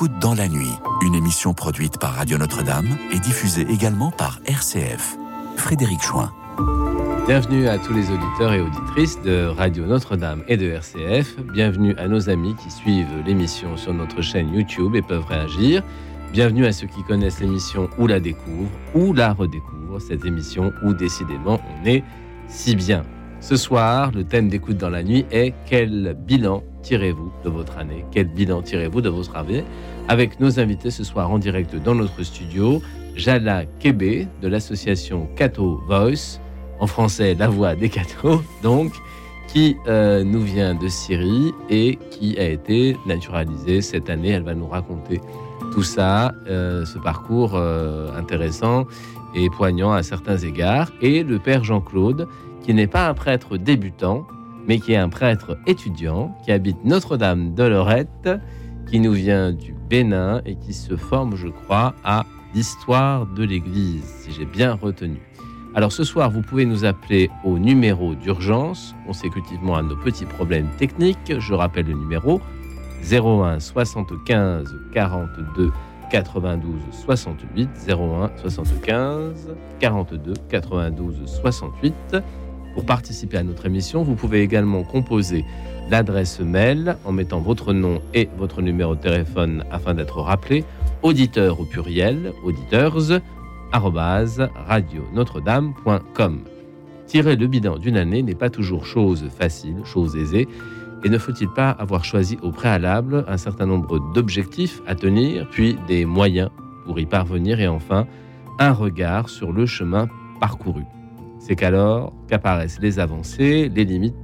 d'écoute dans la nuit, une émission produite par Radio Notre-Dame et diffusée également par RCF. Frédéric Chouin. Bienvenue à tous les auditeurs et auditrices de Radio Notre-Dame et de RCF. Bienvenue à nos amis qui suivent l'émission sur notre chaîne YouTube et peuvent réagir. Bienvenue à ceux qui connaissent l'émission ou la découvrent ou la redécouvrent, cette émission où décidément on est si bien. Ce soir, le thème d'écoute dans la nuit est quel bilan tirez-vous de votre année Quel bilan tirez-vous de votre année Avec nos invités ce soir en direct dans notre studio, Jala Kébé de l'association Cato Voice, en français La Voix des Cato, donc, qui euh, nous vient de Syrie et qui a été naturalisée cette année. Elle va nous raconter tout ça, euh, ce parcours euh, intéressant et poignant à certains égards. Et le père Jean-Claude, qui n'est pas un prêtre débutant, mais qui est un prêtre étudiant, qui habite Notre-Dame de Lorette, qui nous vient du Bénin et qui se forme, je crois, à l'histoire de l'Église, si j'ai bien retenu. Alors ce soir, vous pouvez nous appeler au numéro d'urgence, consécutivement à nos petits problèmes techniques. Je rappelle le numéro 01 75 42 92 68 01 75 42 92 68 pour participer à notre émission, vous pouvez également composer l'adresse mail en mettant votre nom et votre numéro de téléphone afin d'être rappelé. Auditeur au pluriel, auditeurs, notre-dame.com. Tirer le bilan d'une année n'est pas toujours chose facile, chose aisée, et ne faut-il pas avoir choisi au préalable un certain nombre d'objectifs à tenir, puis des moyens pour y parvenir, et enfin un regard sur le chemin parcouru c'est qu'alors qu'apparaissent les avancées, les limites,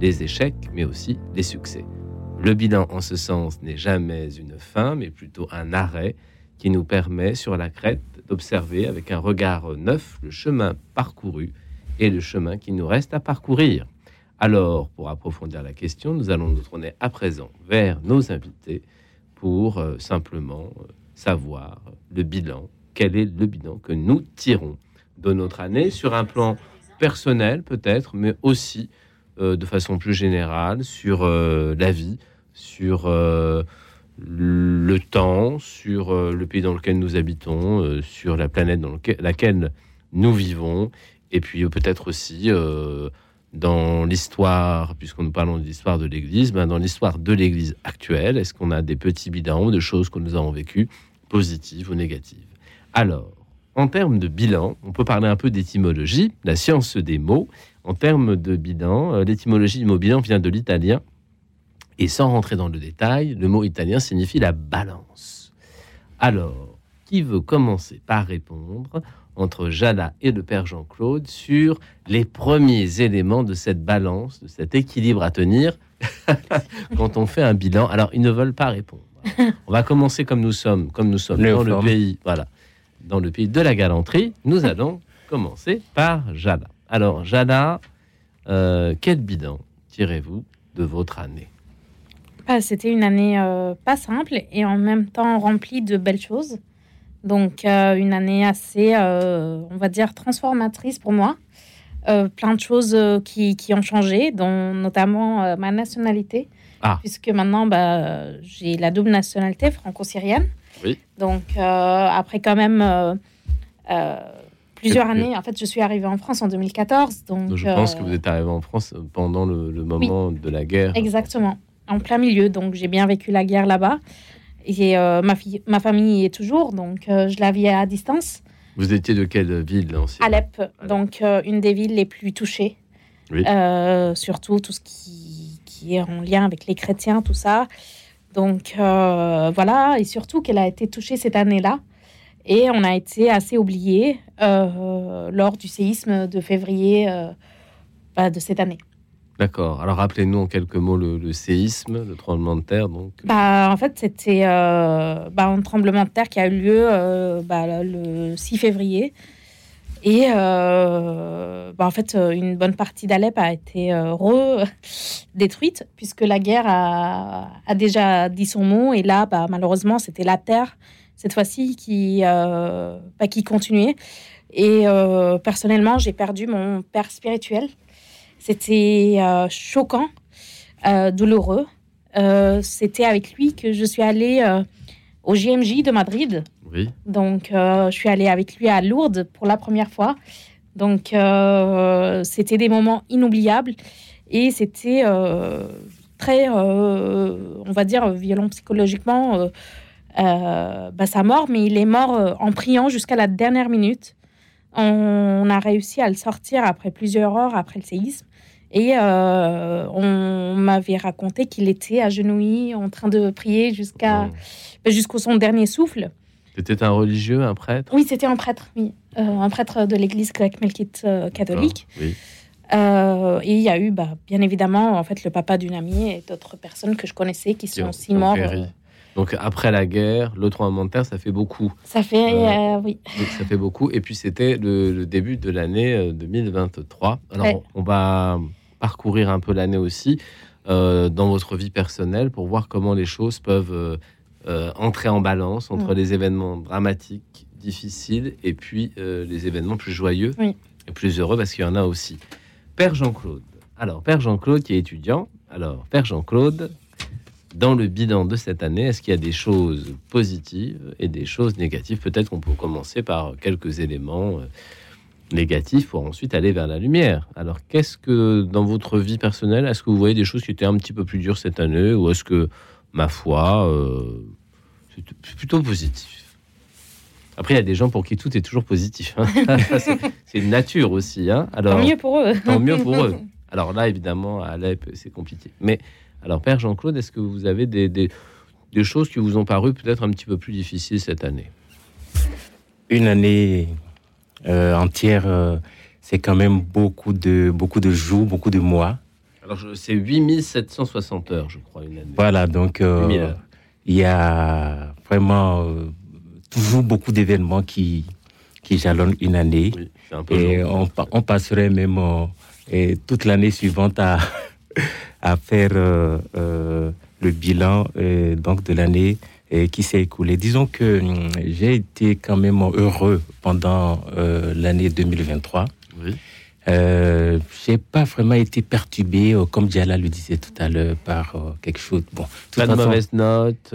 les échecs, mais aussi les succès. Le bilan en ce sens n'est jamais une fin, mais plutôt un arrêt qui nous permet sur la crête d'observer avec un regard neuf le chemin parcouru et le chemin qui nous reste à parcourir. Alors, pour approfondir la question, nous allons nous tourner à présent vers nos invités pour euh, simplement euh, savoir le bilan, quel est le bilan que nous tirons de notre année sur un plan personnel peut-être, mais aussi euh, de façon plus générale sur euh, la vie, sur euh, le temps, sur le pays dans lequel nous habitons, sur la planète dans laquelle nous vivons, et puis peut-être aussi dans l'histoire, puisqu'on nous parlons de l'histoire de l'Église, ben dans l'histoire de l'Église actuelle, est-ce qu'on a des petits bilans de choses que nous avons vécues, positives ou négatives? Alors, en termes de bilan, on peut parler un peu d'étymologie, la science des mots. En termes de bilan, euh, l'étymologie du mot bilan vient de l'italien. Et sans rentrer dans le détail, le mot italien signifie la balance. Alors, qui veut commencer par répondre entre Jala et le père Jean-Claude sur les premiers éléments de cette balance, de cet équilibre à tenir quand on fait un bilan? Alors, ils ne veulent pas répondre. On va commencer comme nous sommes, comme nous sommes dans le pays. Voilà dans le pays de la galanterie, nous allons commencer par Jada. Alors, Jada, euh, quel bilan tirez-vous de votre année? Bah, C'était une année euh, pas simple et en même temps remplie de belles choses. Donc, euh, une année assez, on va dire, transformatrice pour moi. plein de choses qui, qui, ont changé, dont notamment ma nationalité, ah. puisque maintenant bah, j'ai la double nationalité franco-syrienne. Donc, euh, après quand même euh, euh, plusieurs années, en fait, je suis arrivée en France en 2014. Donc, je pense que vous êtes arrivée en France pendant le, moment de la guerre. Exactement, en plein milieu. Donc, j'ai bien vécu la guerre là-bas. Et ma, fille, ma famille est toujours, donc je la vis à distance. Vous étiez de quelle ville Alep, Alep, donc une des villes les plus touchées. surtout tout ce qui, qui, est en lien avec les chrétiens, tout ça. Donc euh, voilà, et surtout qu'elle a été touchée cette année-là. Et on a été assez oublié euh, lors du séisme de février euh, bah, de cette année. D'accord. Alors rappelez-nous en quelques mots le, séisme, le tremblement de terre. Donc. Bah, en fait, c'était bah, un tremblement de terre qui a eu lieu bah, le 6 février et euh, bah, en fait, euh, une bonne partie d'Alep a été euh, détruite puisque la guerre a, déjà dit son mot. Et là, bah, malheureusement, c'était la terre cette fois-ci qui, bah, qui continuait. Et personnellement, j'ai perdu mon père spirituel. C'était choquant, douloureux. c'était avec lui que je suis allée au JMJ de Madrid. Oui. Donc, je suis allée avec lui à Lourdes pour la première fois. Donc, c'était des moments inoubliables et c'était très, on va dire, violent psychologiquement. Bah, sa mort, mais il est mort en priant jusqu'à la dernière minute. On a réussi à le sortir après plusieurs heures après le séisme. Et euh, on m'avait raconté qu'il était agenouillé en train de prier jusqu'à oh. jusqu'au son dernier souffle. C'était un religieux, un prêtre? Oui, c'était un prêtre, oui. Euh, un prêtre de l'église grecque-melkite euh, catholique. et il y a eu, bah, bien évidemment, en fait, le papa d'une amie et d'autres personnes que je connaissais qui sont aussi morts. Donc après la guerre, le tremblement de terre, ça fait beaucoup. Ça fait, euh, euh, oui. Ça fait beaucoup. Et puis c'était le, début de l'année 2023. Euh, Alors on va parcourir un peu l'année aussi dans votre vie personnelle pour voir comment les choses peuvent entrer en balance entre mm. les événements dramatiques, difficiles, et puis les événements plus joyeux et plus heureux, parce qu'il y en a aussi. Père Jean-Claude. Alors, Père Jean-Claude qui est étudiant. Alors, Père Jean-Claude, dans le bilan de cette année, est-ce qu'il y a des choses positives et des choses négatives? Peut-être qu'on peut commencer par quelques éléments euh, négatifs pour ensuite aller vers la lumière. Alors, qu'est-ce que dans votre vie personnelle, est-ce que vous voyez des choses qui étaient un petit peu plus dures cette année? Ou est-ce que, ma foi, euh, c'est plutôt positif après, il y a des gens pour qui tout est toujours positif. Hein. c'est une nature aussi. Hein. Alors, tant mieux pour eux. tant mieux pour eux. Alors là, évidemment, à Alep, c'est compliqué. Mais alors, Père Jean-Claude, est-ce que vous avez des, des, choses qui vous ont paru peut-être un petit peu plus difficiles cette année? Une année euh, entière, euh, c'est quand même beaucoup de, beaucoup de jours, beaucoup de mois. Alors, c'est 8760 heures, je crois, une année. Voilà, donc euh, il y a vraiment toujours beaucoup d'événements qui, qui jalonnent une année. et on, on, passerait même et toute l'année suivante à à faire euh, euh, le bilan euh, donc de l'année qui s'est écoulée. Disons que j'ai été quand même heureux pendant l'année 2023. Oui. Euh, j'ai pas vraiment été perturbé, comme Diala le disait tout à l'heure, par quelque chose. Bon, pas de mauvaise note.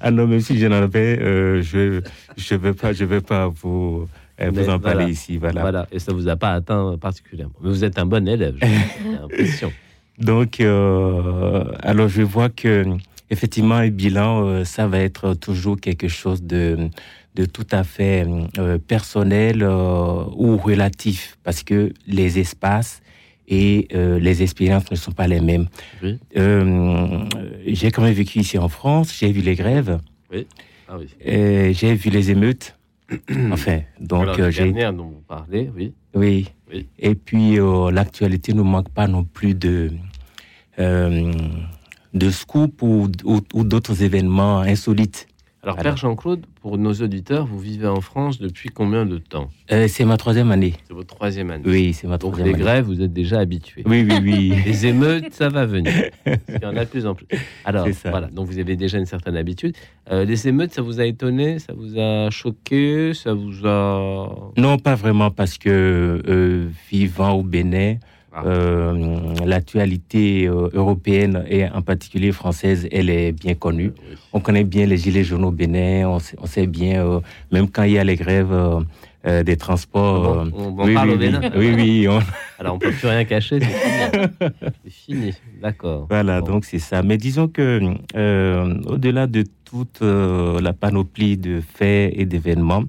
ah non, même si j'en avais, je je vais pas, je vais pas vous vous en parlez ici, voilà. Voilà, et ça vous a pas atteint particulièrement. Mais vous êtes un bon élève, j'ai l'impression. Donc, euh, alors je vois que effectivement, un bilan, euh, ça va être toujours quelque chose de, de tout à fait euh, personnel ou relatif, parce que les espaces et les expériences ne sont pas les mêmes. Oui. j'ai quand même vécu ici en France, j'ai vu les grèves, oui. Ah oui. j'ai vu les émeutes. enfin, donc euh, j'ai. dont vous parlez, oui. Oui. Et puis euh, l'actualité ne manque pas non plus de euh, de scoop ou d'autres événements insolites. Alors, Père Jean-Claude, pour nos auditeurs, vous vivez en France depuis combien de temps? Euh, C'est ma troisième année. C'est votre troisième année. Oui, c'est ma troisième Donc, les grèves, vous êtes déjà habitué. Oui, oui, oui. les émeutes, ça va venir. Il y en a de plus en plus. Alors, voilà, donc vous avez déjà une certaine habitude. Euh, les émeutes, ça vous a étonné? Ça vous a choqué? Ça vous a... Non, pas vraiment, parce que euh, vivant au Bénin, ah. Euh, l'actualité euh, européenne et en particulier française, elle est bien connue. On connaît bien les gilets jaunes au Bénin, on sait, bien, euh, même quand il y a les grèves des transports. on, oui, parle oui, au Bénin. Oui, oui. Alors on peut plus rien cacher, c'est fini. D'accord. Voilà, donc c'est ça. Mais disons que au-delà de toute la panoplie de faits et d'événements,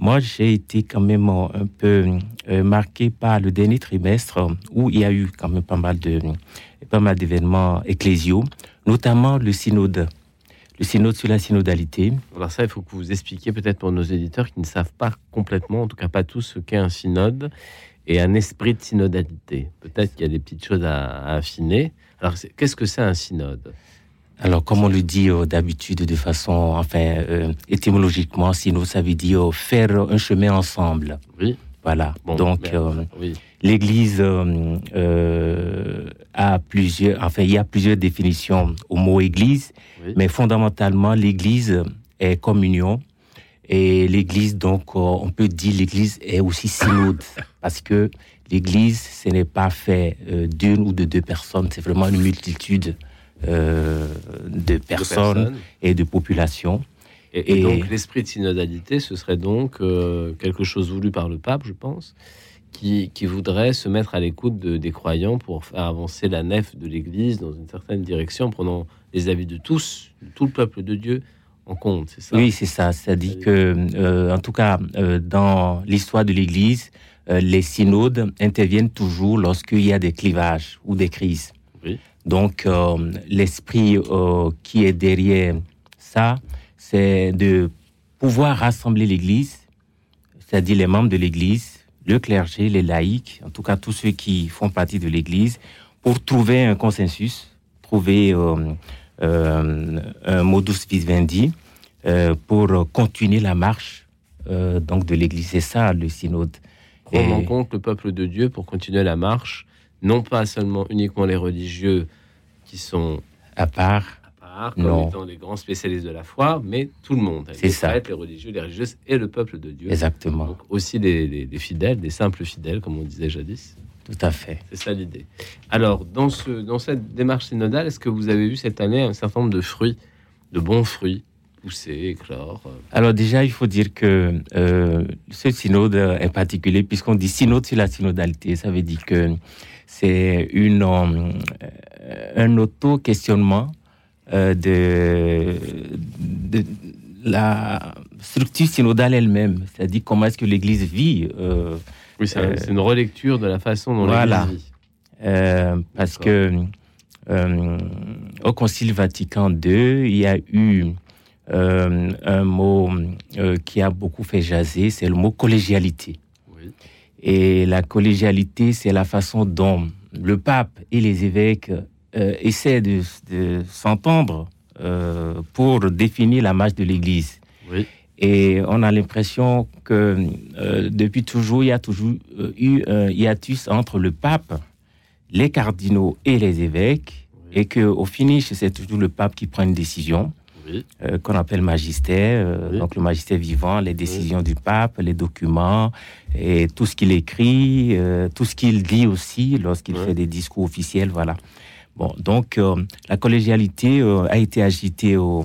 moi, j'ai été quand même un peu euh, marqué par le dernier trimestre où il y a eu quand même pas mal de pas mal d'événements ecclésiaux, notamment le synode, le synode sur la synodalité. Alors ça, il faut que vous expliquiez peut-être pour nos éditeurs qui ne savent pas complètement, en tout cas pas tous, ce qu'est un synode et un esprit de synodalité. Peut-être qu'il y a des petites choses à affiner. Alors, qu'est-ce que c'est un synode? Alors, comme on le dit euh, d'habitude de façon, enfin, euh, étymologiquement, sinon ça veut dire faire un chemin ensemble. Oui. Voilà. Donc, euh, l'Église a plusieurs, enfin, il y a plusieurs définitions au mot Église, mais fondamentalement, l'Église est communion. Et l'Église, donc, on peut dire l'Église est aussi synode, parce que l'Église, ce n'est pas fait d'une ou de deux personnes, c'est vraiment une multitude de, personnes et de populations. Et, donc l'esprit de synodalité, ce serait donc quelque chose voulu par le pape, je pense, qui, voudrait se mettre à l'écoute des croyants pour faire avancer la nef de l'Église dans une certaine direction, en prenant les avis de tous, de tout le peuple de Dieu en compte, c'est ça? Oui, c'est ça. C'est-à-dire que, euh, en tout cas, euh, dans l'histoire de l'Église, euh, les synodes interviennent toujours lorsqu'il y a des clivages ou des crises. Donc, l'esprit qui est derrière ça, c'est de pouvoir rassembler l'Église, c'est-à-dire les membres de l'Église, le clergé, les laïcs, en tout cas tous ceux qui font partie de l'Église, pour trouver un consensus, trouver euh, euh, un modus vivendi euh, pour continuer la marche donc de l'Église. C'est ça le synode. Prendre en compte le peuple de Dieu pour continuer la marche, non pas seulement uniquement les religieux qui sont à part, comme non. étant les grands spécialistes de la foi, mais tout le monde. C'est ça. Les religieux, les religieuses et le peuple de Dieu. Exactement. Donc aussi des, fidèles, des simples fidèles, comme on disait jadis. Tout à fait. C'est ça l'idée. Alors, dans, ce, dans cette démarche synodale, est-ce que vous avez vu cette année un certain nombre de fruits, de bons fruits pousser, éclore euh? Alors déjà, il faut dire que euh, ce synode est particulier, puisqu'on dit synode sur la synodalité, ça veut dire que c'est une euh, un auto-questionnement euh, de, de, la structure synodale elle-même, c'est-à-dire comment est-ce que l'Église vit. Euh, oui, c'est une relecture de la façon dont voilà. l'Église vit. Euh, parce que au Concile Vatican II, il y a eu un mot qui a beaucoup fait jaser, c'est le mot collégialité. Et la collégialité, c'est la façon dont le pape et les évêques euh, essaie de, s'entendre euh, pour définir la marche de l'Église. Et on a l'impression que euh, depuis toujours, il y a toujours eu un hiatus entre le pape, les cardinaux et les évêques, et qu'au finish, c'est toujours le pape qui prend une décision. qu'on appelle magistère, donc le magistère vivant, les décisions du pape, les documents et tout ce qu'il écrit, tout ce qu'il dit aussi lorsqu'il fait des discours officiels, voilà. Bon, donc euh, la collégialité euh, a été agitée au,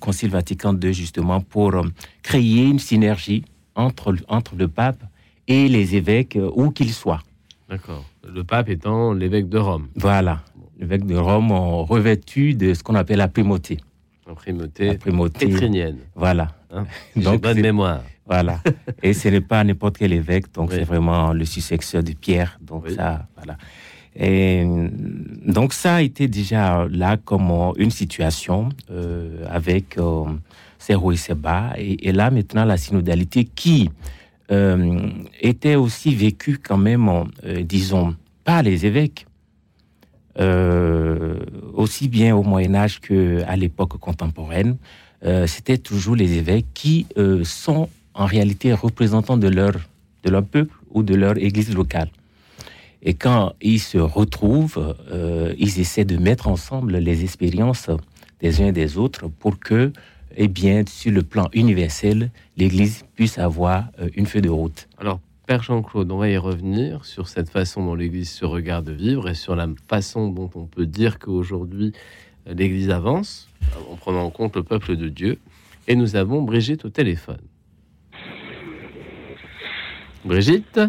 Concile Vatican II justement pour euh, créer une synergie entre, entre le pape et les évêques, où qu'ils soient. D'accord. Le pape étant l'évêque de Rome. Voilà. L'évêque de Rome revêtu de ce qu'on appelle la primauté. La primauté, la primauté pétrinienne. Voilà. Hein donc, bonne mémoire. Voilà. et ce n'est pas n'importe quel évêque, donc c'est vraiment le successeur de Pierre. Donc ça, voilà. Et donc ça a été déjà là comme une situation euh, avec euh, ses hauts et ses bas. Et, là maintenant la synodalité qui euh, était aussi vécue quand même, euh, disons, par les évêques, aussi bien au Moyen Âge qu'à l'époque contemporaine. C'était toujours les évêques qui sont en réalité représentants de leur, de leur peuple ou de leur église locale. Et quand ils se retrouvent, euh, ils essaient de mettre ensemble les expériences des uns et des autres pour que, eh bien, sur le plan universel, l'Église puisse avoir euh, une feuille de route. Alors, Père Jean-Claude, on va y revenir sur cette façon dont l'Église se regarde vivre et sur la façon dont on peut dire qu'aujourd'hui l'Église avance en prenant en compte le peuple de Dieu. Et nous avons Brigitte au téléphone. Brigitte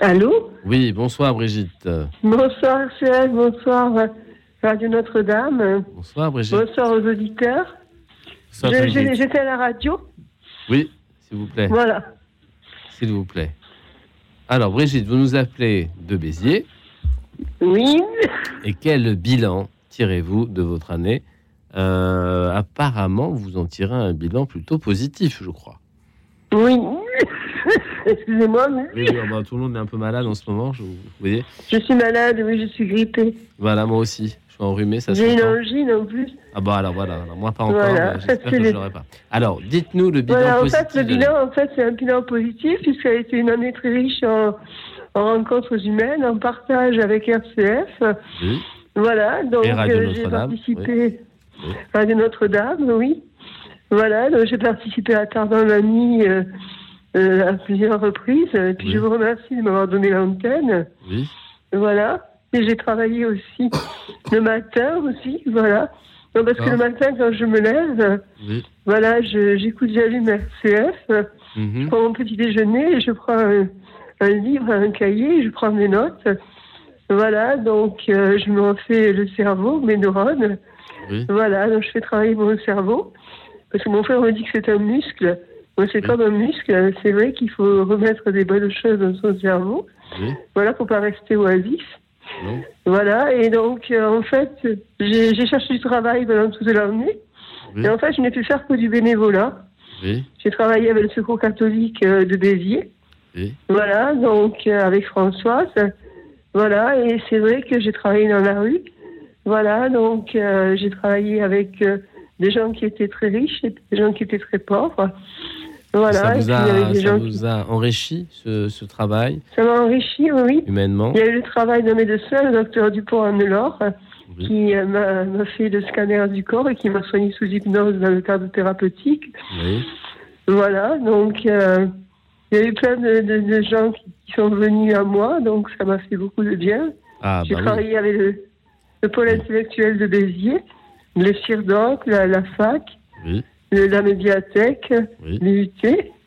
Allô Oui, bonsoir Brigitte. Bonsoir Axel, bonsoir Radio Notre-Dame. Bonsoir Brigitte. Bonsoir aux auditeurs. J'étais à la radio. Oui, s'il vous plaît. Voilà. S'il vous plaît. Alors Brigitte, vous nous appelez de Béziers. Oui. Et quel bilan tirez-vous de votre année? Euh, Apparemment, vous en tirez un bilan plutôt positif, je crois. Oui. Excusez-moi. Oui, bah, tout le monde est un peu malade en ce moment, je, vous voyez. Je suis malade, oui, je suis grippée. Voilà, moi aussi. Je suis enrhumé, ça J'ai une angine en plus. Ah bah alors voilà, moi pas encore, j'espère que je l'aurai pas. Alors, dites-nous le bilan voilà, en fait, le bilan, en fait, c'est un bilan positif, puisqu'il a été une année très riche en, rencontres humaines, en partage avec RCF. Oui. Voilà, donc euh, j'ai participé à Notre-Dame, oui. Voilà, donc j'ai participé à Tardin Mamie euh, euh, à plusieurs reprises. Et puis je vous remercie de m'avoir donné l'antenne. Oui. Voilà. Et j'ai travaillé aussi le matin aussi, voilà. Non, parce que le matin, quand je me lève, voilà, j'écoute, j'allume RCF, mhm. je prends mon petit déjeuner, et je prends un, livre, un cahier, je prends mes notes. Voilà, donc euh, je me refais le cerveau, mes neurones. Voilà, donc je fais travailler mon cerveau. Parce que mon frère me dit que c'est un muscle. C'est comme un muscle. C'est vrai qu'il faut remettre des bonnes choses dans son cerveau. Voilà, pour pas rester oisif. Voilà, et donc, euh, en fait, j'ai cherché du travail pendant toute l'année. Et en fait, je n'ai pu faire que du bénévolat. J'ai travaillé avec le Secours catholique euh, de Béziers. Voilà, donc euh, avec Françoise. Voilà, et c'est vrai que j'ai travaillé dans la rue. Voilà, donc j'ai travaillé avec des gens qui étaient très riches et des gens qui étaient très pauvres. Voilà, ça vous a, ça vous a enrichi ce, ce travail Ça m'a enrichi, oui. Humainement Il y a eu le travail d'un médecin, le docteur Dupont-Annelore, qui euh, m'a fait le scanner du corps et qui m'a soigné sous hypnose dans le cadre thérapeutique. Oui. Voilà, donc euh, il y a eu plein de, de, gens qui, sont venus à moi, donc ça m'a fait beaucoup de bien. Ah, J'ai bah travaillé avec le, le, pôle intellectuel de Béziers, le CIRDOC, la, la fac. Oui la médiathèque, l'UT.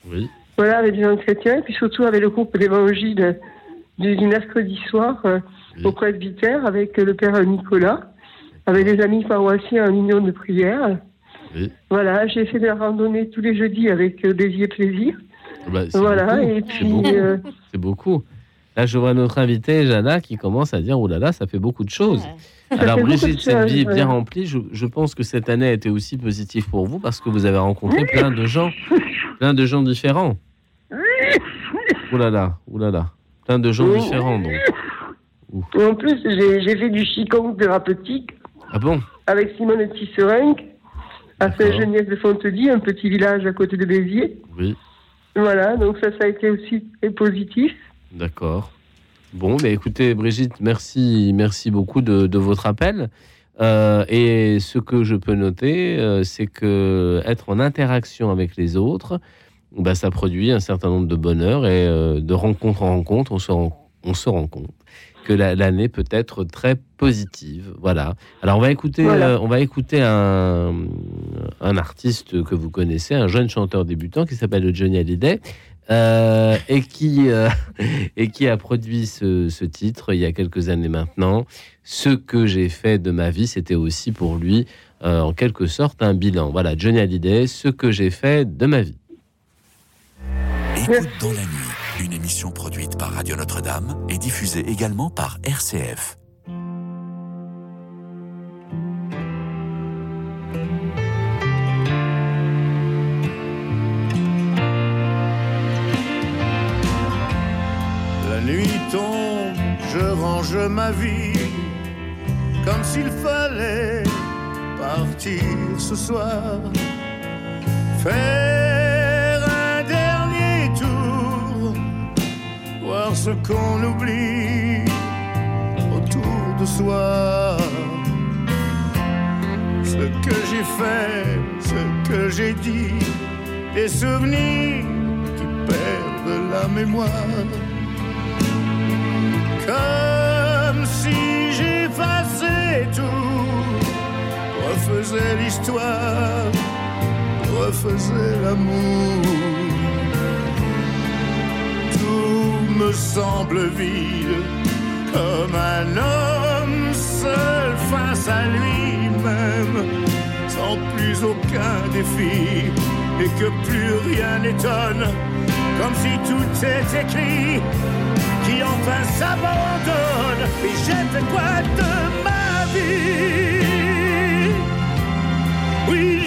Oui. Voilà, avec des gens chrétiens, et puis surtout avec le groupe d'évangile du, du mercredi soir euh, au presbytère avec le père Nicolas, avec des amis paroissiens en union de prière. Voilà, j'ai fait de la randonnée tous les jeudis avec euh, Béziers Plaisir. Ah bah, voilà, et puis. Euh, c'est beaucoup. Là, je vois notre invitée, Jana, qui commence à dire Oh là là, ça fait beaucoup de choses. Alors Brigitte, cette vie est bien remplie. Je, pense que cette année a été aussi positive pour vous parce que vous avez rencontré plein de gens, plein de gens différents. Ouh là là, ouh là là, plein de gens différents donc. En plus, j'ai fait du Qigong thérapeutique. Ah bon? Avec Simone Tisserink, à Saint-Geniève de Fontely, un petit village à côté de Béziers. Oui. Voilà, donc ça, ça a été aussi positif. D'accord. Bon, mais écoutez, Brigitte, merci, merci beaucoup de, votre appel. Euh, et ce que je peux noter, euh, c'est que être en interaction avec les autres, bah, ça produit un certain nombre de bonheurs et euh, de rencontre en rencontre, on se rend, on se rend compte que l'année peut être très positive. Voilà. Alors on va écouter, on va écouter un, un, artiste que vous connaissez, un jeune chanteur débutant qui s'appelle Johnny Hallyday. Euh, et, qui, euh, et qui a produit ce, titre il y a quelques années maintenant. Ce que j'ai fait de ma vie, c'était aussi pour lui, euh, en quelque sorte, un bilan. Voilà, Johnny Hallyday, ce que j'ai fait de ma vie. Écoute dans la nuit, une émission produite par Radio Notre-Dame et diffusée également par RCF. Ma vie comme s'il fallait partir ce soir. Faire un dernier tour, voir ce qu'on oublie autour de soi. Ce que j'ai fait, ce que j'ai dit, des souvenirs qui perdent la mémoire refaisais l'histoire, refaisais l'amour. Tout me semble vide, comme un homme seul face à lui-même, sans plus aucun défi, et que plus rien n'étonne, comme si tout était écrit qui enfin s'abandonne. Et fait quoi de ma vie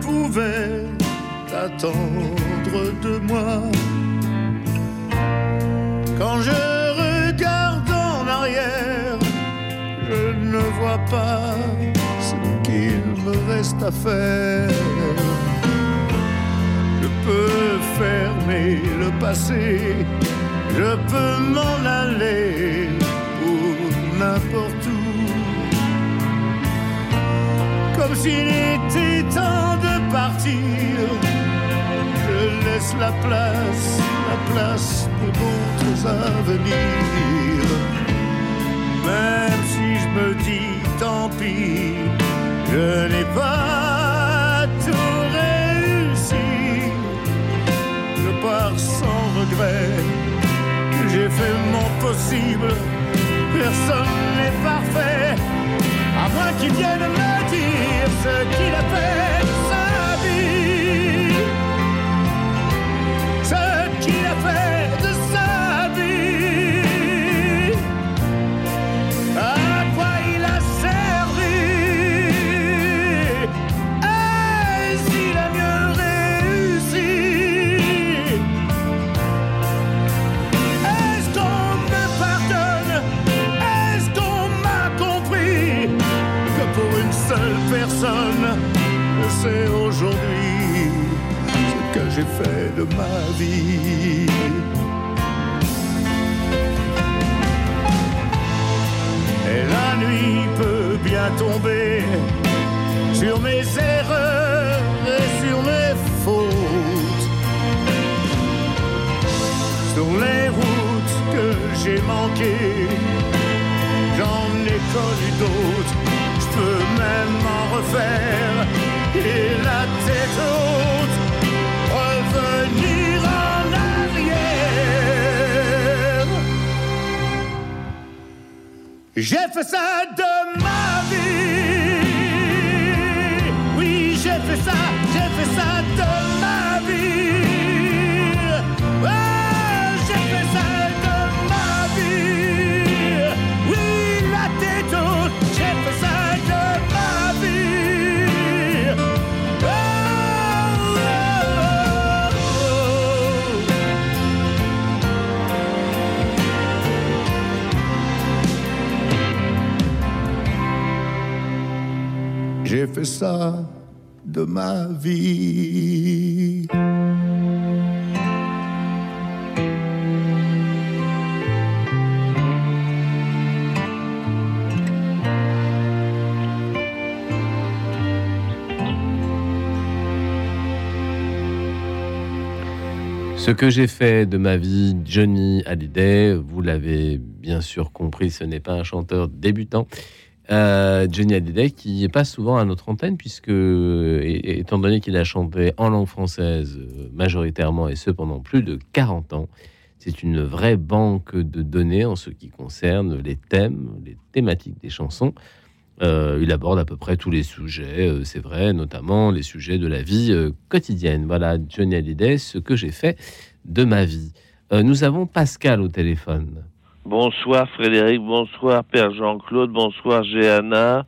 pouvait attendre de moi. Quand je regarde en arrière, je ne vois pas ce qu'il me reste à faire. Je peux fermer le passé, je peux m'en aller pour n'importe où comme s'il était temps de partir. Je laisse la place, la place pour d'autres avenirs. Même si je me dis tant pis, je n'ai pas tout réussi. Je pars sans regret, j'ai fait mon possible. Personne n'est parfait, à moins qu'il vienne me dire ce qu'il a fait j'ai fait de ma vie. Et la nuit peut bien tomber sur mes erreurs et sur mes fautes. Sur les routes que j'ai manquées, j'en ai connu d'autres. Je peux même en refaire et la tête haute, J'ai fait ça de ma vie. Oui, j'ai fait ça, J'ai fait ça de ma vie. Ce que j'ai fait de ma vie, Johnny Hallyday, vous l'avez bien sûr compris, ce n'est pas un chanteur débutant. Euh, Johnny Hallyday qui passe souvent à notre antenne puisque, étant donné qu'il a chanté en langue française euh, majoritairement et ce pendant plus de 40 ans, c'est une vraie banque de données en ce qui concerne les thèmes, les thématiques des chansons. Euh, il aborde à peu près tous les sujets, euh, c'est vrai, notamment les sujets de la vie quotidienne. Voilà, Johnny Hallyday, ce que j'ai fait de ma vie. Nous avons Pascal au téléphone. Bonsoir Frédéric, bonsoir Père Jean-Claude, bonsoir Géana,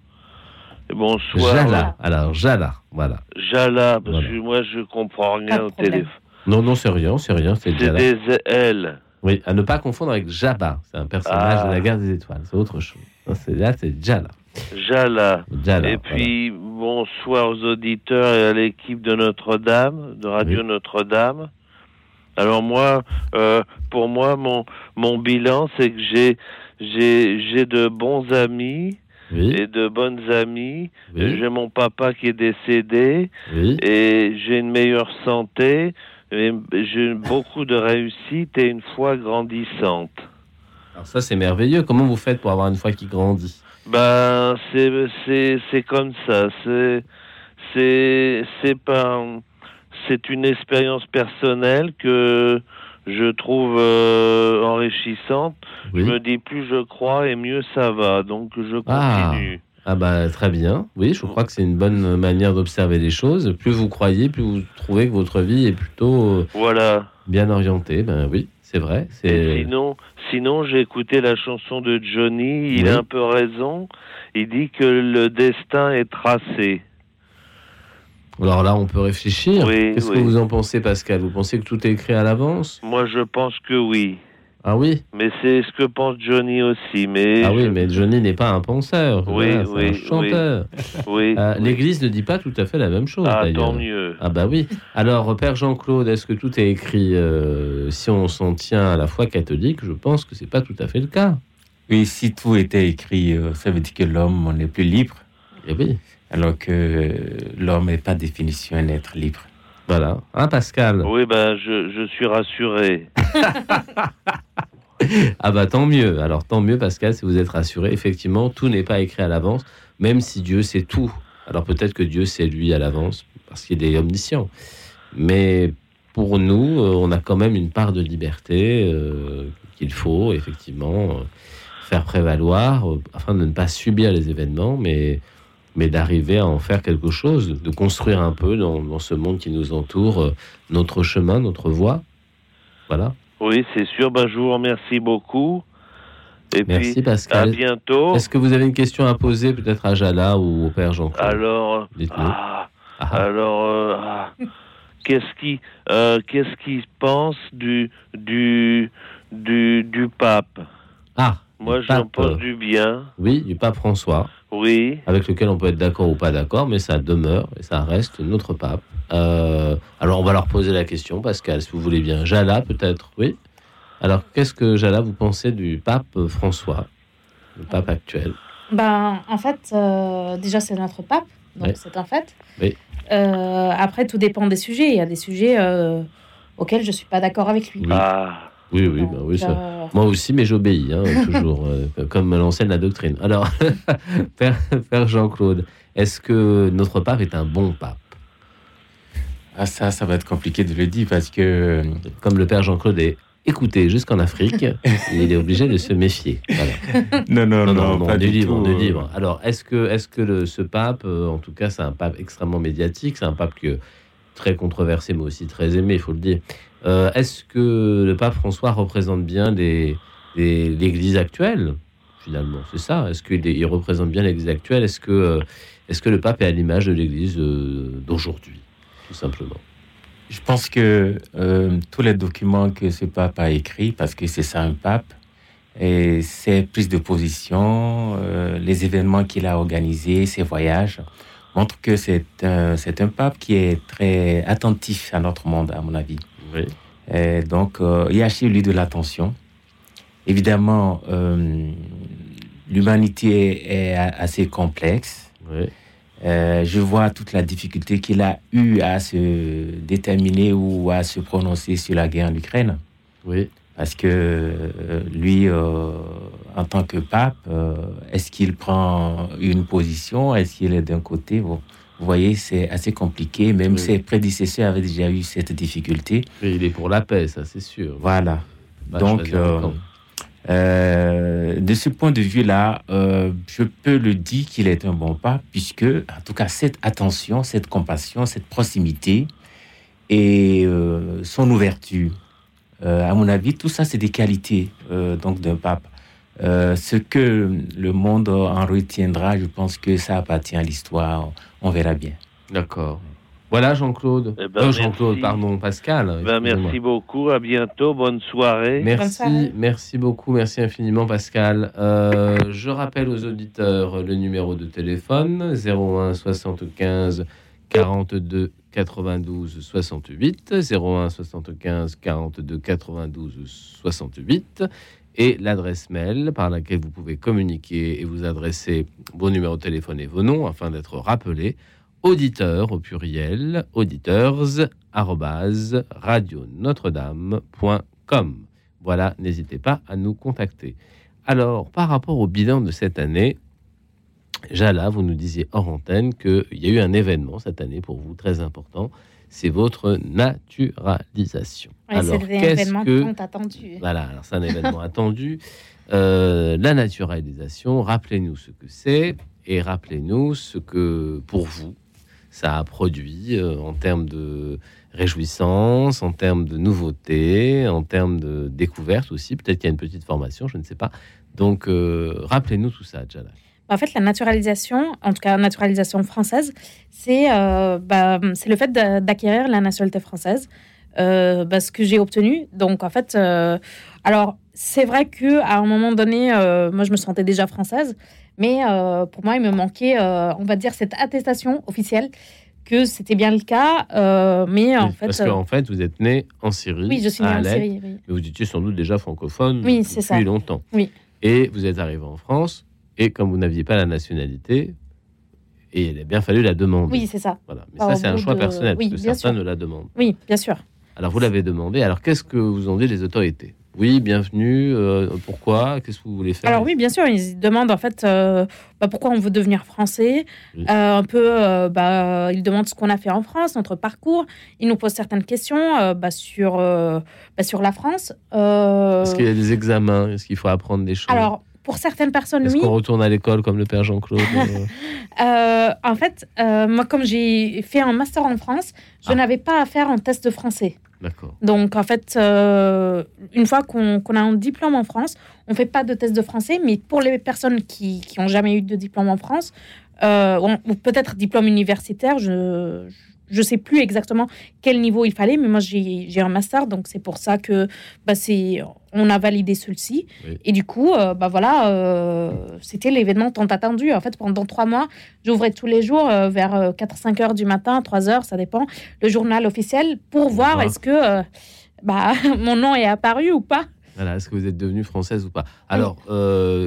et bonsoir Jala, alors Jala, voilà. Jala, parce Voilà. que moi je comprends rien au téléphone. Non, non, c'est rien, c'est rien, c'est C'est Jala. des L. Oui, à ne pas confondre avec Jabba, c'est un personnage Ah. de la guerre des étoiles, c'est autre chose. C'est- Là, c'est Jala. Jala. Jala, et puis bonsoir aux auditeurs et à l'équipe de Notre-Dame, de Radio Oui. Notre-Dame. Alors moi, euh, pour moi, mon, mon bilan, c'est que j'ai j'ai j'ai de bons amis. Oui, et de bonnes amies. oui, J'ai mon papa qui est décédé. oui. et j'ai une meilleure santé, j'ai beaucoup de réussite et une foi grandissante. Alors ça, c'est merveilleux. Comment vous faites pour avoir une foi qui grandit? Ben, c'est c'est c'est comme ça. C'est c'est c'est pas c'est une expérience personnelle que je trouve euh, enrichissante. Oui. Je me dis plus je crois et mieux ça va. Donc je Ah. continue. Ah bah très bien. Oui, je crois que c'est une bonne manière d'observer les choses. Plus vous croyez, plus vous trouvez que votre vie est plutôt euh, Voilà. bien orientée. Ben oui, c'est vrai. C'est sinon, sinon j'ai écouté la chanson de Johnny. Il Oui. a un peu raison. Il dit que le destin est tracé. Alors là, on peut réfléchir. Qu'est-ce que vous en pensez, Pascal? Vous pensez que tout est écrit à l'avance? Moi, je pense que oui. Ah oui? Mais c'est ce que pense Johnny aussi. Mais ah oui, mais Johnny n'est pas un penseur. Oui, oui. Un chanteur. Oui. Euh, L'Église ne dit pas tout à fait la même chose. Ah, tant mieux. Ah bah oui. Alors, Père Jean-Claude, est-ce que tout est écrit euh, Si on s'en tient à la foi catholique, je pense que c'est pas tout à fait le cas. Oui, si tout était écrit, euh, ça veut dire que l'homme n'est plus libre. Eh oui. Alors que l'homme n'est pas définition un être libre. Voilà. Hein, Pascal? Oui, ben, je, je suis rassuré. ah bah tant mieux. Alors tant mieux Pascal si vous êtes rassuré. Effectivement, tout n'est pas écrit à l'avance, même si Dieu sait tout. Alors peut-être que Dieu sait lui à l'avance parce qu'il est omniscient. Mais pour nous, euh, on a quand même une part de liberté euh, qu'il faut effectivement euh, faire prévaloir afin de ne pas subir les événements, mais mais d'arriver à en faire quelque chose, de construire un peu dans, dans ce monde qui nous entoure notre chemin, notre voie. Voilà. Oui, c'est sûr. Ben, je vous remercie beaucoup. Et Merci puis, Pascal. À bientôt. Est-ce que vous avez une question à poser peut-être à Jala ou au père Jean-Claude Alors, ah, ah. alors, euh, ah. qu'est-ce qui, euh, qu'est-ce qui pense du du du du pape? Ah. Moi, j'en pense du bien. Oui, du pape François. Oui. Avec lequel on peut être d'accord ou pas d'accord, mais ça demeure et ça reste notre pape. Euh, alors, on va leur poser la question, Pascal, si vous voulez bien. Jala, peut-être, oui. Alors, qu'est-ce que, Jala, vous pensez du pape François, le pape actuel? Ben, En fait, euh, déjà, c'est notre pape, donc c'est un fait. Oui. Euh, après, tout dépend des sujets. Il y a des sujets auxquels je ne suis pas d'accord avec lui. Oui. Ah. Oui, oui, bah oui moi aussi, mais j'obéis, hein, toujours, comme l'enseigne la doctrine. Alors, Père, Père Jean-Claude, est-ce que notre pape est un bon pape? Ah ça, ça va être compliqué de le dire parce que... Comme le père Jean-Claude est écouté jusqu'en Afrique, il est obligé de se méfier. Non, non, non, non, non, pas du libre, tout. libre. Alors, est-ce que, est-ce que le, ce pape, euh, en tout cas, c'est un pape extrêmement médiatique, c'est un pape que, très controversé, mais aussi très aimé, il faut le dire. Euh, est-ce que le pape François représente bien l'Église actuelle, finalement? C'est ça Est-ce qu'il représente bien l'Église actuelle? Est-ce que, euh, est-ce que le pape est à l'image de l'Église d'aujourd'hui tout simplement? Je pense que euh, tous les documents que ce pape a écrits, parce que c'est ça un pape, et ses prises de position, euh, les événements qu'il a organisés, ses voyages, montrent que c'est un pape qui est très attentif à notre monde, à mon avis. Oui. Et donc, euh, il y a chez lui de l'attention. Évidemment, l'humanité est assez complexe. Oui. Euh, je vois toute la difficulté qu'il a eu à se déterminer ou à se prononcer sur la guerre en Ukraine. Oui. Parce que euh, lui, euh, en tant que pape, est-ce qu'il prend une position? Est-ce qu'il est, d'un côté? Vous voyez, c'est assez compliqué. Même ses prédécesseurs avaient déjà eu cette difficulté. il est pour la paix, ça c'est sûr. Voilà. Donc, euh, de ce point de vue-là, euh, je peux le dire qu'il est un bon pas, puisque, en tout cas, cette attention, cette compassion, cette proximité et euh, son ouverture, à mon avis, tout ça, c'est des qualités donc d'un pape. ce que le monde en retiendra, je pense que ça appartient à l'histoire. On verra bien. D'accord. Voilà Jean-Claude. Eh ben, Jean-Claude, pardon, Pascal. Ben, merci beaucoup, à bientôt, bonne soirée. Merci, merci beaucoup, merci infiniment Pascal. Euh, je rappelle aux auditeurs le numéro de téléphone 01 75 42 92 68 01 75 42 92 68 et l'adresse mail par laquelle vous pouvez communiquer et vous adresser vos numéros de téléphone et vos noms afin d'être rappelés auditeurs au pluriel, auditeurs, notre-dame.com. Voilà, n'hésitez pas à nous contacter. Alors, par rapport au bilan de cette année, Jala, vous nous disiez hors antenne qu'il y a eu un événement cette année pour vous très important, c'est votre naturalisation. alors, c'est un événement que... attendu. Voilà, alors c'est un événement attendu. Euh, la naturalisation, rappelez-nous ce que c'est et rappelez-nous ce que, pour vous, ça a produit euh, en termes de réjouissance, en termes de nouveautés, en termes de découverte aussi. Peut-être qu'il y a une petite formation, je ne sais pas. Donc, euh, rappelez-nous tout ça, Jala. En fait, la naturalisation, en tout cas naturalisation française, c'est bah, c'est le fait d'acquérir la nationalité française. Bah, ce que j'ai obtenu. Donc, en fait, alors, c'est vrai que à un moment donné, moi, je me sentais déjà française, mais pour moi, il me manquait, on va dire, cette attestation officielle que c'était bien le cas, euh, mais en fait... Parce qu'en fait, vous êtes né en Syrie, oui, je suis né en Syrie, mais vous étiez sans doute déjà francophone oui, depuis ça. longtemps. Oui. Et vous êtes arrivé en France, et comme vous n'aviez pas la nationalité, et il a bien fallu la demander. Oui, c'est ça. Voilà. Mais ça, c'est un choix personnel, parce que certains ne la demandent. Oui, bien sûr. Alors, vous l'avez demandé. Alors, qu'est-ce que vous ont dit les autorités? Oui, bienvenue. Euh, pourquoi? Qu'est-ce que vous voulez faire Alors oui, bien sûr, ils demandent en fait euh, bah, pourquoi on veut devenir français. Euh, un peu, bah, ils demandent ce qu'on a fait en France, notre parcours. Ils nous posent certaines questions bah, sur, sur la France. Est-ce qu'il y a des examens? Est-ce qu'il faut apprendre des choses? Alors, pour certaines personnes, oui. Est-ce qu'on retourne à l'école comme le père Jean-Claude En fait, moi, comme j'ai fait un master en France, je ah. n'avais pas à faire un test de français. Donc, en fait, euh, une fois qu'on a un diplôme en France, on ne fait pas de test de français, mais pour les personnes qui n'ont jamais eu de diplôme en France, euh, ou peut-être diplôme universitaire, je je sais plus exactement quel niveau il fallait, mais moi j'ai un master, donc c'est pour ça que bah, on a validé celui-ci. Et du coup, euh, bah voilà, euh, c'était l'événement tant attendu. En fait, pendant trois mois, j'ouvrais tous les jours euh, vers 4-5 heures du matin, 3 heures, ça dépend, le journal officiel pour voir est-ce que bah, mon nom est apparu ou pas. Voilà, est-ce que vous êtes devenue française ou pas. Alors,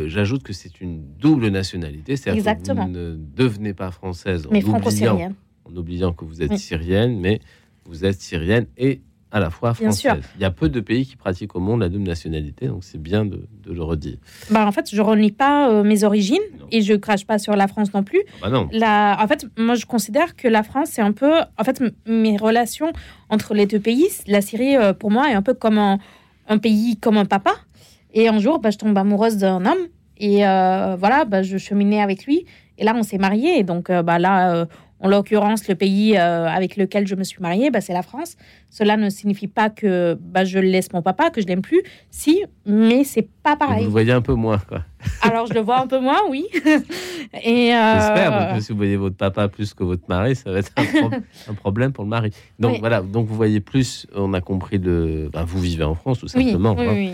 j'ajoute que c'est une double nationalité, c'est-à-dire que vous ne devenez pas française mais franco-syrienne. en oubliant que vous êtes syrienne, mais vous êtes syrienne et à la fois française. Il y a peu de pays qui pratiquent au monde la double nationalité, donc c'est bien de, le redire. Bah, en fait, je renie pas euh, mes origines et je crache pas sur la France non plus. Ah bah non. La, en fait, moi, je considère que la France, c'est un peu... En fait, mes relations entre les deux pays, la Syrie, euh, pour moi, est un peu comme un, pays, comme un papa. Et un jour, bah, je tombe amoureuse d'un homme et euh, voilà, bah, je cheminais avec lui. Et là, on s'est mariés. Donc bah, là en l'occurrence, le pays euh, avec lequel je me suis mariée, bah, c'est la France. Cela ne signifie pas que bah, je laisse mon papa, que je l'aime plus. Si, mais c'est pas pareil. Vous le voyez un peu moins, quoi. Alors, je le vois un peu moins, oui. Et euh... J'espère, parce que si vous voyez votre papa plus que votre mari, ça va être un, problème pour le mari. Donc, voilà, donc vous voyez plus, on a compris, de... Bah, vous vivez en France, tout simplement. Oui, oui,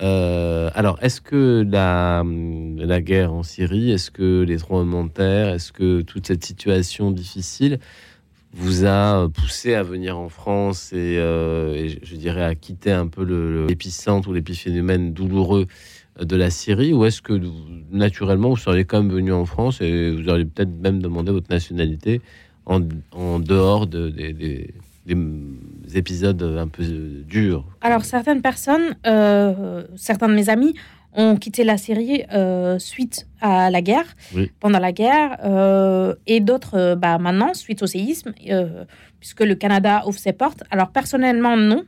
euh, alors, est-ce que la, guerre en Syrie, est-ce que les tremblements de terre, est-ce que toute cette situation difficile vous a poussé à venir en France et, euh, je dirais à quitter un peu l'épicentre ou l'épiphénomène douloureux de la Syrie? Ou est-ce que naturellement vous seriez quand même venu en France et vous auriez peut-être même demandé votre nationalité en, dehors de, des épisodes un peu durs Alors, certaines personnes, euh, certains de mes amis, ont quitté la Syrie euh, suite à la guerre, pendant la guerre, euh, et d'autres bah, maintenant, suite au séisme, puisque le Canada ouvre ses portes. Alors, personnellement, non.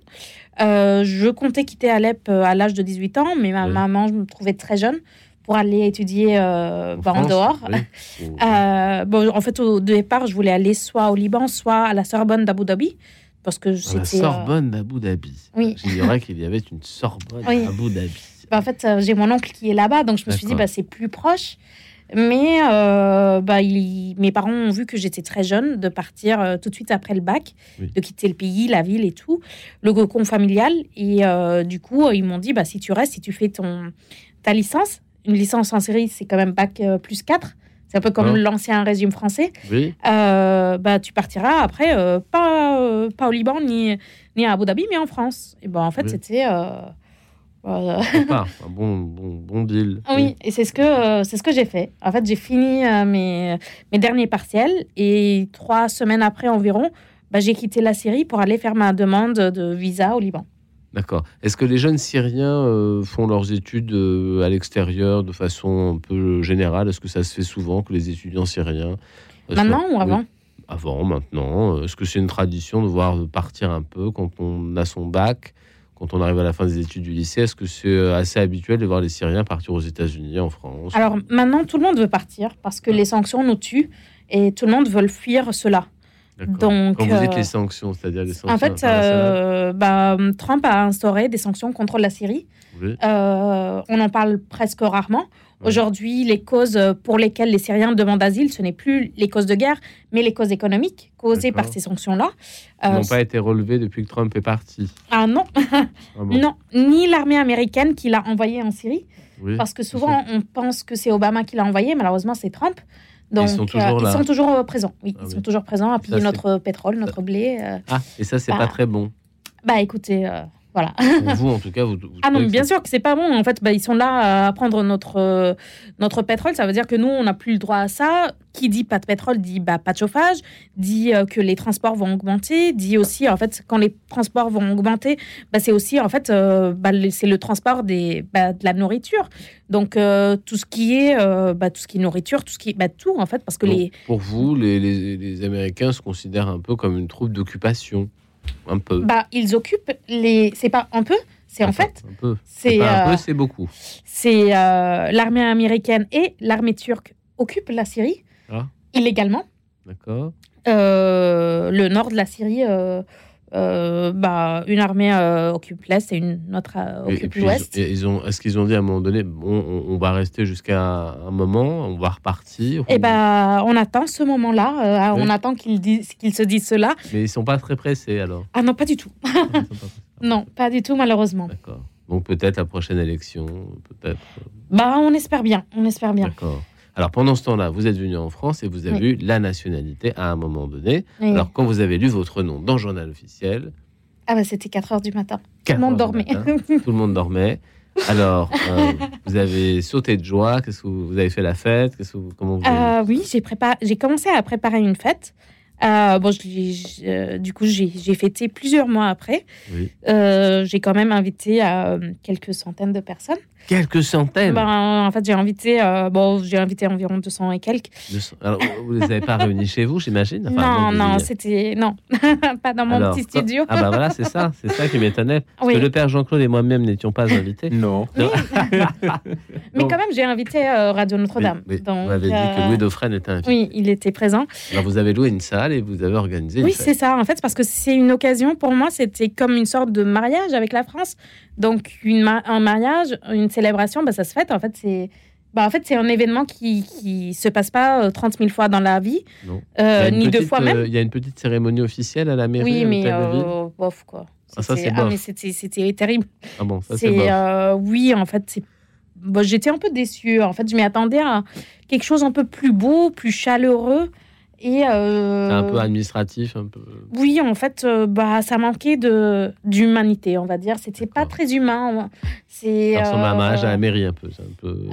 je comptais quitter Alep à l'âge de 18 ans, mais ma maman, je me trouvais très jeune pour aller étudier en, bah, en, dehors. bon, en fait, au départ, je voulais aller soit au Liban, soit à la Sorbonne d'Abu Dhabi. Parce que c'était. La Sorbonne d'Abu Dhabi. Oui. J'ignorais qu'il y avait une Sorbonne Abu Dhabi. Bah, en fait, euh, j'ai mon oncle qui est là-bas, donc je me suis dit, bah, c'est plus proche. Mais euh, bah, mes parents ont vu que j'étais très jeune de partir euh, tout de suite après le bac, de quitter le pays, la ville et tout, le cocon familial. Et du coup, ils m'ont dit, bah, si tu restes, si tu fais ton, ta licence, une licence en série, c'est quand même bac plus 4. C'est un peu comme l'ancien régime français. Oui. Euh, bah, tu partiras après, euh, pas, euh, pas au Liban ni, ni à Abu Dhabi, mais en France. Et ben, en fait, c'était. un bon, bon, bon deal. Oui, et c'est ce que, c'est ce que j'ai fait. En fait, j'ai fini mes, mes derniers partiels et trois semaines après environ, bah, j'ai quitté la Syrie pour aller faire ma demande de visa au Liban. D'accord. Est-ce que les jeunes Syriens euh, font leurs études euh, à l'extérieur de façon un peu générale? Est-ce que ça se fait souvent que les étudiants syriens... Maintenant ou avant? Avant, maintenant. Est-ce que c'est une tradition de voir partir un peu quand on a son bac, quand on arrive à la fin des études du lycée? Est-ce que c'est euh, assez habituel de voir les Syriens partir aux États-Unis, en France? Alors maintenant, tout le monde veut partir parce que les sanctions nous tuent et tout le monde veut fuir cela. Donc, Quand vous dites les sanctions, c'est-à-dire les sanctions En fait, bah, Trump a instauré des sanctions contre la Syrie. On en parle presque rarement. Aujourd'hui, les causes pour lesquelles les Syriens demandent asile, ce n'est plus les causes de guerre, mais les causes économiques causées par ces sanctions-là. Elles n'ont pas été relevées depuis que Trump est parti. Ah non, ah non, ni l'armée américaine qui l'a envoyé en Syrie, parce que souvent on pense que c'est Obama qui l'a envoyé, malheureusement c'est Trump. Donc, ils sont toujours, ils sont toujours présents. Oui, ah ils sont toujours présents à piller notre pétrole, notre blé. Euh. Ah, et ça, c'est pas bah. très bon. Bah, écoutez, euh, voilà. Pour vous, en tout cas, vous. ah non, bien sûr que c'est pas bon. En fait, bah, ils sont là à prendre notre, euh, notre pétrole. Ça veut dire que nous, on n'a plus le droit à ça. Qui dit pas de pétrole dit bah, pas de chauffage, dit euh, que les transports vont augmenter, dit aussi, en fait, quand les transports vont augmenter, bah, c'est aussi, en fait, euh, bah, c'est le transport des, bah, de la nourriture. Donc, tout ce qui est bah, tout ce qui est nourriture, tout ce qui est bah, tout, en fait, parce que les. Pour vous, les, les, les Américains se considèrent un peu comme une troupe d'occupation. Un peu. Bah, ils occupent les. C'est pas un peu, c'est en fait. Un peu. C'est un peu, euh, c'est beaucoup. C'est euh, l'armée américaine et l'armée turque occupent la Syrie ah. illégalement. D'accord. Euh, le nord de la Syrie euh, bah, une armée euh, occupe l'Est et une autre euh, occupe l'Ouest. Ils ont, est-ce qu'ils ont dit à un moment donné, bon, on, va rester jusqu'à un moment, on va repartir Eh ben, on attend ce moment-là, on attend qu'ils, disent, qu'ils se disent cela. Mais ils sont pas très pressés alors Ah non, pas du tout. non, pas du tout, malheureusement. D'accord. Donc peut-être la prochaine élection, peut-être. Bah, on espère bien, on espère bien. D'accord. Alors pendant ce temps-là, vous êtes venu en France et vous avez eu la nationalité à un moment donné. Alors quand vous avez lu votre nom dans le journal officiel. Ah bah c'était 4 heures du matin. Tout le monde dormait. Tout le monde dormait. Alors, euh, vous avez sauté de joie. Qu'est-ce que vous, avez fait la fête? Qu'est-ce que comment vous euh, Oui, j'ai préparé. J'ai commencé à préparer une fête. Euh, bon, je, du coup, j'ai fêté plusieurs mois après. j'ai quand même invité quelques centaines de personnes. Quelques centaines ben, En fait, j'ai invité, euh, bon, j'ai invité environ 200 et quelques. Alors, vous ne les avez pas réunis chez vous, j'imagine? Non, non, c'était. Non, pas dans mon petit studio. Ah, bah voilà, c'est ça, c'est ça qui m'étonnait. Parce que le père Jean-Claude et moi-même n'étions pas invités. Non. Mais, quand même, j'ai invité euh, Radio Notre-Dame. vous avez dit que Louis Dauphren était invité. Oui, il était présent. Alors, vous avez loué une salle et vous avez organisé. Oui, c'est ça, en fait, parce que c'est une occasion pour moi, c'était comme une sorte de mariage avec la France. Donc, une un mariage, une célébration, bah, ça se fête. En fait, c'est. Bah, en fait, c'est un événement qui ne se passe pas 30 euh, 000 fois dans la vie, euh, ni deux fois même. Euh, il y a une petite cérémonie officielle à la mairie. Oui, mais bof, quoi. Ah, ça, c'est ah, c'était terrible. Ah bon, ça, c'est Oui, en fait, c'est bon, j'étais un peu déçue. En fait, je m'y attendais à quelque chose un peu plus beau, plus chaleureux. Et euh, c'est un peu administratif, un peu. Oui, en fait, euh, bah, ça manquait de d'humanité, on va dire. C'était pas très humain. C'est. Ça ressemble à un mariage à la mairie un peu.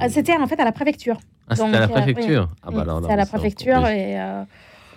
Ah, c'était en fait à la préfecture. Ah, c'était à la préfecture. Ah bah à la préfecture et.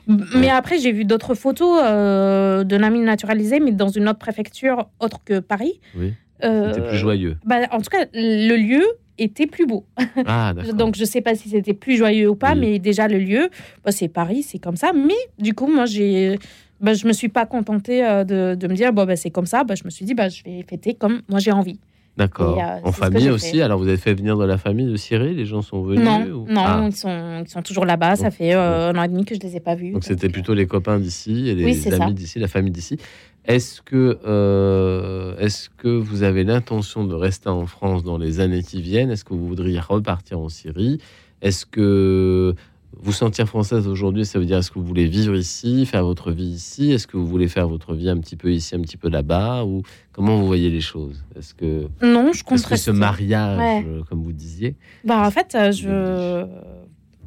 Mais après, j'ai vu d'autres photos euh, de Nami naturalisé, mais dans une autre préfecture autre que Paris. Oui. C'était plus joyeux. Bah, en tout cas, le lieu était plus beau. Ah, Donc je sais pas si c'était plus joyeux ou pas, mais déjà le lieu, bah, c'est Paris, c'est comme ça. Mais du coup, moi, j'ai, bah, je me suis pas contentée euh, de, de me dire bon bah, c'est comme ça. Bah, je me suis dit bah, je vais fêter comme moi j'ai envie. D'accord. Euh, en famille aussi Alors, vous avez fait venir de la famille de Cyril Les gens sont venus Non, non ah. ils, sont, ils sont toujours là-bas. Ça fait euh, un an et demi que je les ai pas vus. Donc, c'était plutôt les copains d'ici et les amis d'ici, la famille d'ici. Est-ce que, euh, est que vous avez l'intention de rester en France dans les années qui viennent? Est-ce que vous voudriez repartir en Syrie? Est-ce que vous sentir française aujourd'hui, ça veut dire est-ce que vous voulez vivre ici, faire votre vie ici? Est-ce que vous voulez faire votre vie un petit peu ici, un petit peu là-bas? Ou comment vous voyez les choses? Est-ce que non, je compte que ce mariage, comme vous disiez? Bah en fait, euh, je,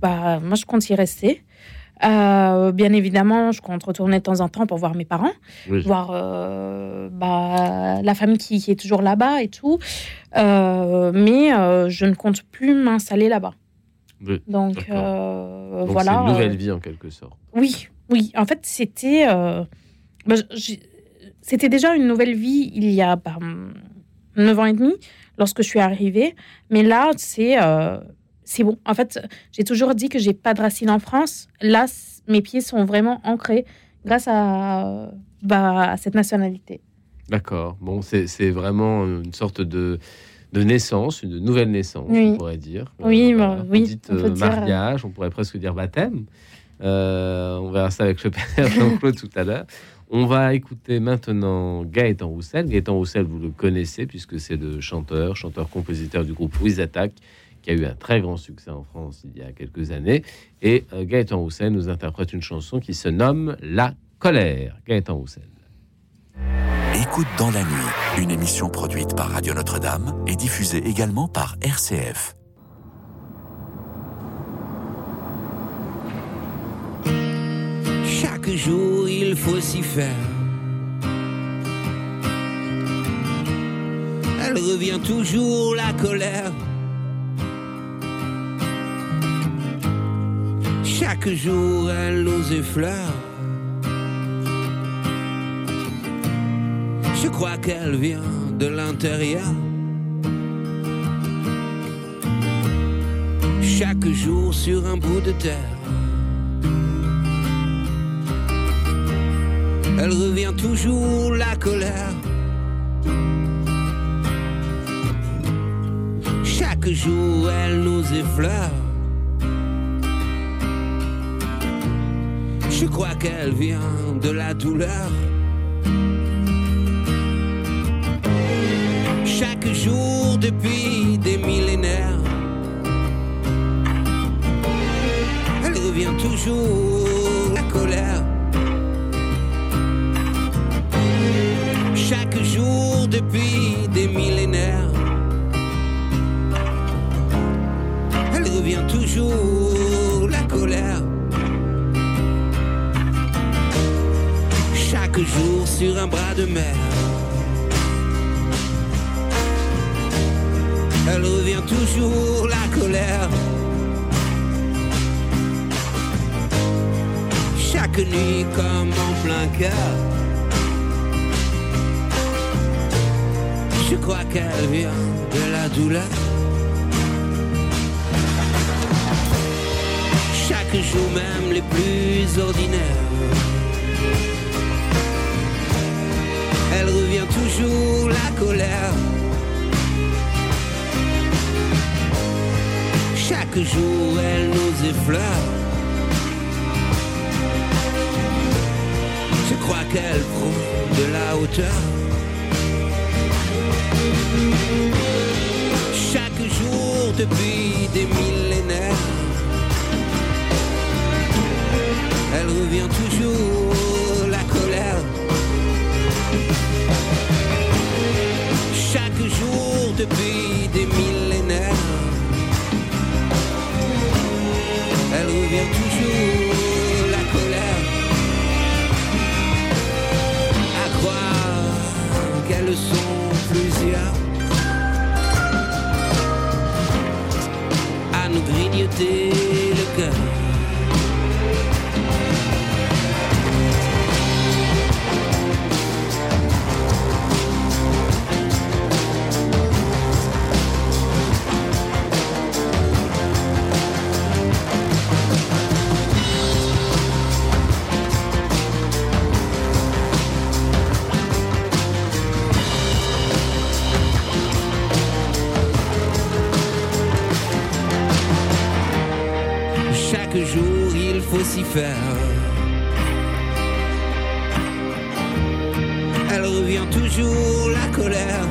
bah moi je compte y rester. Euh, bien évidemment, je compte retourner de temps en temps pour voir mes parents, voir euh, bah, la famille qui, est toujours là-bas et tout. Euh, mais je ne compte plus m'installer là-bas. Donc, voilà. C'est une nouvelle vie en quelque sorte. Oui, oui. En fait, c'était bah, c'était déjà une nouvelle vie il y a bah, 9 ans et demi lorsque je suis arrivée. Mais là, c'est c'est bon. En fait, j'ai toujours dit que j'ai pas de racines en France. Là, mes pieds sont vraiment ancrés grâce à, bah, cette nationalité. D'accord. Bon, c'est vraiment une sorte de, de naissance, une nouvelle naissance, on pourrait dire. Oui, euh, bah, oui. on dit euh, mariage, on pourrait presque dire baptême. on verra ça avec le père Jean-Claude tout à l'heure. On va écouter maintenant Gaëtan Roussel. Gaëtan Roussel, vous le connaissez puisque c'est le chanteur, chanteur-compositeur du groupe Louise Attack, qui a eu un très grand succès en France il y a quelques années. Et Gaëtan Roussel nous interprète une chanson qui se nomme La colère. Gaëtan Roussel. Écoute dans la nuit, une émission produite par Radio Notre-Dame et diffusée également par RCF. Chaque jour, il faut s'y faire. Elle revient toujours, la colère. Chaque jour, elle nous effleure. Je crois qu'elle vient de l'intérieur. Chaque jour sur un bout de terre. Elle revient toujours la colère. Chaque jour elle nous effleure. Je crois qu'elle vient de la douleur. jour depuis des millénaires. Elle revient toujours, la colère. Chaque jour depuis des millénaires. Elle revient toujours, la colère. Chaque jour sur un bras de mer. elle revient toujours la colère. Chaque nuit comme en plein cœur. Je crois qu'elle vient de la douleur. Chaque jour même les plus ordinaires. Toujours la colère. chaque jour elle nous effleure. Je crois qu'elle prend de la hauteur. Chaque jour depuis des millénaires, elle revient toujours depuis des millénaires. elle revient toujours la colère. À croire qu'elles sont plusieurs. À nous grignoter Elle revient toujours la colère.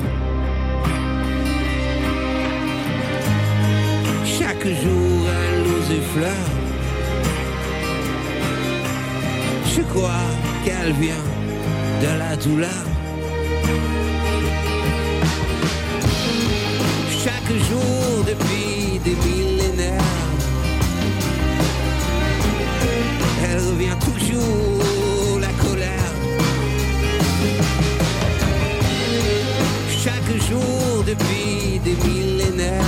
Chaque jour elle nous effleure. Je crois qu'elle vient de la douleur. Chaque jour depuis des millénaires. Elle revient toujours la colère. Chaque jour depuis des millénaires,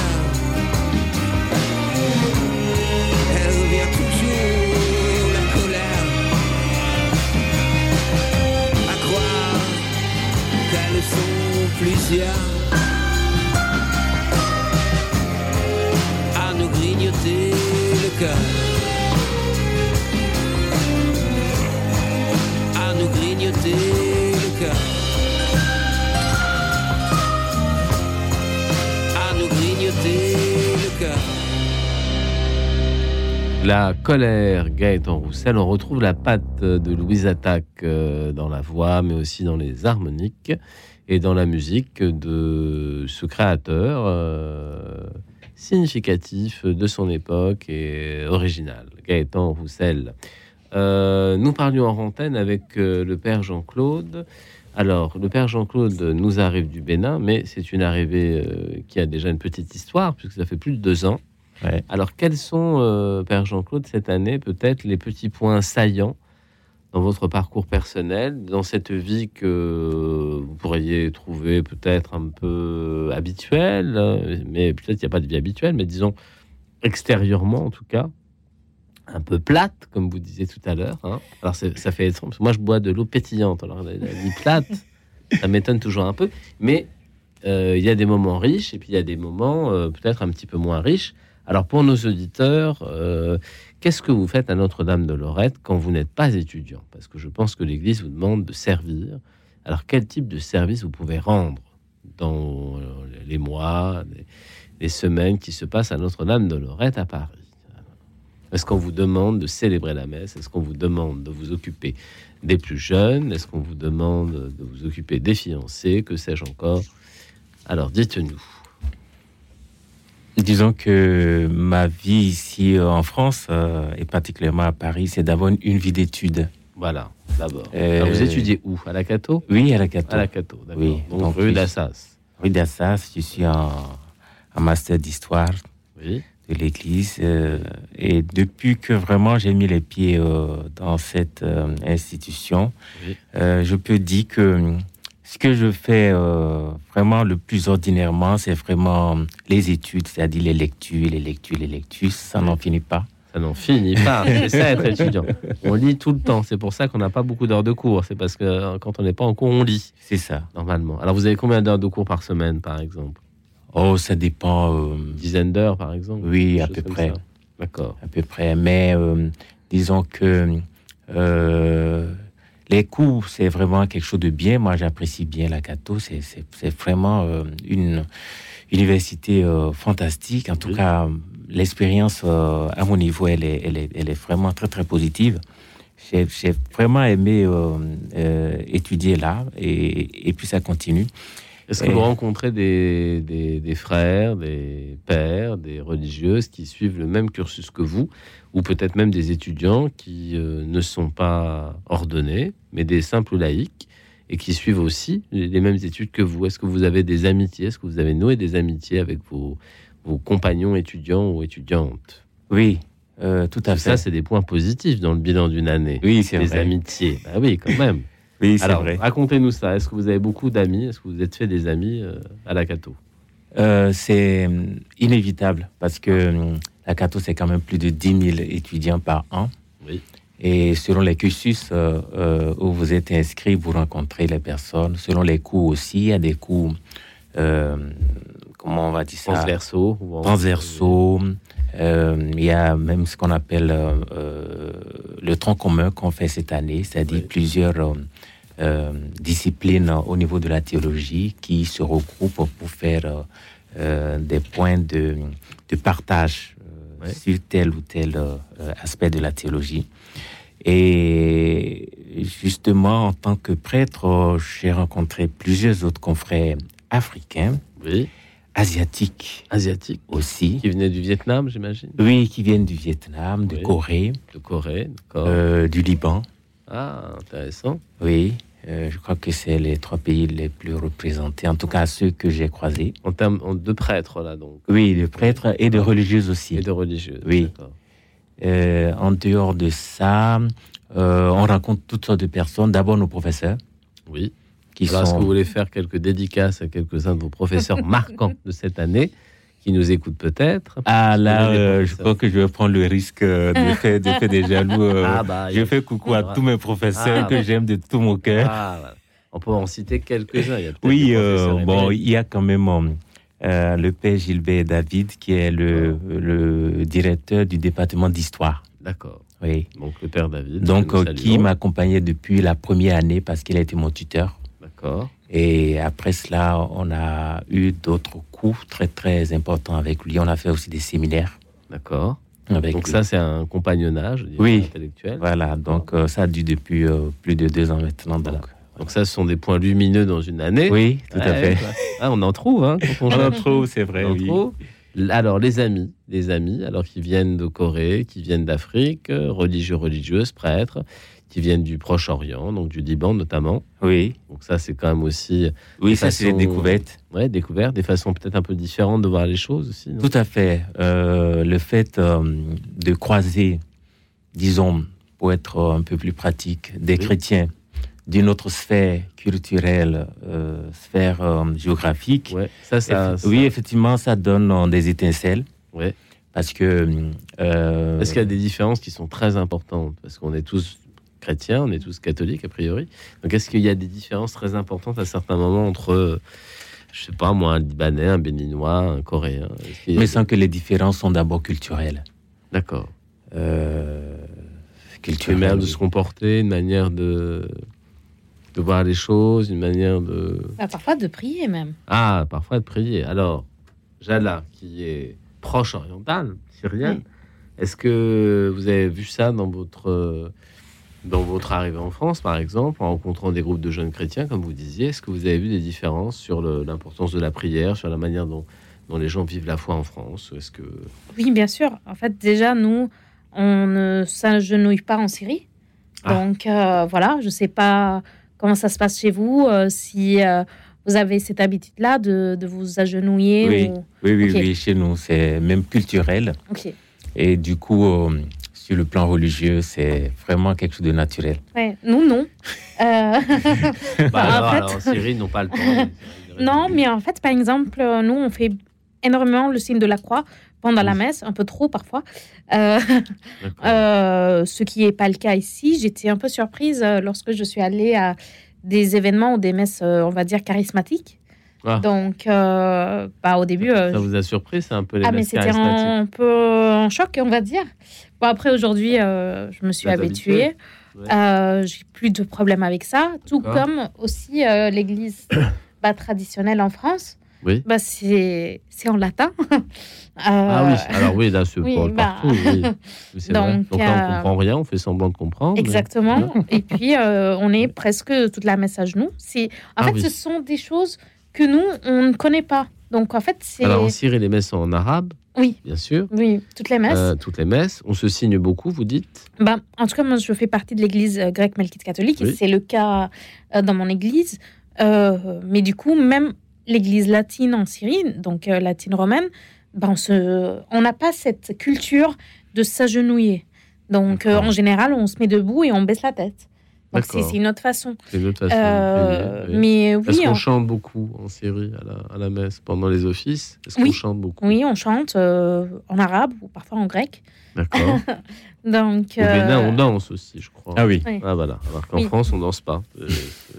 elle revient toujours la colère. À croire qu'elles sont plusieurs. À nous grignoter le cœur. La colère, Gaëtan Roussel, on retrouve la patte de Louise Attaque euh, dans la voix, mais aussi dans les harmoniques et dans la musique de ce créateur euh, significatif de son époque et original, Gaëtan Roussel. Euh, nous parlions en antenne avec le père Jean-Claude. Alors, le père Jean-Claude nous arrive du Bénin, mais c'est une arrivée qui a déjà une petite histoire, puisque ça fait plus de deux ans. Alors, quels sont, euh, Père Jean-Claude, cette année, peut-être les petits points saillants dans votre parcours personnel, dans cette vie que vous pourriez trouver peut-être un peu habituelle, mais peut-être qu'il n'y a pas de vie habituelle, mais disons extérieurement en tout cas, un peu plate, comme vous disiez tout à l'heure. Hein. Alors ça fait moi je bois de l'eau pétillante, alors la, vie plate, ça m'étonne toujours un peu, mais euh, il y a des moments riches et puis il y a des moments euh, peut-être un petit peu moins riches. Alors pour nos auditeurs, euh, qu'est-ce que vous faites à Notre-Dame de Lorette quand vous n'êtes pas étudiant? Parce que je pense que l'Église vous demande de servir. Alors quel type de service vous pouvez rendre dans les mois, les, semaines qui se passent à Notre-Dame de Lorette à Paris? Est-ce qu'on vous demande de célébrer la messe? Est-ce qu'on vous demande de vous occuper des plus jeunes? Est-ce qu'on vous demande de vous occuper des fiancés? Que sais-je encore? Alors dites-nous. Disons que ma vie ici euh, en France, euh, et particulièrement à Paris, c'est d'avoir une, vie d'études. Voilà, d'abord. Euh, vous étudiez où? À la Cato? Oui, à la Cato. À la Cato, d'accord. Oui, donc, rue d'Assas. Rue d'Assas, je suis en, master d'histoire de l'Église. et depuis que vraiment j'ai mis les pieds dans cette institution, je peux dire que ce que je fais euh, vraiment le plus ordinairement, c'est vraiment les études, c'est-à-dire les lectures, les lectures, les lectures. Ça n'en finit pas. Ça n'en finit pas. C'est ça être étudiant. On lit tout le temps. C'est pour ça qu'on n'a pas beaucoup d'heures de cours. C'est parce que euh, quand on n'est pas en cours, on lit. C'est ça. Normalement. Alors, vous avez combien d'heures de cours par semaine, par exemple? Oh, ça dépend. Euh... Dizaine d'heures, par exemple Oui, à peu près. D'accord. À peu près. Mais euh, disons que les cours, c'est vraiment quelque chose de bien. Moi, j'apprécie bien la Cato. C'est vraiment euh, une université euh, fantastique. En tout cas, l'expérience euh, à mon niveau, elle est, elle, est, elle est, vraiment très, très positive. J'ai vraiment aimé étudier là et, et, puis ça continue. Est-ce que vous rencontrez des, des, des, frères, des pères, des religieuses qui suivent le même cursus que vous ou peut-être même des étudiants qui euh, ne sont pas ordonnés, mais des simples laïcs, et qui suivent aussi les, mêmes études que vous? Est-ce que vous avez des amitiés? Est-ce que vous avez noué des amitiés avec vos, vos compagnons étudiants ou étudiantes? Oui, euh, tout à fait. Ça, c'est des points positifs dans le bilan d'une année. Oui, c'est vrai. amitiés. Bah oui, quand même. Oui, c'est vrai. Racontez-nous ça. Est-ce que vous avez beaucoup d'amis? Est-ce que vous êtes fait des amis euh, à la Cato C'est hum, inévitable parce que la Cato, c'est quand même plus de 10 000 étudiants par an. Et selon les cursus euh, euh, où vous êtes inscrit, vous rencontrez les personnes. Selon les cours aussi, il y a des cours, euh, comment on va dire ça? Transversaux. Transversaux. il y a même ce qu'on appelle le tronc commun qu'on fait cette année, c'est-à-dire plusieurs disciplines au niveau de la théologie qui se regroupent pour faire des points de, de partage sur tel ou tel euh, aspect de la théologie. Et justement, en tant que prêtre, j'ai rencontré plusieurs autres confrères africains. Oui. Asiatiques. Asiatiques. Aussi. Qui venaient du Vietnam, j'imagine. Oui, qui viennent du Vietnam, de Corée. De Corée, euh, du Liban. Ah, intéressant. Oui. Euh, je crois que c'est les trois pays les plus représentés, en tout cas ceux que j'ai croisés. En termes de prêtres, là, donc Oui, de prêtres et de religieuses aussi. Et de religieuses, oui. Euh, en dehors de ça, euh, on rencontre toutes sortes de personnes. D'abord nos professeurs. Oui. Qui sont... Est-ce que vous voulez faire quelques dédicaces à quelques-uns de vos professeurs marquants de cette année qui nous écoutent peut-être. Ah là, euh, je crois que je vais prendre le risque euh, de, faire, des jaloux. Euh. Ah, bah, je fais coucou à tous mes professeurs ah, que j'aime de tout mon cœur. Ah, on peut en citer quelques-uns. Oui, bon, il y a quand même le père Gilbert David qui est le, le directeur du département d'histoire. D'accord. Oui. Donc le père David. Donc qui m'accompagnait depuis la première année parce qu'il a été mon tuteur. D'accord. Et après cela, on a eu d'autres coups très très importants avec lui. On a fait aussi des séminaires. D'accord. donc ça, c'est un compagnonnage oui, intellectuel. Voilà, donc ça a dû depuis plus de deux ans maintenant. Donc. donc ça, ce sont des points lumineux dans une année. Oui, tout à fait. Ah, on en trouve, hein, on, en trouve, c'est vrai. oui. Alors, les amis, les amis, alors qui viennent de Corée, qui viennent d'Afrique, religieux, religieuses, prêtres, qui viennent du Proche-Orient, donc du Liban notamment. Oui. Donc ça, c'est quand même aussi. Oui, ça c'est des découvertes. Oui, découvertes, des façons peut-être un peu différentes de voir les choses aussi. Tout à fait. Euh, le fait euh, de croiser, disons, pour être un peu plus pratique, des chrétiens d'une autre sphère culturelle, euh, sphère géographique. Ouais, ça, ça, Oui, effectivement, ça donne des étincelles. Ouais. Parce que. Est-ce qu'il y a des différences qui sont très importantes Parce qu'on est tous chrétiens, on est tous catholiques a priori. Donc est-ce qu'il y a des différences très importantes à certains moments entre, je sais pas moi, un Libanais, un Béninois, un Coréen? Mais sans que les différences sont d'abord culturelles. D'accord. Euh, Une manière de se comporter, une manière de de voir les choses, une manière de... Bah, parfois de prier même. Ah, parfois de prier. Alors, Jala, qui est proche orientale, syrienne, est-ce que vous avez vu ça dans votre dans votre arrivée en France, par exemple, en rencontrant des groupes de jeunes chrétiens, comme vous disiez, est-ce que vous avez vu des différences sur l'importance de la prière, sur la manière dont, dont, les gens vivent la foi en France? Est-ce que oui, bien sûr. En fait, déjà nous, on ne s'agenouille pas en Syrie, ah. donc euh, voilà. Je ne sais pas comment ça se passe chez vous, euh, si euh, vous avez cette habitude-là de, de, vous agenouiller. Oui, oui, oui, oui, chez nous, c'est même culturel. Ok. Et du coup, sur le plan religieux, c'est vraiment quelque chose de naturel. Ouais, nous, non. Euh... bah en, Syrie, n'ont pas le temps. non, mais en fait, par exemple, nous, on fait énormément le signe de la croix pendant la messe, un peu trop parfois. Euh, euh, ce qui n'est pas le cas ici. J'étais un peu surprise euh, lorsque je suis allée à des événements ou des messes, on va dire, charismatiques. Ah. Donc, euh, bah, au début. ça vous a surpris, c'est un peu les Ah, mais c'était un, peu en choc, on va dire. Bon, après, aujourd'hui, euh, je me suis habituée. Euh, j'ai plus de problème avec ça. Tout comme aussi l'église bah, traditionnelle en France. Oui. Bah, c'est en latin. ah oui, alors oui, là, c'est oui, bah... partout. Oui. Donc, Donc là, on comprend rien, on fait semblant de comprendre. Exactement. Et puis, on est presque toute la messe à genoux. En ah fait, ce sont des choses que nous, on ne connaît pas. Donc en fait, c'est. Alors en Syrie, les messes sont en arabe. Oui. Bien sûr. Oui, toutes les messes. Euh, toutes les messes. On se signe beaucoup, vous dites bah, En tout cas, moi, je fais partie de l'église euh, grecque melkite catholique et c'est le cas euh, dans mon église. mais du coup, même l'église latine en Syrie, donc latine romaine, bah, on n'a pas cette culture de s'agenouiller. Donc en général, on se met debout et on baisse la tête c'est une autre façon. C'est une autre façon. Euh, mais oui. Est-ce qu'on chante beaucoup en Syrie à la, messe pendant les offices? Est-ce qu'on chante beaucoup? Oui, on chante euh, en arabe ou parfois en grec. D'accord. Donc. Au Bénin, on euh, danse aussi, je crois. Ah oui. Ah voilà. Alors qu'en France, on danse pas.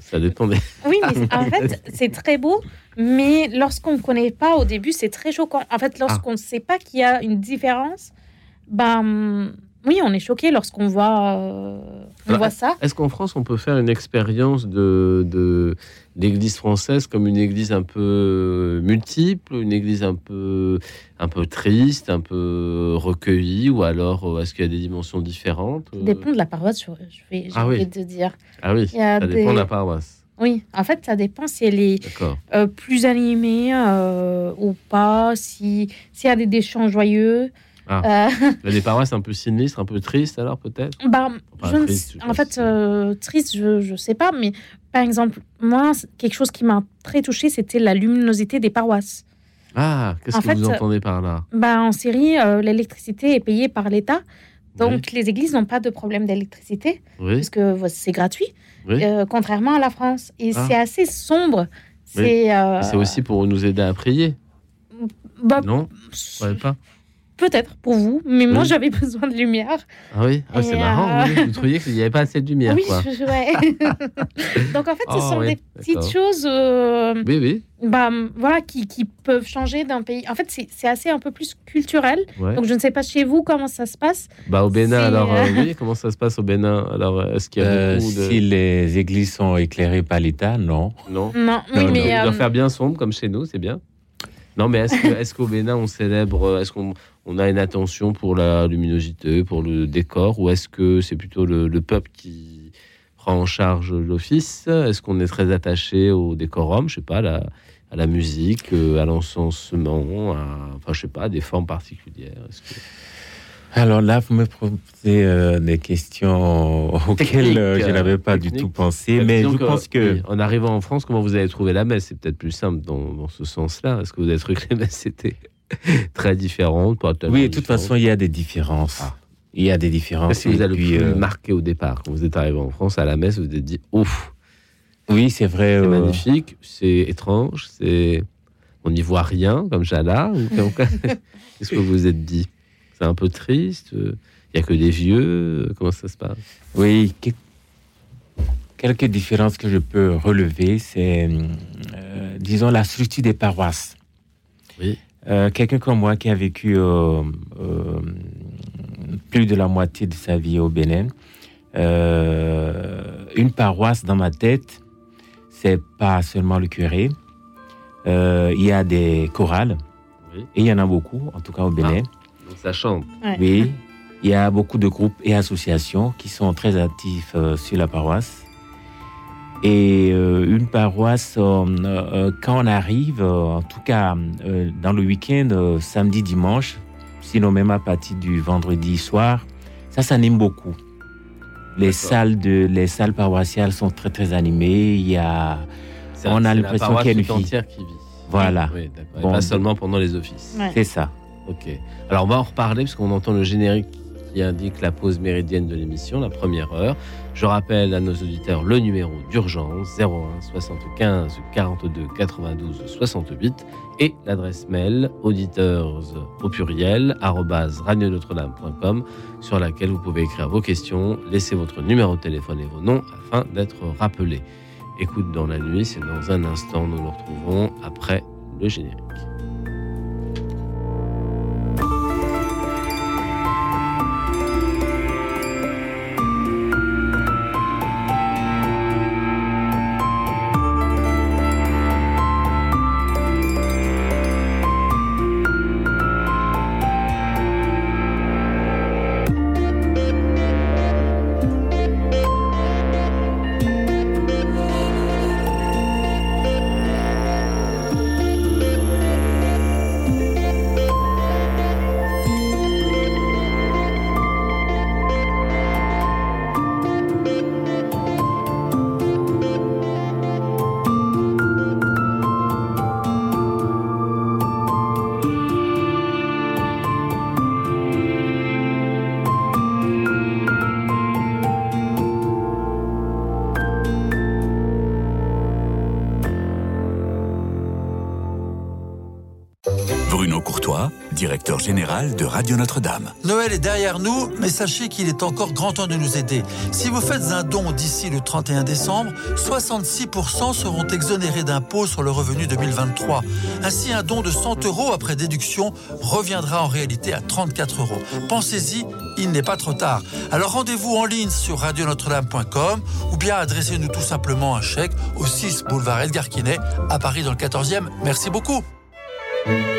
Ça dépend des. oui, mais en fait, c'est très beau, mais lorsqu'on ne connaît pas au début, c'est très choquant. En fait, lorsqu'on ne sait pas qu'il y a une différence, ben oui, on est choqué lorsqu'on voit, euh, voit ça. Est-ce qu'en France, on peut faire une expérience de, de l'Église française comme une Église un peu multiple, une Église un peu, un peu triste, un peu recueillie, ou alors euh, est-ce qu'il y a des dimensions différentes Ça dépend de la paroisse, je vais, ah oui. te dire. Ah oui, ça dépend de la paroisse. Oui, en fait, ça dépend si elle est euh, plus animée ou pas, s'il y a des, des chants joyeux. Ah. Euh... des paroisses un peu sinistres, un peu tristes alors peut-être bah, En fait, euh, triste, je ne sais pas, mais par exemple, moi, quelque chose qui m'a très touchée, c'était la luminosité des paroisses. Ah, qu'est-ce que vous entendez par là? bah, En Syrie, euh, l'électricité est payée par l'État. Donc, les églises n'ont pas de problème d'électricité, parce que c'est gratuit, contrairement à la France. Et ah. c'est assez sombre. C'est aussi pour nous aider à prier. Bah, non, pas? Peut-être pour vous, mais moi j'avais besoin de lumière. Ah oui, ah, c'est marrant. Euh, vous trouviez qu'il n'y avait pas assez de lumière. Oui, Donc en fait, ce ah sont des petites choses. Euh, oui, oui. Bah, voilà, qui, qui peuvent changer d'un pays. En fait, c'est assez un peu plus culturel. Donc je ne sais pas chez vous comment ça se passe. Bah, au Bénin, alors euh, oui, comment ça se passe au Bénin? Alors est-ce qu'il y a beaucoup de... Si les églises sont éclairées par l'État, non. Non. Non, oui, mais. Il doit faire bien sombre comme chez nous, c'est bien. Non, mais est-ce qu'au Bénin, on célèbre, est-ce qu'on on a une attention pour la luminosité, pour le décor, ou est-ce que c'est plutôt le, peuple qui prend en charge l'office? Est-ce qu'on est très attaché au décorum, je sais pas, à la, musique, euh, à l'encensement, enfin, je sais pas, à des formes particulières alors là, vous me posez euh, des questions auxquelles euh, je n'avais pas du tout pensé, mais je pense que... en arrivant en France, comment vous avez trouvé la messe? C'est peut-être plus simple dans, ce sens-là. Est-ce que vous avez trouvé que la messe était très différente Oui, de toute façon, il y a des différences. Ah. Il y a des différences. Qui vous a le plus euh, marqué au départ? Quand vous êtes arrivé en France, à la messe, vous vous êtes dit « Ouf !» Oui, c'est vrai. C'est magnifique, c'est étrange, c'est... On n'y voit rien, comme Jala. Qu'est-ce que vous vous êtes dit? C'est un peu triste. Il n'y a que des vieux. Comment ça se passe? Oui, quelques différences que je peux relever, c'est, euh, disons, la structure des paroisses. Oui. Euh, quelqu'un comme moi qui a vécu euh, plus de la moitié de sa vie au Bénin, une paroisse dans ma tête, c'est pas seulement le curé. Il y a des chorales, et il y en a beaucoup, en tout cas au Bénin. Ah ça chante. Oui, il y a beaucoup de groupes et associations qui sont très actifs euh, sur la paroisse. Et euh, une paroisse, euh, quand on arrive, en tout cas dans le week-end, samedi, dimanche, sinon même à partir du vendredi soir, ça s'anime beaucoup. Les salles, de, les salles paroissiales sont très très animées. Il y a, on a l'impression qu'il y a une vie. qui vit. Voilà. pas seulement pendant les offices. C'est ça. Ok. Alors on va en reparler parce qu'on entend le générique qui indique la pause méridienne de l'émission, la première heure. Je rappelle à nos auditeurs le numéro d'urgence 01 75 42 92 68 et l'adresse mail auditeurs au pluriel radionotre-dame.com sur laquelle vous pouvez écrire vos questions, laisser votre numéro de téléphone et vos noms afin d'être rappelés. Écoute dans la nuit, c'est dans un instant, nous nous retrouvons après le générique. Général de Radio Notre-Dame. Noël est derrière nous, mais sachez qu'il est encore grand temps de nous aider. Si vous faites un don d'ici le 31 décembre, 66% seront exonérés d'impôts sur le revenu 2023. Ainsi, un don de 100 euros après déduction reviendra en réalité à 34 euros. Pensez-y, il n'est pas trop tard. Alors rendez-vous en ligne sur radionotre-dame.com ou bien adressez-nous tout simplement un chèque au 6 boulevard Edgar Quinet à Paris dans le 14e. Merci beaucoup. Radio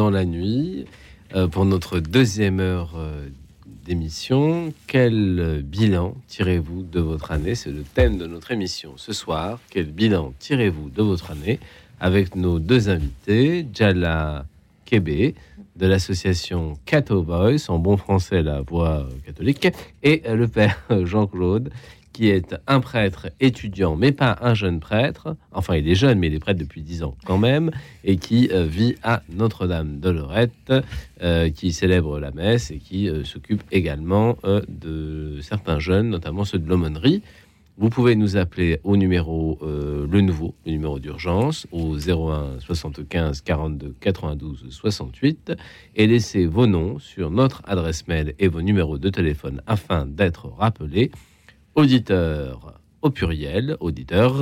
dans la nuit, euh, pour notre deuxième heure euh, d'émission, quel bilan tirez-vous de votre année? C'est le thème de notre émission ce soir. Quel bilan tirez-vous de votre année? Avec nos deux invités, Jala Kébé de l'association Cato Boys, en bon français la voix catholique, et le père Jean-Claude qui est un prêtre étudiant, mais pas un jeune prêtre. Enfin, il est jeune, mais il est prêtre depuis dix ans quand même, et qui euh, vit à Notre-Dame de Lorette, euh, qui célèbre la messe et qui euh, s'occupe également de certains jeunes, notamment ceux de l'aumônerie. Vous pouvez nous appeler au numéro le nouveau, le numéro d'urgence, au 01 75 42 92 68, et laisser vos noms sur notre adresse mail et vos numéros de téléphone afin d'être rappelés auditeurs au pluriel, auditeurs,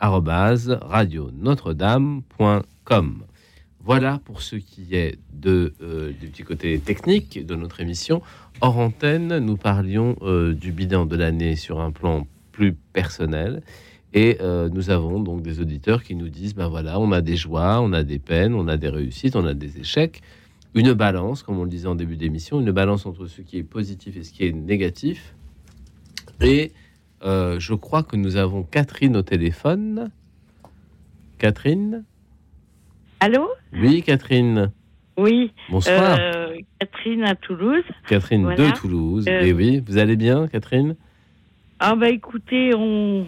radio notre-dame.com. Voilà pour ce qui est de, euh, du petit côté technique de notre émission. Hors antenne, nous parlions euh, du bilan de l'année sur un plan plus personnel. Et euh, nous avons donc des auditeurs qui nous disent, ben voilà, on a des joies, on a des peines, on a des réussites, on a des échecs. Une balance, comme on le disait en début d'émission, une balance entre ce qui est positif et ce qui est négatif. Et euh, je crois que nous avons Catherine au téléphone. Catherine? Allô? Oui, Catherine. Oui. Bonsoir. Euh, Catherine à Toulouse. Catherine de Toulouse. Euh, Et oui, vous allez bien, Catherine? Ah bah écoutez, on,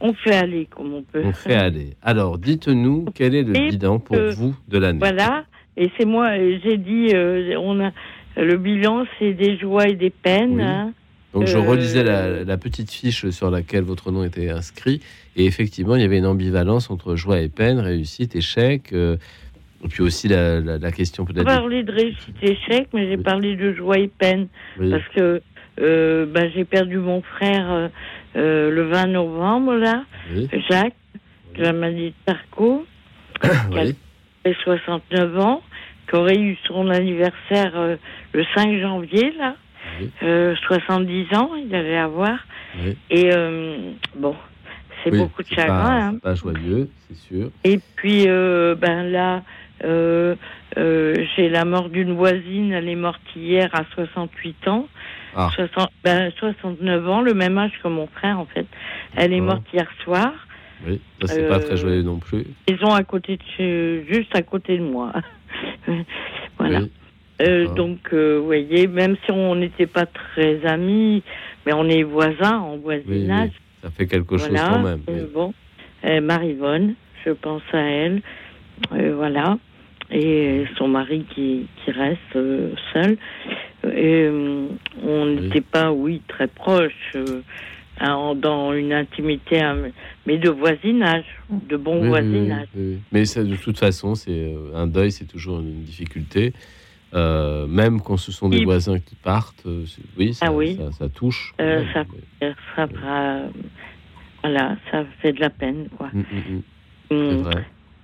on fait aller comme on peut. On fait aller. Alors, dites-nous quel est le bilan pour vous de l'année. Voilà. Et c'est moi, j'ai dit, on a le bilan, c'est des joies et des peines. Hein. Donc je relisais euh, la, petite fiche sur laquelle votre nom était inscrit, et effectivement, il y avait une ambivalence entre joie et peine, réussite, échec, euh, et puis aussi la, question peut-être... J'ai parlé de réussite échec, mais j'ai parlé de joie et peine, parce que euh, bah, j'ai perdu mon frère le 20 novembre, là, Jacques, de la maladie de Tarco, qui a 69 ans, qui aurait eu son anniversaire le 5 janvier, là. 70 euh, ans, il devait avoir. Et euh, bon, c'est beaucoup de chagrin. Pas, hein. joyeux, c'est sûr. Et puis, euh, ben là, j'ai la mort d'une voisine, elle est morte hier à 68 ans. 60, ben, 69 ans, le même âge que mon frère en fait. Elle est morte hier soir. Oui, c'est pas très joyeux non plus. Ils ont à côté de, juste à côté de moi. voilà. Euh, donc, euh, vous voyez, même si on n'était pas très amis, mais on est voisins en voisinage. Ça fait quelque chose quand même. Euh, bon, Marivonne, je pense à elle, voilà, et son mari qui, qui reste seul. Et, on n'était pas, oui, très proches. dans une intimité, mais de voisinage, de bon voisinage. mais ça, de toute façon, c'est un deuil, c'est toujours une difficulté. Euh, même quand ce sont des voisins qui partent, euh, oui, ça, ah Ça, touche. Euh, ça, ça, voilà, ça fait de la peine. Quoi. Mm, mm,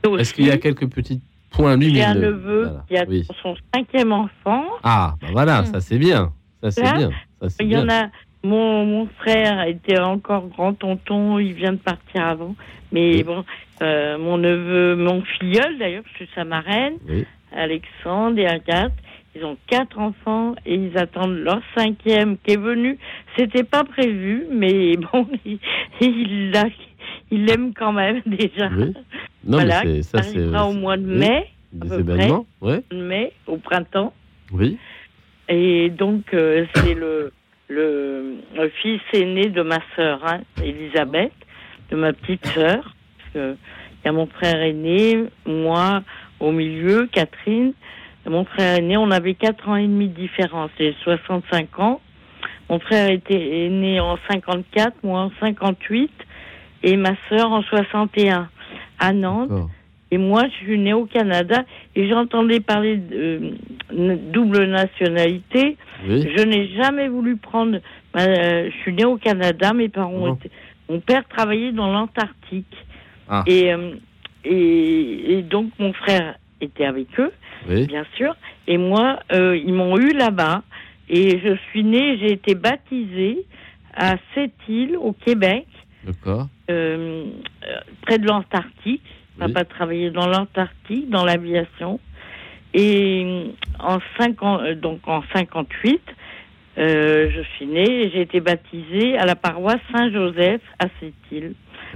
mm. Est-ce qu'il y a quelques petits points lumineux J'ai un neveu qui a son cinquième enfant. Ah, ben voilà, ça c'est bien. Ça c'est bien. il y en a. Mon, mon frère était encore grand tonton, il vient de partir avant. Mais bon, mon neveu, mon filleul d'ailleurs, je suis sa marraine. Oui. Alexandre et Agathe. Ils ont quatre enfants et ils attendent leur cinquième qui est venu. C'était pas prévu, mais bon, il, il l'aime quand même déjà. Oui. Non, voilà, mais ça, c'est au mois de mai, des événements, ouais. mai, au printemps. Oui. Et donc euh, c'est le, le, fils aîné de ma sœur, hein, Elisabeth, de ma petite sœur. Il y a mon frère aîné, moi, au milieu, Catherine. Mon frère est né, on avait 4 ans et demi de différence, et 65 ans. Mon frère était, est né en 54, moi en 58, et ma sœur en 61, à Nantes. Et moi, je suis née au Canada, et j'entendais parler de euh, double nationalité. Je n'ai jamais voulu prendre... Euh, je suis née au Canada, mes parents étaient... Mon père travaillait dans l'Antarctique. Ah. Et... Euh, et, donc mon frère était avec eux, bien sûr. Et moi, euh, ils m'ont eu là-bas. Et je suis née, j'ai été baptisée à cette île au Québec. D'accord. Euh, près de l'Antarctique. Papa travaillait dans l'Antarctique, dans l'aviation. Et en 50, donc en 58, euh, je suis née et j'ai été baptisée à la paroisse Saint-Joseph à Sept-Îles.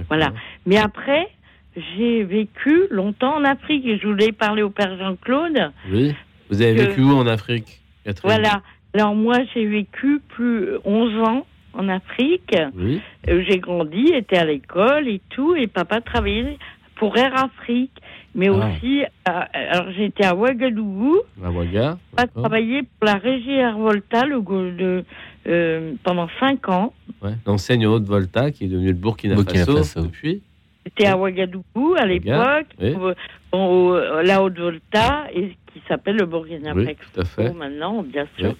Voilà. Mais après, j'ai vécu longtemps en Afrique et je voulais parler au Père Jean-Claude. Oui. Vous avez vécu où en Afrique, Catherine? Voilà. Alors moi, j'ai vécu plus 11 ans en Afrique. Oui. Euh, j'ai grandi, été à l'école et tout, et papa travaillait pour Air Afrique. Mais ah. aussi, euh, alors j'étais à Ouagadougou. À Ouaga. Pas travaillé pour la régie Air Volta le, de, euh, pendant 5 ans. Ouais. L'enseigne Haute Volta qui est devenue le Burkina, Faso, depuis. J'étais à Ouagadougou à l'époque, la Haute Volta, et qui s'appelle le Burkina Faso maintenant, bien sûr.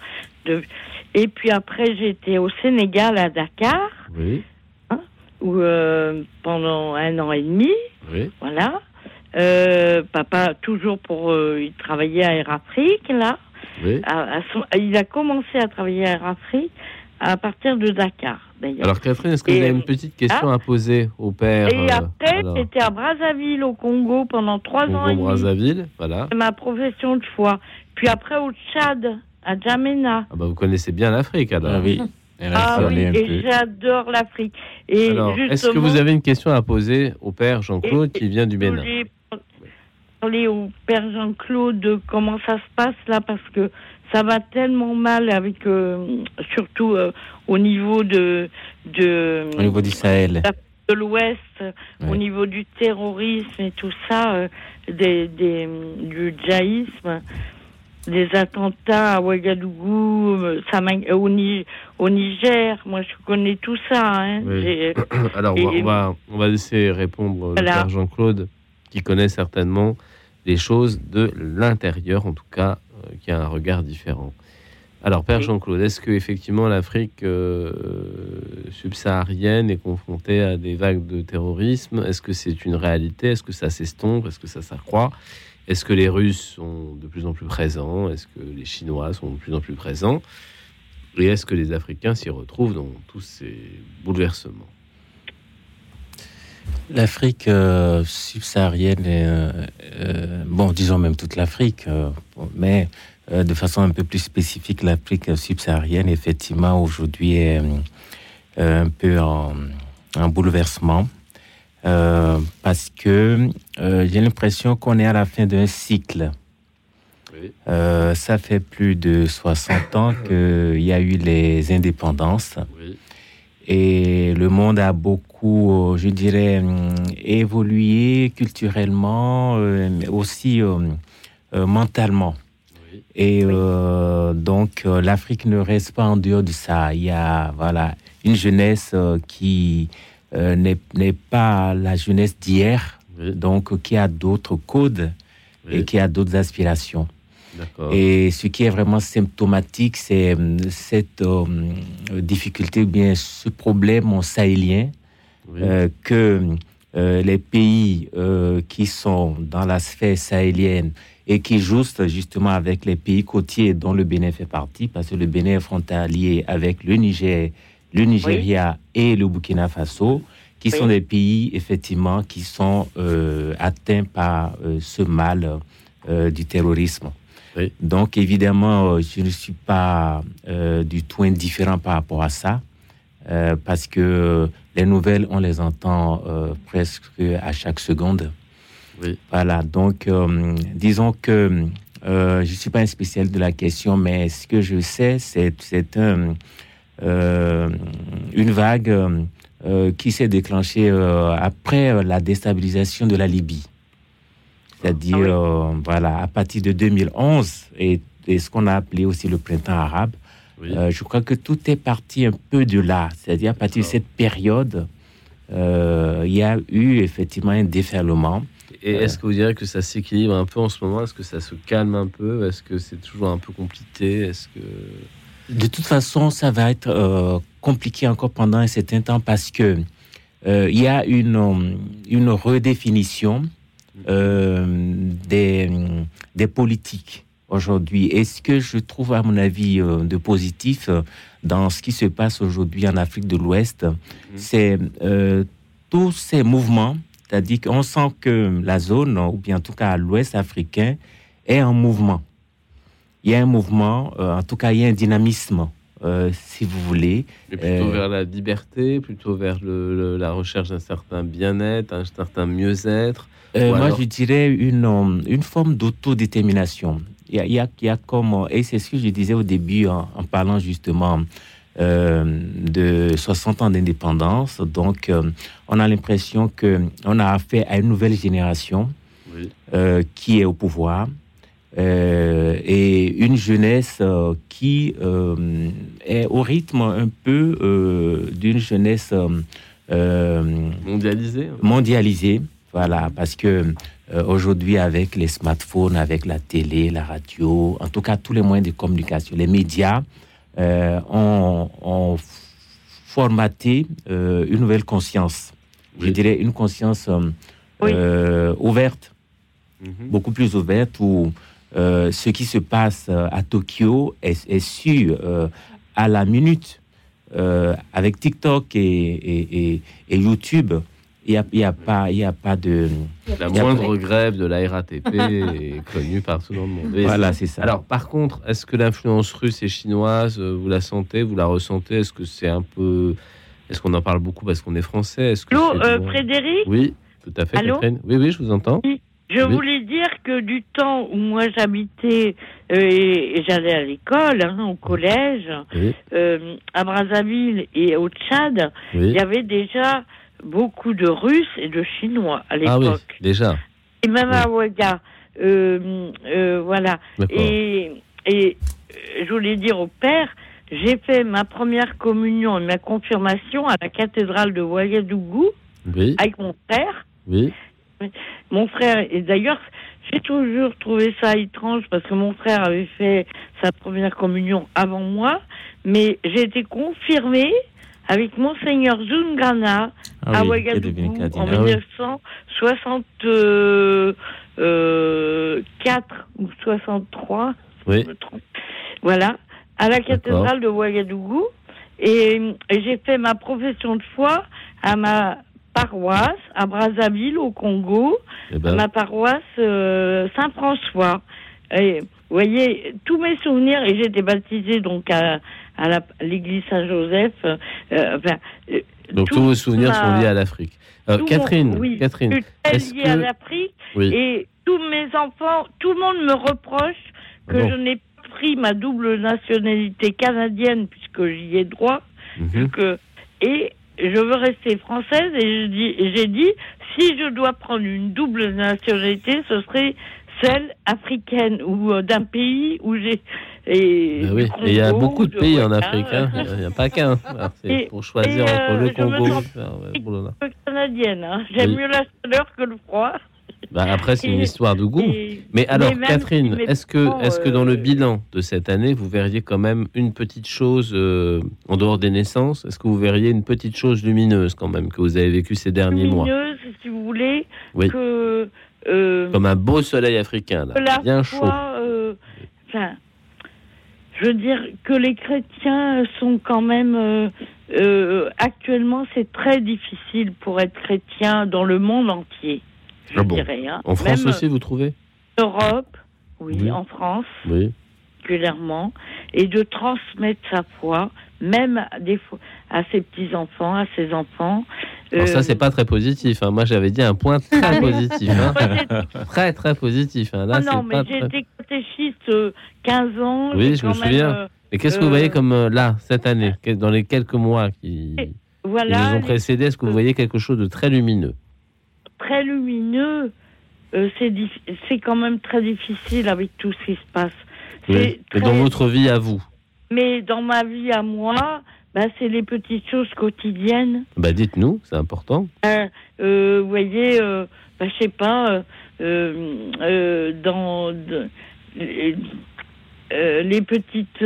De, et puis après, j'étais au Sénégal à Dakar. Oui. Hein, où, euh, pendant un an et demi. Oui. Voilà. Euh, papa, toujours pour. Euh, il travaillait à Air Afrique, là. Oui. il a commencé à travailler à Air Afrique à partir de Dakar, d'ailleurs. Alors, Catherine, est-ce que vous avez une petite question à poser au père Et euh, après, j'étais à Brazzaville, au Congo, pendant trois ans et demi. Brazzaville, voilà. C'est ma profession de foi. Puis après, au Tchad, à Djamena. Ah bah, vous connaissez bien l'Afrique, alors. Ah oui. Ah oui, et j'adore l'Afrique. Et est-ce que vous avez une question à poser au père Jean-Claude qui vient du Bénin parler au père Jean-Claude de comment ça se passe là parce que ça va tellement mal avec euh, surtout euh, au niveau de de au niveau du Sahel de l'Ouest au niveau du terrorisme et tout ça euh, des, des, du djaïsme des attentats à Ouagadougou, ça au, au, Niger. Moi, je connais tout ça. Hein. Alors, on, va, on, va, laisser répondre Jean-Claude, qui connaît certainement les choses de l'intérieur, en tout cas, qui a un regard différent. Alors, Père Jean-Claude, est-ce que effectivement l'Afrique euh, subsaharienne est confrontée à des vagues de terrorisme? Est-ce que c'est une réalité? Est-ce que ça s'estompe? Est-ce que ça s'accroît? Est-ce que les Russes sont de plus en plus présents? Est-ce que les Chinois sont de plus en plus présents? Et est-ce que les Africains s'y retrouvent dans tous ces bouleversements? L'Afrique euh, subsaharienne, euh, euh, bon, disons même toute l'Afrique, mais de façon un peu plus spécifique, l'Afrique subsaharienne, effectivement, aujourd'hui est un peu en, bouleversement. parce que j'ai l'impression qu'on est à la fin d'un cycle. ça fait plus de 60 ans qu'il y a eu les indépendances. Et le monde a beaucoup, euh, je dirais, euh, évolué culturellement, euh, mais aussi mentalement. Et donc, l'Afrique ne reste pas en dehors de ça. Il y a voilà, une jeunesse qui n'est pas la jeunesse d'hier, donc qui a d'autres codes et qui a d'autres aspirations. Et ce qui est vraiment symptomatique, c'est euh, cette euh, difficulté, ou bien ce problème sahélien euh, que les pays qui sont dans la sphère sahélienne et qui jouent justement avec les pays côtiers dont le Bénin fait partie, parce que le Bénin est frontalier avec le Niger, le Nigeria et le Burkina Faso, qui sont des pays effectivement qui sont atteints par ce mal du terrorisme. Donc, évidemment, euh, je ne suis pas euh, du tout indifférent par rapport à ça, euh, parce que les nouvelles, on les entend presque à chaque seconde. Voilà, donc, disons que je ne suis pas un spécialiste de la question, mais ce que je sais, c'est un, une vague qui s'est déclenchée après la déstabilisation de la Libye c'est-à-dire ah euh, voilà, à partir de 2011 et, ce qu'on a appelé aussi le printemps arabe. Euh, je crois que tout est parti un peu de là, c'est-à-dire à partir de cette période, euh, il y a eu effectivement un déferlement. Et est-ce que vous direz que ça s'équilibre un peu en ce moment? Est-ce que ça se calme un peu? Est-ce que c'est toujours un peu compliqué? Est-ce que de toute façon, ça va être compliqué encore pendant un certain temps parce que il y a une, une redéfinition des, des politiques aujourd'hui. Et ce que je trouve, à mon avis, euh, de positif euh, dans ce qui se passe aujourd'hui en Afrique de l'Ouest, mhm. c'est tous ces mouvements, C'est-à-dire qu'on sent que la zone, ou bien en tout cas l'Ouest africain, est en mouvement. Il y a un mouvement, en tout cas il y a un dynamisme. si vous voulez. plutôt vers la liberté, plutôt vers la recherche d'un certain bien-être, un certain mieux-être. Moi, je dirais une, une forme d'autodétermination. Il y, a, il, y a, comme, et c'est ce que je disais au début en, parlant justement euh, de 60 ans d'indépendance. Donc, euh, on a l'impression qu'on a affaire à une nouvelle génération euh, qui est au pouvoir et une jeunesse qui est au rythme un peu d'une jeunesse mondialisée. Mondialisée, voilà, parce que euh, aujourd'hui avec les smartphones, avec la télé, la radio, en tout cas tous les moyens de communication, les médias euh, ont, formaté euh, une nouvelle conscience. Je dirais une conscience ouverte, mhm. beaucoup plus ouverte, où ce qui se passe à Tokyo est, est su à la minute. avec TikTok et YouTube, il n'y a, y a, pas, y a pas de... La moindre grève de la RATP est connue partout dans le monde. voilà, c'est ça. Alors, par contre, est-ce que l'influence russe et chinoise, euh, vous la sentez, vous la ressentez? Est-ce que c'est un peu... Est-ce qu'on en parle beaucoup parce qu'on est français? Est Allô, euh, Frédéric? Oui, tout à fait, Allô? Oui, oui, je vous entends. Je voulais dire que du temps où moi j'habitais euh, et j'allais à l'école, hein, au collège, à Brazzaville et au Tchad, il y avait déjà beaucoup de Russes et de Chinois à l'époque. Ah oui, déjà. Et même à Ouaga. Euh, euh, voilà. Et, et euh, je voulais dire au père, j'ai fait ma première communion et ma confirmation à la cathédrale de Ouagadougou oui. avec mon frère. Oui. Mon frère, et d'ailleurs, j'ai toujours trouvé ça étrange parce que mon frère avait fait sa première communion avant moi, mais j'ai été confirmée avec Monseigneur Zungana ah à Ouagadougou en 1964 euh, ou 63. Oui. Voilà, à la cathédrale de Ouagadougou. Et, j'ai fait ma profession de foi à ma paroisse, à Brazzaville, au Congo, eh ben. ma paroisse euh, Saint-François. Et vous voyez, tous mes souvenirs, et j'ai été baptisée donc à, à l'église Saint-Joseph. Euh, enfin, euh, Donc tous vos souvenirs sont liés à l'Afrique. Euh, Catherine, oui, Catherine, est lié à l'Afrique et tous mes enfants, tout le monde me reproche que je n'ai pas pris ma double nationalité canadienne puisque j'y ai droit. Mhm. et je veux rester française et j'ai dit si je dois prendre une double nationalité, ce serait celle africaine ou d'un pays où j'ai et ben il y a beaucoup de pays en Afrique, hein. il n'y a pas qu'un. C'est pour choisir entre le euh, Congo. Je canadienne, hein. j'aime mieux la chaleur que le froid. Bah après, c'est une histoire de goût. Mais alors, Catherine, est-ce que, est que dans le euh, bilan de cette année, vous verriez quand même une petite chose euh, en dehors des naissances? Est-ce que vous verriez une petite chose lumineuse quand même que vous avez vécu ces derniers mois? Lumineuse, si vous voulez. Oui. Que, Comme un beau soleil africain, là, bien chaud. Enfin, je veux dire que les chrétiens sont quand même euh, euh, actuellement c'est très difficile pour être chrétien dans le monde entier. Je ah dirais. Hein. En France aussi, vous trouvez? En Europe, oui, en France, oui. particulièrement, et de transmettre sa foi, même des à ses petits enfants, à ses enfants. Alors ça, c'est pas très positif. Hein. Moi, j'avais dit un point très positif. Hein. très, très positif. Hein. Là, non, mais j'ai été catéchiste 15 euh, ans. Oui, je me souviens. Euh, mais qu'est-ce que vous voyez euh, comme là, cette année, dans les quelques mois qui, voilà, nous ont précédés Est-ce que vous voyez quelque chose de très lumineux? Très lumineux, c'est quand même très difficile avec tout ce qui se passe. Oui. dans votre vie à vous? Mais dans ma vie à moi, bah, c'est les petites choses quotidiennes. Bah, dites-nous, c'est important. Euh, euh, vous voyez, euh, bah, je sais pas, dans les petites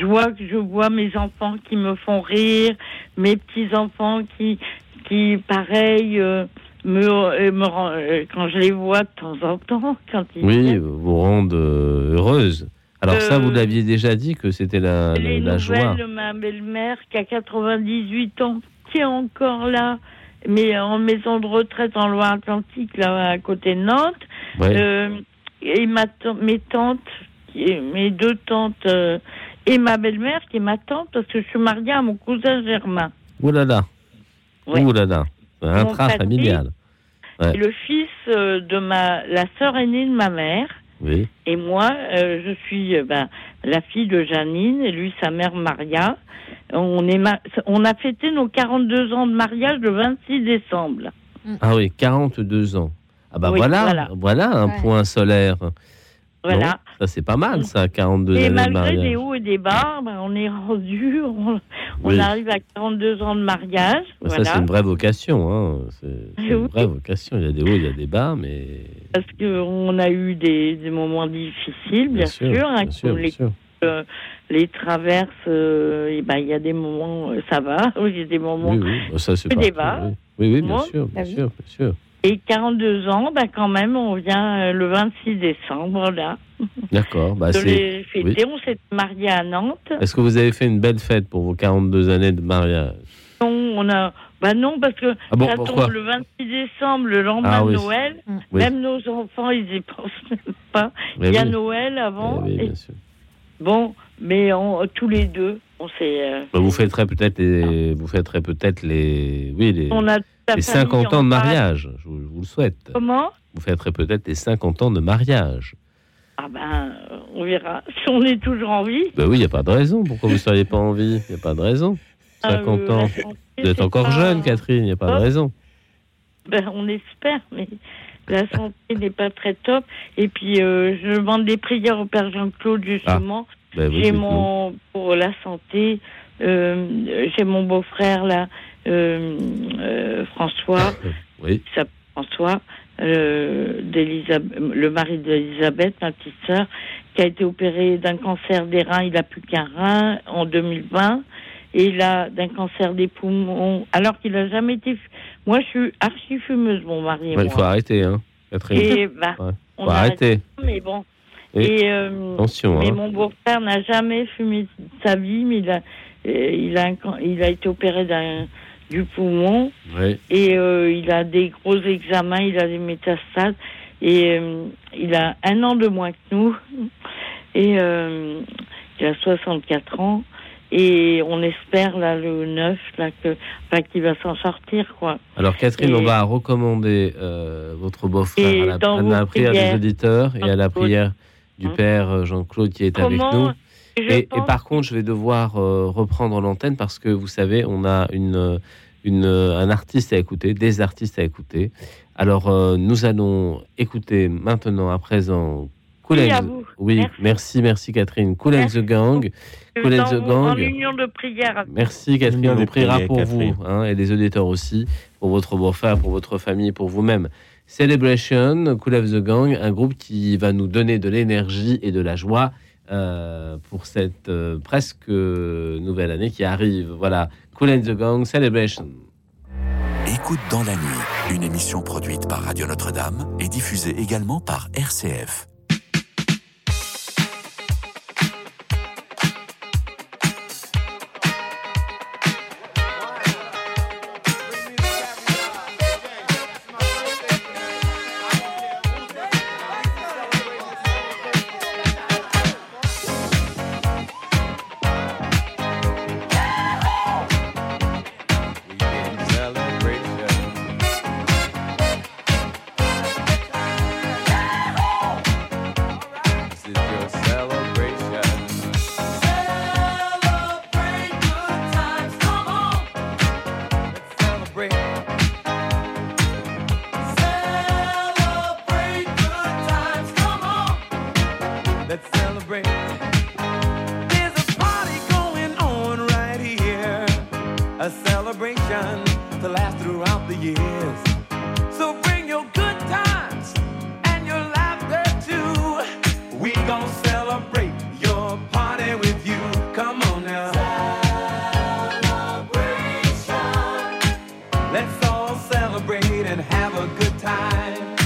joies que je vois, mes enfants qui me font rire, mes petits-enfants qui, qui, pareil, me, me, quand je les vois de temps en temps. Quand ils oui, vous rendent heureuse. Alors ça, vous euh, l'aviez déjà dit que c'était la, la, la joie. de ma belle-mère qui a 98 ans, qui est encore là mais en maison de retraite en Loire-Atlantique, là, à côté de Nantes. Euh, et ma mes tantes, mes deux tantes et ma belle-mère, qui est ma tante, parce que je suis mariée à mon cousin Germain. Ouh là là. Ouh là là. Un train familial. Le fils de ma, la sœur aînée de ma mère. Oui. Et moi, je suis ben, la fille de Janine, et lui, sa mère Maria. On, est on a fêté nos 42 ans de mariage le 26 décembre. Ah oui, 42 ans. Ah bah voilà, voilà, un point solaire. Voilà. Ça c'est pas mal ça, 42 et années de mariage. malgré des hauts et des bas, ben, on est rendu, on, arrive à 42 ans de mariage. Ça c'est une vraie vocation, hein. c'est une vraie vocation. Il y a des hauts, il y a des bas, mais parce qu'on a eu des, des, moments difficiles, bien, sûr, hein, bien sûr, les, euh, les, traverses, euh, et ben il y a des moments, euh, ça va, il y a des moments, oui, oui. Ça c'est des bas. Oui, oui, bien sûr, bien sûr, bien sûr. Et 42 ans, ben quand même, on vient le 26 décembre, là. D'accord. Bah c'est. On s'est mariés à Nantes. Est-ce que vous avez fait une belle fête pour vos 42 années de mariage? Non, on a, bah non, parce que ah bon, ça tombe le 26 décembre, le lendemain ah de Noël. Même nos enfants, ils y pensent même pas. Il y a Noël avant. Oui, bien sûr. Bon, mais tous les deux, on s'est. Euh, bah, vous fêterez peut-être les, vous fêterez peut-être les, oui, les, on a les 50 ans de mariage. Je vous, le souhaite. Comment? Vous fêterez peut-être les 50 ans de mariage. Ah ben, on verra. Si on est toujours en vie. Ben oui, il n'y a pas de raison. Pourquoi vous ne seriez pas en vie? Il n'y a pas de raison. 50 ah, ans. Vous êtes encore jeune, Catherine, il n'y a pas de raison. Ben, on espère, mais la santé n'est pas très top. Et puis, euh, je demande des prières au Père Jean-Claude, justement. Ah, ben j'ai mon, pour la santé, euh, j'ai mon beau-frère, là, euh, François. oui. François, le mari d'Elisabeth, ma petite sœur, qui a été opéré d'un cancer des reins. Il n'a plus qu'un rein en 2020 et il a d'un cancer des poumons, alors qu'il n'a jamais été. Moi, je suis archi fumeuse, mon mari. il faut arrêter, hein. Et bah, on faut arrêter. Mais bon. Et, euh, Attention, mais hein. mon beau-frère n'a jamais fumé sa vie, mais il a, euh, il a, il a été opéré d'un du poumon. Oui. Et euh, il a des gros examens, il a des métastases. Et euh, il a un an de moins que nous. Et euh, il a 64 ans. Et on espère là le 9 là que qu'il va s'en sortir quoi. Alors Catherine, on va recommander votre beau-frère à, la, prière des auditeurs et à la prière du hein père Jean-Claude qui est avec nous. Et, par contre, je vais devoir euh, reprendre l'antenne parce que vous savez, on a une, une, un artiste à écouter, des artistes à écouter. Alors, nous allons écouter maintenant, à présent, oui, merci. merci, Catherine. Cool the Gang. Cool the Gang. union de prière. Merci Catherine, on priera pour vous hein, et les auditeurs aussi, pour votre beau-frère, pour votre famille, pour vous-même. Celebration, Cool the Gang, un groupe qui va nous donner de l'énergie et de la joie euh, pour cette euh, presque nouvelle année qui arrive. Voilà, Cool the Gang, Celebration. Écoute dans la nuit, une émission produite par Radio Notre-Dame et diffusée également par RCF. all celebrate and have a good time.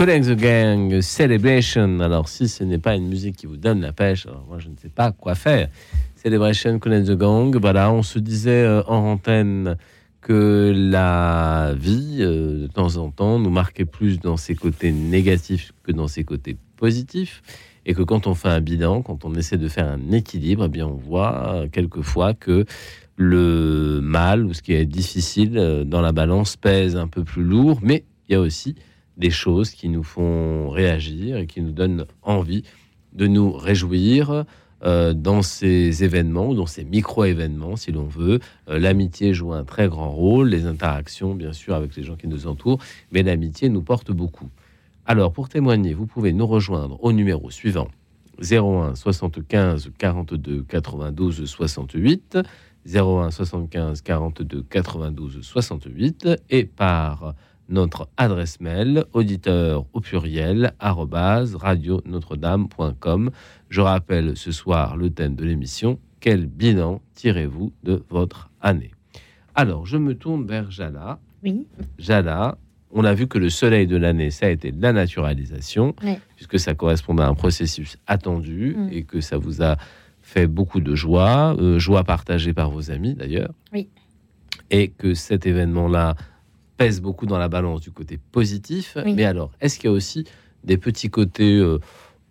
Collect the Gang Celebration. Alors, si ce n'est pas une musique qui vous donne la pêche, alors moi, je ne sais pas quoi faire. Celebration, Collect the Gang. Voilà, on se disait euh, en antenne que la vie, euh, de temps en temps, nous marquait plus dans ses côtés négatifs que dans ses côtés positifs. Et que quand on fait un bilan, quand on essaie de faire un équilibre, eh bien, on voit euh, quelquefois que le mal ou ce qui est difficile dans la balance pèse un peu plus lourd, mais il y a aussi des choses qui nous font réagir et qui nous donnent envie de nous réjouir euh, dans ces événements, dans ces micro-événements, si l'on veut. Euh, l'amitié joue un très grand rôle, les interactions, bien sûr, avec les gens qui nous entourent, mais l'amitié nous porte beaucoup. Alors, pour témoigner, vous pouvez nous rejoindre au numéro suivant 01 75 42 92 68, 01 75 42 92 68, et par notre adresse mail auditeur au pluriel radio notre-dame.com. Je rappelle ce soir le thème de l'émission quel bilan tirez-vous de votre année? Alors, je me tourne vers Jala. Oui. Jala, on a vu que le soleil de l'année, ça a été la naturalisation, Oui. puisque ça correspond à un processus attendu Mm. et que ça vous a fait beaucoup de joie, euh, joie partagée par vos amis d'ailleurs. Oui. Et que cet événement-là pèse beaucoup dans la balance du côté positif. Oui. Mais alors, est-ce qu'il y a aussi des petits côtés euh,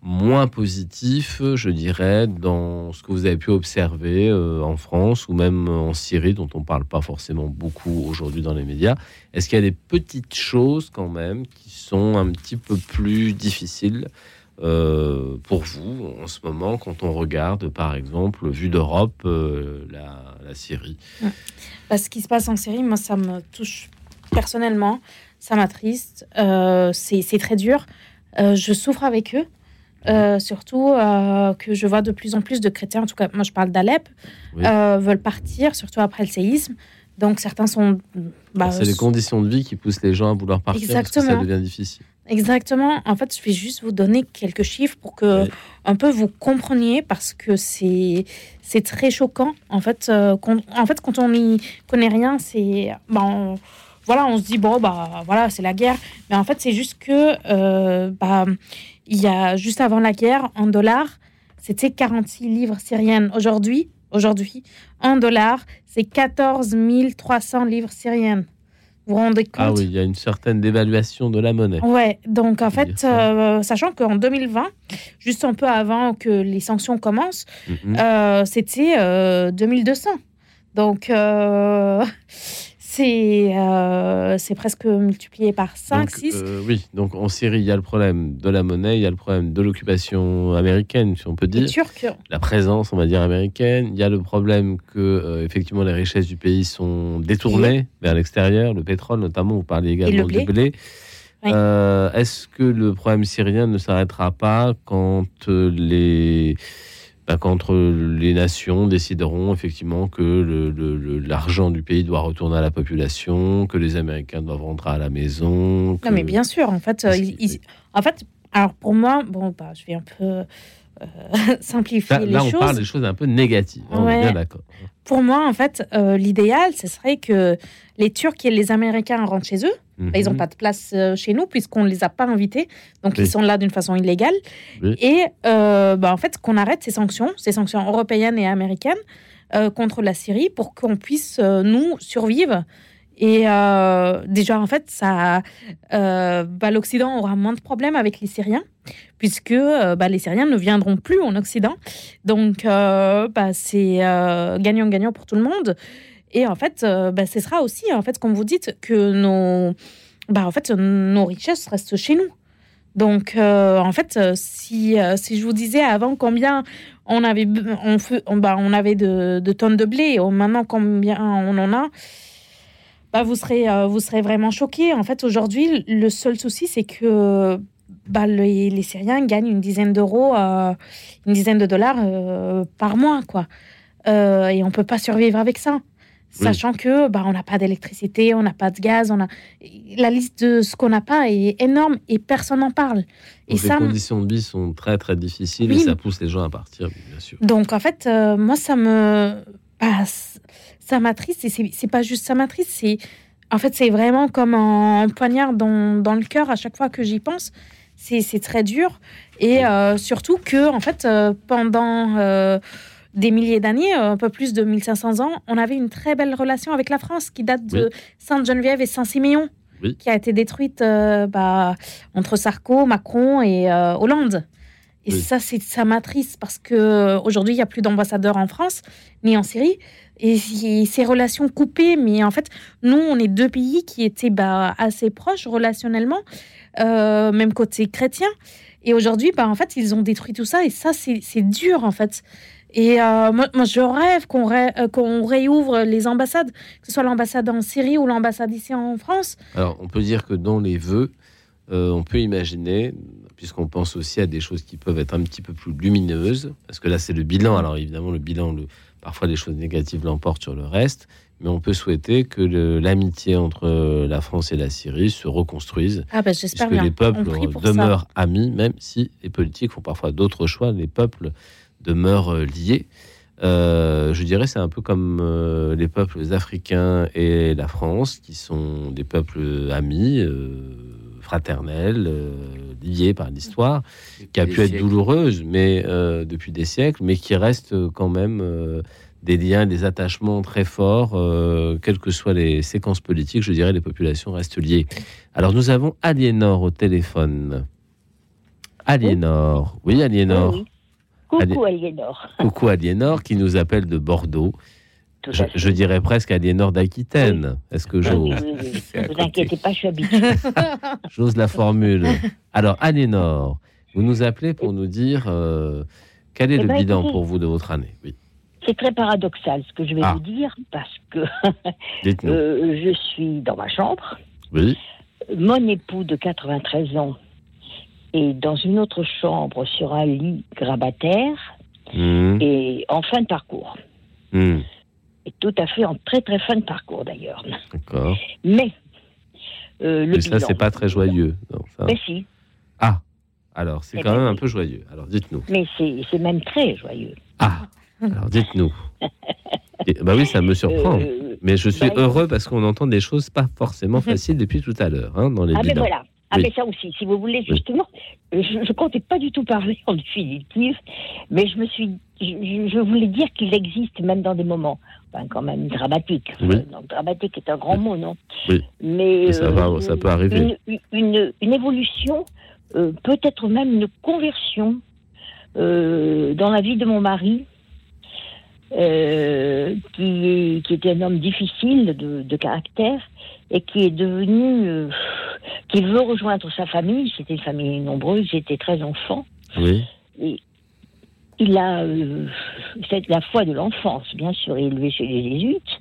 moins positifs, je dirais, dans ce que vous avez pu observer euh, en France ou même en Syrie, dont on ne parle pas forcément beaucoup aujourd'hui dans les médias? Est-ce qu'il y a des petites choses quand même qui sont un petit peu plus difficiles euh, pour vous en ce moment quand on regarde, par exemple, vue d'Europe, euh, la, la Syrie? Bah, ce qui se passe en Syrie, moi, ça me touche personnellement, ça m'attriste, euh, c'est très dur. Euh, je souffre avec eux, euh, surtout euh, que je vois de plus en plus de chrétiens, en tout cas, moi je parle d'Alep, Oui. veulent partir, surtout après le séisme. Donc certains sont. bah, C'est les conditions de vie qui poussent les gens à vouloir partir parce que ça Exactement. devient difficile. Exactement. En fait, je vais juste vous donner quelques chiffres pour que un peu vous compreniez parce que c'est c'est très choquant. En fait, euh, en fait, quand on n'y connaît rien, c'est ben, voilà, on se dit bon bah voilà, c'est la guerre. Mais en fait, c'est juste que euh, bah il y a juste avant la guerre, en dollars, c'était 46 livres syriennes. Aujourd'hui, aujourd'hui, en dollars, c'est 14 300 livres syriennes. Vous vous rendez compte Ah oui, il y a une certaine dévaluation de la monnaie. Ouais, donc en fait, euh, sachant qu'en 2020, juste un peu avant que les sanctions commencent, mm-hmm. euh, c'était 2200. Euh, donc, c'est euh, presque multiplié par 5, 6. Euh, oui, donc en Syrie, il y a le problème de la monnaie, il y a le problème de l'occupation américaine, si on peut dire. La présence, on va dire, américaine. Il y a le problème que, euh, effectivement, les richesses du pays sont détournées vers l'extérieur, le pétrole notamment, vous parlez également du blé. Est-ce que le problème syrien ne s'arrêtera pas quand les bah, quand les nations décideront effectivement que l'argent du pays doit retourner à la population, que les Américains doivent rentrer à la maison. Non, mais bien sûr, en fait, euh, en fait, alors pour moi, bon, bah, je vais un peu euh, simplifier les choses. Là, on parle des choses un peu négatives. Hein, on est bien d'accord. Pour moi, en fait, euh, l'idéal, ce serait que les Turcs et les Américains rentrent chez eux bah, ils n'ont mhm. pas de place euh, chez nous puisqu'on ne les a pas invités. Donc, ils sont là d'une façon illégale. Et euh, bah, en fait, qu'on arrête ces sanctions, ces sanctions européennes et américaines euh, contre la Syrie pour qu'on puisse, nous, survivre. Et déjà, en fait, ça, bah, l'Occident aura moins de problèmes avec les Syriens puisque les Syriens ne viendront plus en Occident. Donc, c'est gagnant-gagnant pour tout le monde. Et en fait, euh, bah, ce sera aussi, en fait, comme vous dites, que nos, bah, en fait, nos richesses restent chez nous. Donc, euh, en fait, euh, si, si je vous disais avant combien on avait, on, on, bah, on avait de, tonnes de blé, et maintenant combien on en a, bah, vous, serez, vous serez vraiment choqués. En fait, aujourd'hui, le seul souci, c'est que bah, les, les, Syriens gagnent une dizaine d'euros, une dizaine de dollars par mois, quoi. et on ne peut pas survivre avec ça. Sachant que bah, on n'a pas d'électricité, on n'a pas de gaz, on a la liste de ce qu'on n'a pas est énorme et personne n'en parle. et les conditions de vie sont très très difficiles et ça pousse les gens à partir, bien sûr. Donc en fait, euh, moi ça me bah, ça m'attriste et c'est pas juste ça m'attriste, c'est en fait c'est vraiment comme un, poignard dans, dans le cœur à chaque fois que j'y pense. C'est très dur et euh, surtout que en fait euh, pendant des milliers d'années, euh, un peu plus de 1500 ans, on avait une très belle relation avec la France qui date de Sainte-Geneviève et Saint-Siméon, qui a été détruite euh, bah, entre Sarko, Macron et euh, Hollande. Et ça, c'est ça m'attriste parce que aujourd'hui, il n'y a plus d'ambassadeurs en France ni en Syrie. Et ces relations coupées, mais en fait, nous, on est deux pays qui étaient bah, assez proches relationnellement, même côté chrétien. Et aujourd'hui, bah, en fait, ils ont détruit tout ça. Et ça, c'est dur, en fait. Et euh, moi, je rêve qu'on euh, qu'on réouvre les ambassades, que ce soit l'ambassade en Syrie ou l'ambassade ici en France. Alors, on peut dire que dans les vœux, euh, on peut imaginer, puisqu'on pense aussi à des choses qui peuvent être un petit peu plus lumineuses, parce que là, c'est le bilan. Alors, évidemment, le bilan, le, parfois, les choses négatives l'emportent sur le reste, mais on peut souhaiter que l'amitié entre la France et la Syrie se reconstruise. Ah ben, j'espère que les peuples demeurent amis, même si les politiques font parfois d'autres choix. Les peuples demeurent euh, liés. Euh, je dirais c'est un peu comme euh, les peuples africains et la France, qui sont des peuples amis, fraternels, liés par l'histoire, qui a pu être douloureuse, mais depuis des siècles, mais qui restent quand même des liens, des attachements très forts, quelles que soient les séquences politiques. Je dirais les populations restent liées. Alors nous avons Aliénor au téléphone. Aliénor, oui Aliénor. Coucou Aliénor. Coucou Aliénor qui nous appelle de Bordeaux. Je, dirais presque Aliénor d'Aquitaine. Est-ce que j'ose Ne vous inquiétez pas, je suis habituée. j'ose la formule. Alors Aliénor, vous nous appelez pour nous dire euh, quel est eh le ben, bilan pour vous de votre année? Oui. C'est très paradoxal ce que je vais ah. vous dire parce que euh, je suis dans ma chambre. Oui. Mon époux de 93 ans et dans une autre chambre sur un lit grabataire mmh. et en fin de parcours. Mmh. Et tout à fait en très très fin de parcours d'ailleurs. D'accord. Mais le Mais ça, c'est pas très joyeux. Mais si. Ah, alors c'est quand même un peu joyeux. Alors dites-nous. Mais c'est même très joyeux. Ah, alors dites-nous. bah oui, ça me surprend. mais je suis bah, heureux parce qu'on entend des choses pas forcément faciles depuis tout à l'heure hein, dans les Ah, mais voilà. Ah, mais ça aussi, si vous voulez, justement, je ne comptais pas du tout parler en définitive, mais je me suis. Je, voulais dire qu'il existe, même dans des moments, enfin, quand même dramatiques. Euh, dramatique est un grand mot, non? Oui. Mais. Ça, va, ça peut arriver. Une, une, évolution, euh, peut-être même une conversion euh, dans la vie de mon mari, qui, qui était un homme difficile de, de caractère et qui est devenu, euh, qui veut rejoindre sa famille. C'était une famille nombreuse, j'étais très enfant. Oui. Et il a euh, c'est la foi de l'enfance, bien sûr, élevé chez les jésuites.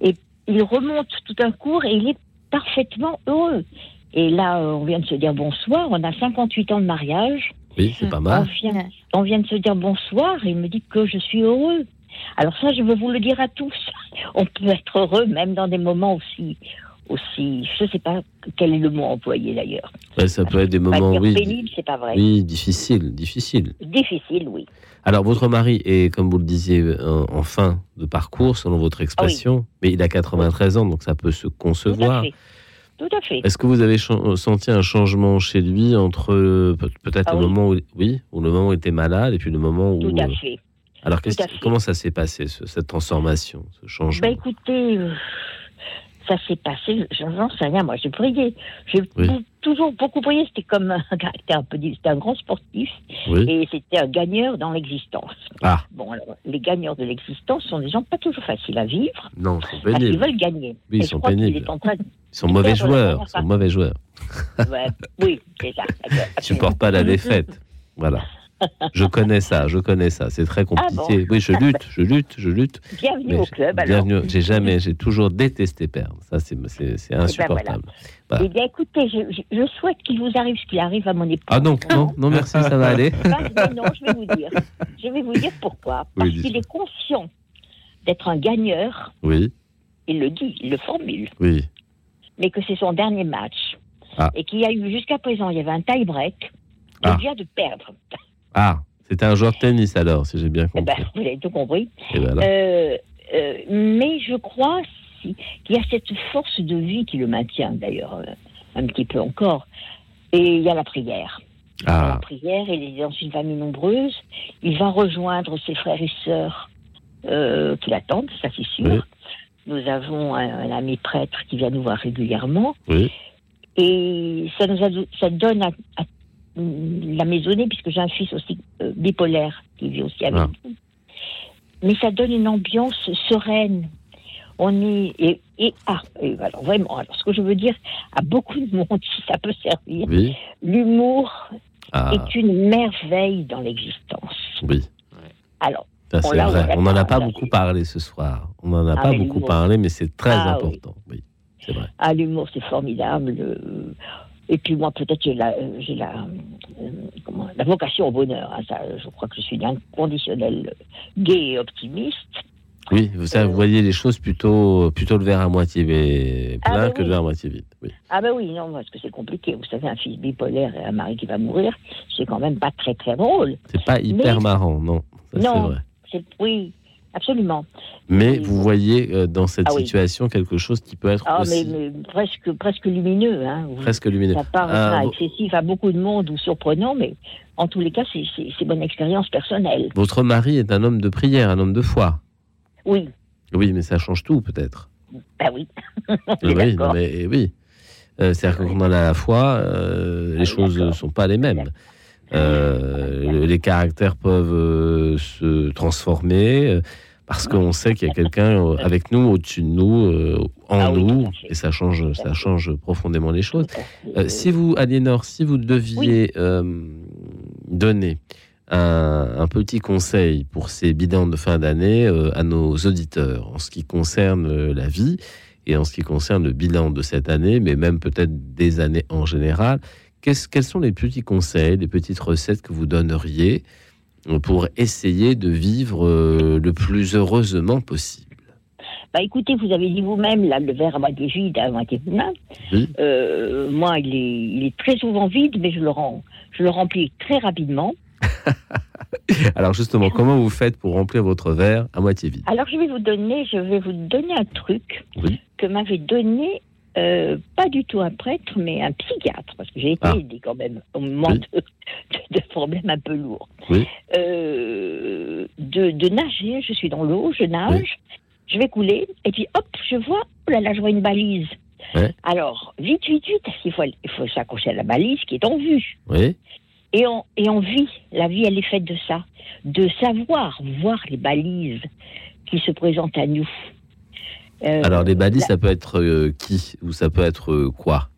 Et il remonte tout un cours et il est parfaitement heureux. Et là, euh, on vient de se dire bonsoir. On a 58 ans de mariage. Oui, c'est pas mal. On vient, on vient de se dire bonsoir et il me dit que je suis heureux. Alors ça, je veux vous le dire à tous. On peut être heureux même dans des moments aussi, aussi, je ne sais pas quel est le mot employé d'ailleurs. ça peut être des moments, oui, pénibles, c'est pas vrai. Oui, difficile, difficile. Difficile, oui. Alors votre mari est, comme vous le disiez, en, fin de parcours, selon votre ah expression, mais il a 93 ans, donc ça peut se concevoir. Tout à fait. Est-ce que vous avez senti un changement chez lui entre peut-être ah le moment où oui, ou le moment où il était malade et puis le moment où Tout à fait. Alors, comment ça s'est passé, cette transformation, ce changement? Ben, Écoutez, euh, ça s'est passé, je n'en sais rien, moi j'ai prié. J'ai toujours beaucoup prié, c'était comme un caractère un peu c'était un grand sportif et c'était un gagneur dans l'existence. Ah. Bon, alors, les gagneurs de l'existence sont des gens pas toujours faciles à vivre. Non, ils sont pénibles. Ils veulent gagner. Oui, ils sont pénibles. ils sont mauvais joueurs, ils sont mauvais joueurs. oui, c'est ça. Ils supportent pas la défaite. Voilà. Je connais ça, je connais ça. C'est très compliqué. Ah oui, je lutte, je lutte, je lutte. Bienvenue au club. Bienvenue. J'ai jamais, j'ai toujours détesté perdre. Ça, c'est eh ben, insupportable. Eh bien, écoutez, je, souhaite qu'il vous arrive ce qui arrive à mon époux. Ah non, non, non, merci, ça va aller. non, je vais vous dire. Je vais vous dire pourquoi. Parce qu'il est conscient d'être un gagneur. Oui. Il le dit, il le formule. Oui. Mais que c'est son dernier match. Ah. Et qu'il y a eu jusqu'à présent, il y avait un tie-break. Il ah. vient de perdre. Ah, c'était un joueur de tennis alors, si j'ai bien eh ben, compris. vous avez tout compris. Ben euh, euh, mais je crois qu'il y a cette force de vie qui le maintient d'ailleurs euh, un petit peu encore. Et il y a la prière. Ah. La prière, il est dans une famille nombreuse. Il va rejoindre ses frères et sœurs qui l'attendent, ça c'est sûr. Nous avons un, ami prêtre qui vient nous voir régulièrement. Oui. Et ça nous a, ça donne à, à la maisonnée, puisque j'ai un fils aussi euh, bipolaire qui vit aussi avec ah. nous. Mais ça donne une ambiance sereine. On est. Et, et, ah, alors vraiment, alors ce que je veux dire à beaucoup de monde, si ça peut servir, l'humour ah. est une merveille dans l'existence. Oui. Alors. on n'en a pas beaucoup parlé ce soir. On n'en a ah, pas beaucoup parlé, mais c'est très important. Oui. c'est vrai. Ah, l'humour, c'est formidable. Et puis moi, peut-être j'ai la, euh, j'ai la, euh, la vocation au bonheur. Hein, ça, je crois que je suis inconditionnel, gay et optimiste. Oui, vous, voyez les choses plutôt, plutôt le verre à moitié plein ah ben que le verre à moitié vide. Oui. Ah ben oui, non, parce que c'est compliqué. Vous savez, un fils bipolaire et un mari qui va mourir, c'est quand même pas très très drôle. C'est pas hyper marrant, non. Ça, non, c'est oui. Absolument. Mais vous voyez euh, dans cette ah situation quelque chose qui peut être ah, aussi... mais, presque, presque lumineux. Hein. Presque lumineux. Ça paraît ah, excessif à beaucoup de monde ou surprenant, mais en tous les cas, c'est mon expérience personnelle. Votre mari est un homme de prière, un homme de foi. Oui. Oui, mais ça change tout, peut-être. Ben oui. oui, mais oui. Euh, C'est-à-dire qu'on a la foi, euh, les choses ne sont pas les mêmes. Euh, les caractères peuvent euh, se transformer euh, parce qu'on sait qu'il y a quelqu'un avec nous, au-dessus de nous, en ah nous, et ça change, ça change profondément les choses. si vous, Aliénor, si vous deviez donner un, petit conseil pour ces bilans de fin d'année à nos auditeurs en ce qui concerne la vie et en ce qui concerne le bilan de cette année, mais même peut-être des années en général, quels sont les petits conseils, les petites recettes que vous donneriez pour essayer de vivre euh, le plus heureusement possible? Bah écoutez, vous avez dit vous-même, là, le verre à moitié vide, à moitié plein. Euh, moi, il est, il est très souvent vide, mais je le, rends, je le remplis très rapidement. Alors justement, comment vous faites pour remplir votre verre à moitié vide? Alors je vais vous donner, je vais vous donner un truc que m'avait donné euh, pas du tout un prêtre, mais un psychiatre, parce que j'ai été ah. aidée quand même au moment de, problèmes un peu lourds. Euh, de, nager, je suis dans l'eau, je nage, je vais couler, et puis hop, je vois, oh là là, je vois une balise. Alors, vite, vite, vite, il faut, il faut s'accrocher à la balise qui est en vue. Et on, et on vit, la vie, elle est faite de ça, de savoir voir les balises qui se présentent à nous. Euh, Alors, les balises, ça peut être euh, qui Ou ça peut être euh, quoi?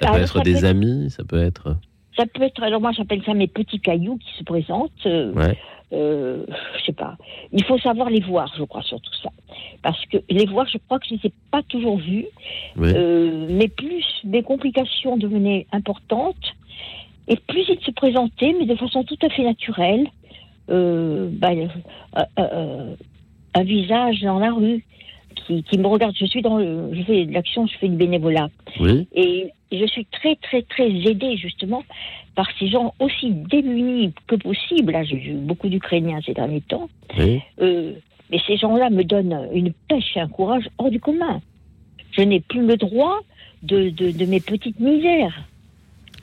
Ça peut être des amis Ça peut être. Ça peut être. Alors, moi, j'appelle ça mes petits cailloux qui se présentent. Ouais. je sais pas. Il faut savoir les voir, je crois, sur tout ça. Parce que les voir, je crois que je ne les ai pas toujours vus. mais plus mes complications devenaient importantes, et plus ils se présentaient, mais de façon tout à fait naturelle. Bah, un visage dans la rue, qui, me regarde. Je suis dans le, je fais de l'action, je fais du bénévolat. Et je suis très, très, très aidée justement par ces gens aussi démunis que possible. Là, j'ai vu beaucoup d'Ukrainiens ces derniers temps. Euh, mais ces gens-là me donnent une pêche et un courage hors du commun. Je n'ai plus le droit de, de, mes petites misères.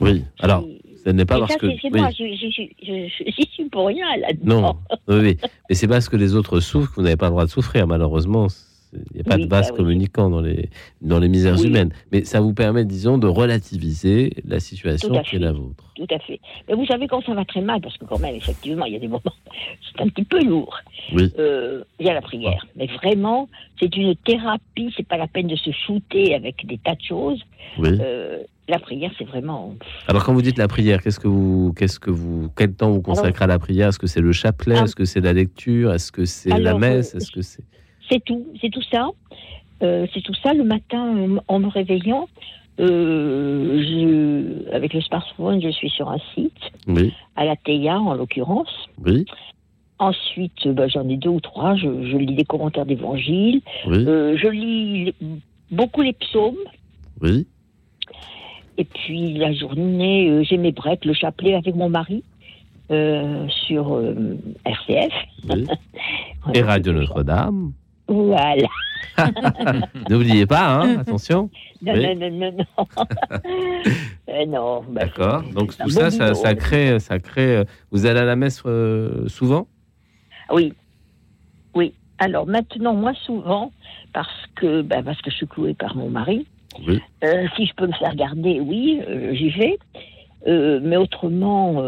Oui, alors, ce n'est pas parce que. C'est moi, j'y suis pour rien là-dedans. Non, oui, oui. mais c'est parce que les autres souffrent que vous n'avez pas le droit de souffrir, malheureusement. Il n'y a pas de vase bah communicant dans, les, dans les misères humaines. Mais ça vous permet, disons, de relativiser la situation qui est la vôtre. Tout à fait. Mais vous savez, quand ça va très mal, parce que quand même, effectivement, il y a des moments, c'est un petit peu lourd. Oui. Euh, il y a la prière. Mais vraiment, c'est une thérapie. C'est pas la peine de se shooter avec des tas de choses. Oui. Euh, la prière, c'est vraiment. Alors, quand vous dites la prière, qu'est-ce que vous, qu'est-ce que vous, quel temps vous consacrez à la prière? Est-ce que c'est le chapelet? Ah. Est-ce que c'est la lecture? Est-ce que c'est la messe? Est-ce que c'est c'est tout, c'est tout ça. Euh, c'est tout ça. Le matin, en me réveillant, euh, je, avec le smartphone, je suis sur un site, à la TEIA en l'occurrence. Oui. Ensuite, bah, j'en ai deux ou trois. Je, lis des commentaires d'évangile. Euh, je lis beaucoup les psaumes. Oui. Et puis la journée, j'ai mes breaks, le chapelet avec mon mari. sur RCF. Et Radio Notre-Dame. Voilà. N'oubliez pas, hein, attention. Non, non, non, non, non. Euh, non bah, D'accord. Donc tout ça, ça, crée, ça crée. Euh, vous allez à la messe euh, souvent? Oui, oui. Alors maintenant, moi souvent, parce que, bah, parce que je suis clouée par mon mari. Oui. si je peux me faire garder, oui, j'y vais. mais autrement,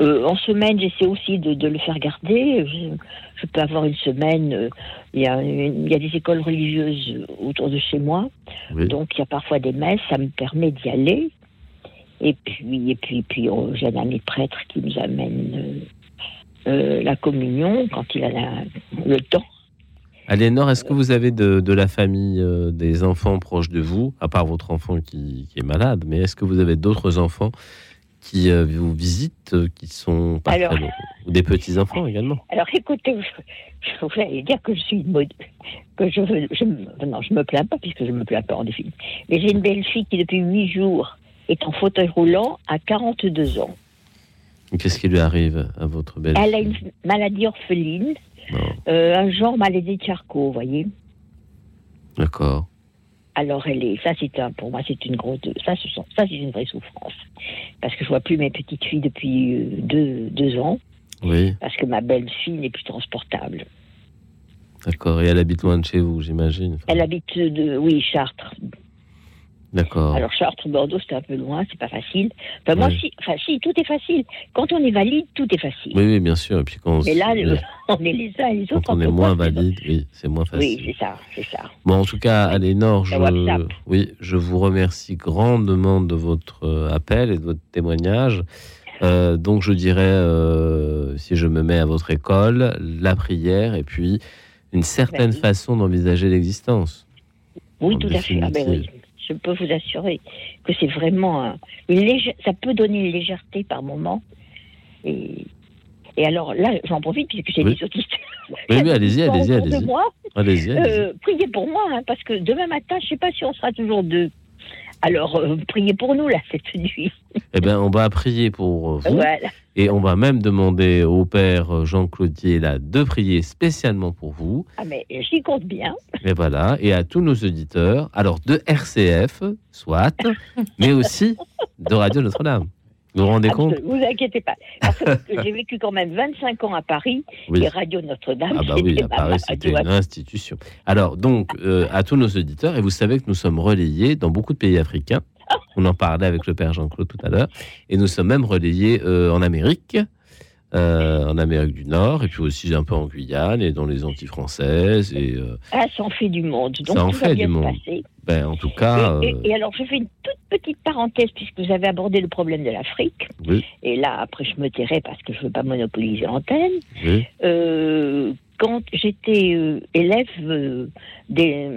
euh, en semaine, j'essaie aussi de, le faire garder. Je, peux avoir une semaine. Euh, il y, a y, a des écoles religieuses autour de chez moi, donc il y a parfois des messes. Ça me permet d'y aller. Et puis, et puis, puis, oh, j'ai un ami prêtre qui nous amène euh, la communion quand il a le temps. Aliénor, est-ce que vous avez de, la famille, des enfants proches de vous, à part votre enfant qui, qui est malade, mais est-ce que vous avez d'autres enfants qui euh, vous visitent, euh, qui sont pas alors, ou des petits enfants également. Alors écoutez, je, voulais dire que je suis mode, que je, je non, je me plains pas puisque je me plains pas en définitive. Mais j'ai une belle fille qui depuis huit jours est en fauteuil roulant à 42 ans. Qu'est-ce qui lui arrive à votre belle Elle a une maladie orpheline, euh, un genre maladie de Charcot, vous voyez. D'accord. Alors elle est, ça c'est un, pour moi c'est une grosse, ça, ça c'est une vraie souffrance parce que je vois plus mes petites filles depuis euh, deux, deux ans. Oui. Parce que ma belle-fille n'est plus transportable. D'accord. Et elle habite loin de chez vous, j'imagine. Elle habite de, oui, Chartres, D'accord. Alors Chartres, Bordeaux, c'est un peu loin, c'est pas facile. Enfin, moi, si, enfin, si, tout est facile. Quand on est valide, tout est facile. Oui, oui, bien sûr. Et puis quand Mais là, on est les uns et les autres. Quand on est moins valide, oui, c'est moins facile. Oui, c'est ça, c'est ça. Bon, en tout cas, Alénor, je, oui, je vous remercie grandement de votre euh, appel et de votre témoignage. Euh, donc, je dirais, euh, si je me mets à votre école, la prière et puis une certaine ben façon d'envisager l'existence. Oui, tout à fait. Ah, ben oui je peux vous assurer que c'est vraiment une ça peut donner une légèreté par moment. Et, et alors là, j'en profite puisque j'ai des autistes. Oui, oui, allez-y, allez-y, allez-y. Allez-y. Euh, priez pour moi, hein, parce que demain matin, je ne sais pas si on sera toujours deux. Alors, euh, priez pour nous, là, cette nuit. Eh bien, on va prier pour vous. Et on va même demander au Père Jean-Claudier là, de prier spécialement pour vous. Ah, mais j'y compte bien. Et voilà. Et à tous nos auditeurs, alors de RCF, soit, mais aussi de Radio Notre-Dame. Vous vous rendez compte Vous inquiétez pas. Parce que j'ai vécu quand même 25 ans à Paris et Radio Notre-Dame. Ah bah oui, à Paris, c'était une institution. Alors, donc, euh, à tous nos auditeurs, et vous savez que nous sommes relayés dans beaucoup de pays africains. On en parlait avec le père Jean-Claude tout à l'heure. Et nous sommes même relayés euh, en Amérique. Euh, en Amérique du Nord, et puis aussi un peu en Guyane et dans les Antilles françaises. Et, ah, ça en fait du monde. Donc ça en fait du monde. Ben, en tout cas. Et, et, alors, je fais une toute petite parenthèse, puisque vous avez abordé le problème de l'Afrique. Oui. Et là, après, je me tairai parce que je ne veux pas monopoliser l'antenne. Oui. Euh, quand j'étais élève des,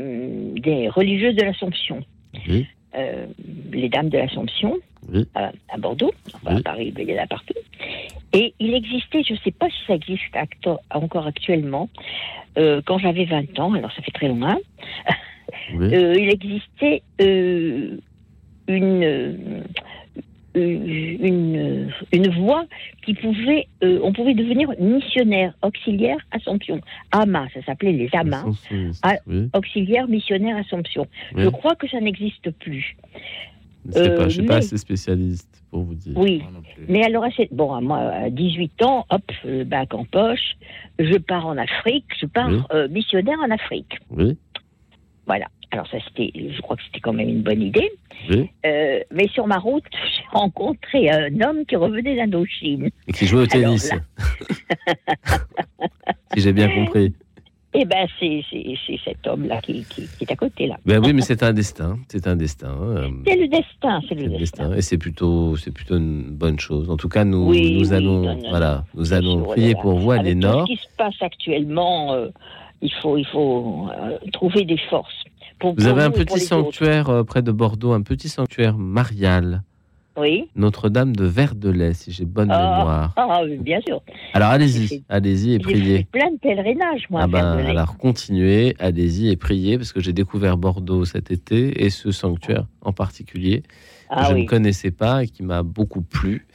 des religieuses de l'Assomption, oui. Euh, les Dames de l'Assomption à, à, Bordeaux, enfin à Paris, il y en a partout. Et il existait, je ne sais pas si ça existe encore actuellement, euh, quand j'avais 20 ans, alors ça fait très loin, euh, il existait une une, une voie qui pouvait, euh, on pouvait devenir missionnaire auxiliaire Assomption. AMA, ça s'appelait les AMA, auxiliaire missionnaire Assomption. Je crois que ça n'existe plus. Je ne euh, suis pas assez spécialiste pour vous dire. Oui, mais alors, bon, à moi, à 18 ans, hop, le bac en poche, je pars en Afrique, je pars euh, missionnaire en Afrique. Oui. Voilà. Alors ça, c'était, je crois que c'était quand même une bonne idée. Oui. Euh, mais sur ma route, j'ai rencontré un homme qui revenait d'Indochine. Et qui jouait au tennis. si j'ai bien compris. Eh ben, c'est, cet homme-là qui, qui, est à côté, là. Ben oui, mais c'est un destin. C'est un destin. Euh, c'est le destin, c'est le, destin. Et c'est plutôt, c'est plutôt une bonne chose. En tout cas, nous, nous allons, voilà, nous allons prier pour vous, Alénor. ce qui se passe actuellement, euh, il faut, il faut trouver des forces vous avez un petit sanctuaire euh, près de Bordeaux, un petit sanctuaire marial. Oui. Notre-Dame de Verdelais, si j'ai bonne ah, mémoire. Ah, bien sûr. Alors allez-y, allez-y et priez. Plein de pèlerinages, moi. Ah ben, alors continuez, allez-y et priez, parce que j'ai découvert Bordeaux cet été et ce sanctuaire en particulier que je ne connaissais pas et qui m'a beaucoup plu.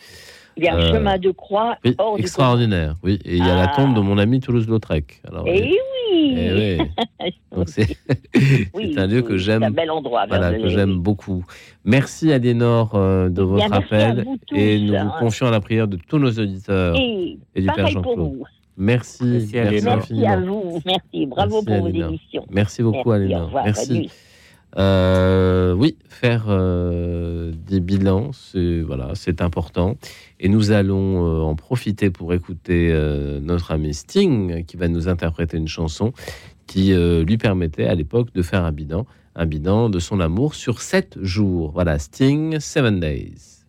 Il y a un euh, chemin de croix extraordinaire, oui. Et il y a la tombe de mon ami Toulouse-Lautrec. Et eh oui. Et oui. c'est un lieu que j'aime. un bel endroit. Voilà, que j'aime beaucoup. Merci Aliénor euh, de votre appel et nous vous confions à la prière de tous nos auditeurs et, du Père Jean-Claude. Merci, merci, merci, à vous. Merci, bravo pour vos émissions. Merci beaucoup Aliénor. Merci. Euh, oui, faire euh, des bilans, c'est voilà, c'est important. Et nous allons euh, en profiter pour écouter notre ami Sting, qui va nous interpréter une chanson qui lui permettait à l'époque de faire un bilan, un bilan de son amour sur sept jours. Voilà, Sting, Seven Days.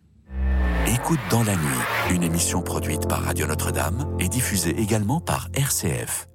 Écoute dans la nuit, une émission produite par Radio Notre-Dame et diffusée également par RCF.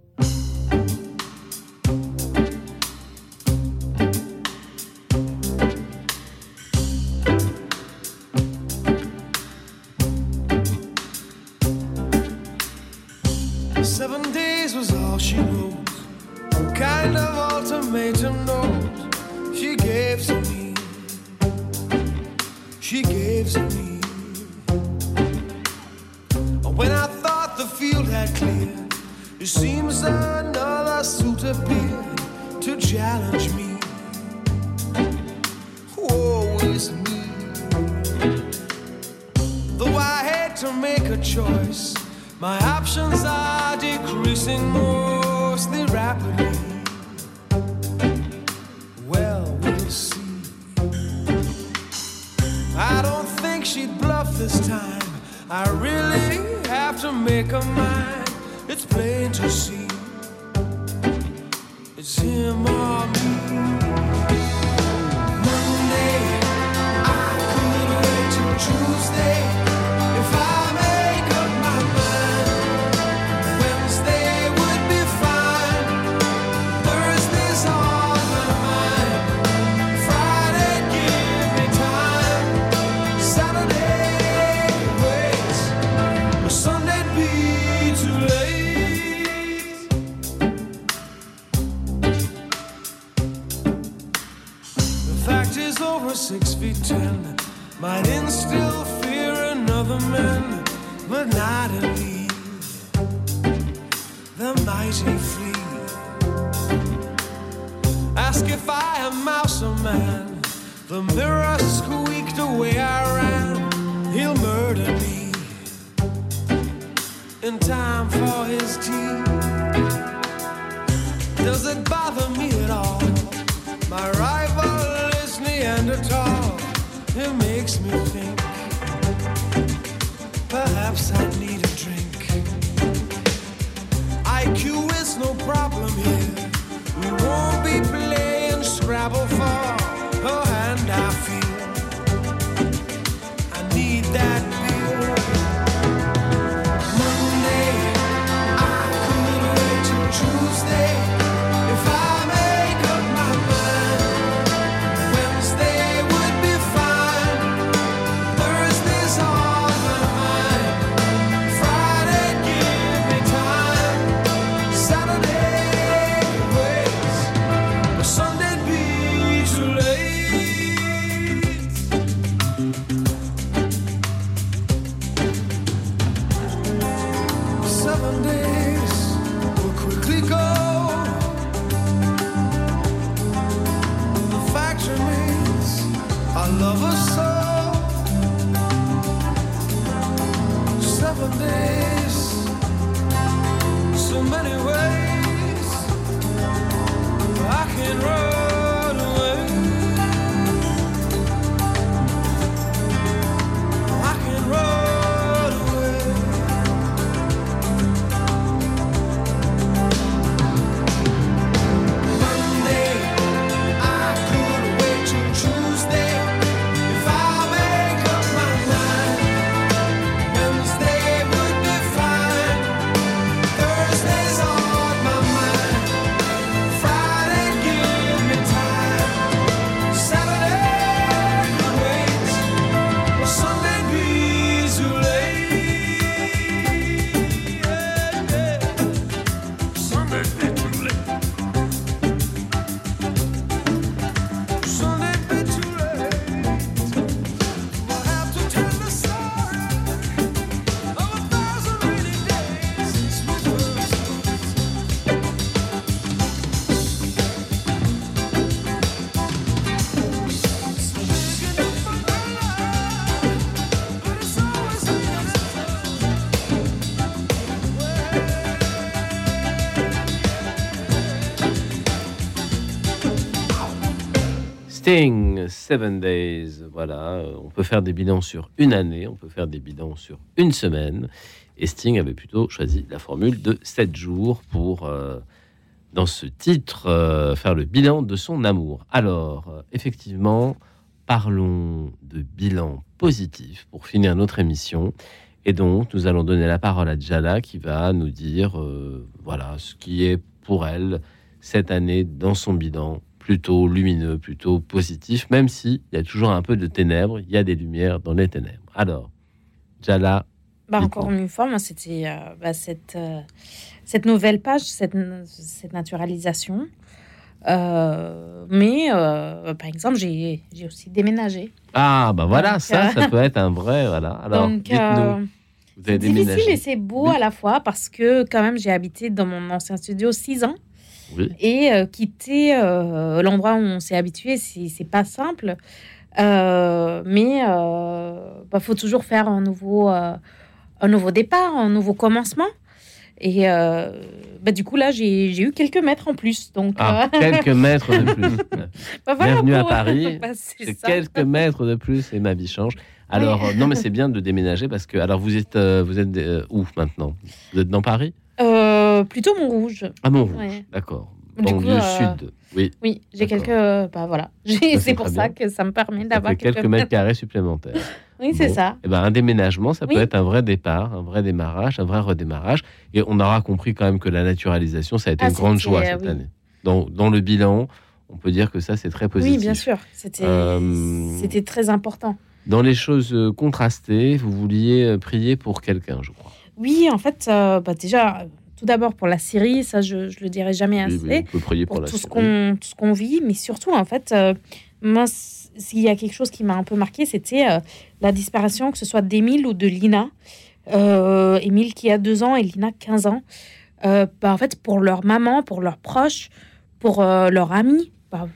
It bother me at all? My rival is Neanderthal. It makes me think perhaps I need a apple. Seven Days. Voilà, on peut faire des bilans sur une année, on peut faire des bilans sur une semaine. Et Sting avait plutôt choisi la formule de 7 jours pour, euh, dans ce titre, euh, faire le bilan de son amour. Alors, effectivement, parlons de bilan positif pour finir notre émission. Et donc, nous allons donner la parole à Jala qui va nous dire, euh, voilà, ce qui est pour elle cette année dans son bilan plutôt lumineux, plutôt positif, même s'il y a toujours un peu de ténèbres, il y a des lumières dans les ténèbres. Alors, Jala, Bah, encore une fois, moi, c'était euh, bah, cette, euh, cette nouvelle page, cette, cette naturalisation. Euh, mais, par exemple, j'ai aussi déménagé. ah bah voilà, Donc, ça, ça peut être un vrai, voilà. Alors, dites-nous, c'est difficile et c'est beau à la fois parce que, quand même, j'ai habité dans mon ancien studio six ans. Oui. Et euh, quitter euh, l'endroit où on s'est habitué, c'est pas simple. Euh, mais il bah, faut toujours faire un nouveau, un nouveau départ, un nouveau commencement. Et bah, du coup, là, j'ai eu quelques mètres en plus. Donc, Ah, quelques mètres de plus. bah, voilà Bienvenue à Paris. bah, c'est quelques mètres de plus et ma vie change. Alors, non, mais c'est bien de déménager parce que. Alors, vous êtes, vous êtes où maintenant? Vous êtes dans Paris? Euh, plutôt Montrouge. Ah, Montrouge. Ouais. D'accord. Banlieue euh, sud. Oui. Oui, j'ai quelques. Bah voilà. C'est pour ça bien. que ça me permet d'avoir fait quelques mètres carrés supplémentaires. Oui, c'est Bon. ça. Eh ben, un déménagement, ça peut être un vrai départ, un vrai démarrage, un vrai redémarrage. Et on aura compris quand même que la naturalisation, ça a été Ah, une grande joie euh, cette oui. année. Dans, dans le bilan, on peut dire que ça, c'est très positif. Oui, bien sûr. C'était Euh, c'était très important. Dans les choses euh, contrastées, vous vouliez prier pour quelqu'un, je crois. Oui, en fait, euh, bah, déjà, tout d'abord pour la Syrie, ça je, je le dirai jamais assez. on peut prier pour, tout, ce qu'on, tout ce qu'on vit, mais surtout en fait, euh, moi, s'il y a quelque chose qui m'a un peu marqué, c'était euh, la disparition, que ce soit d'Émile ou de Lina. Euh, Émile qui a deux ans et Lina 15 ans. bah, en fait, pour leur maman, pour leurs proches, pour leurs amis, bah,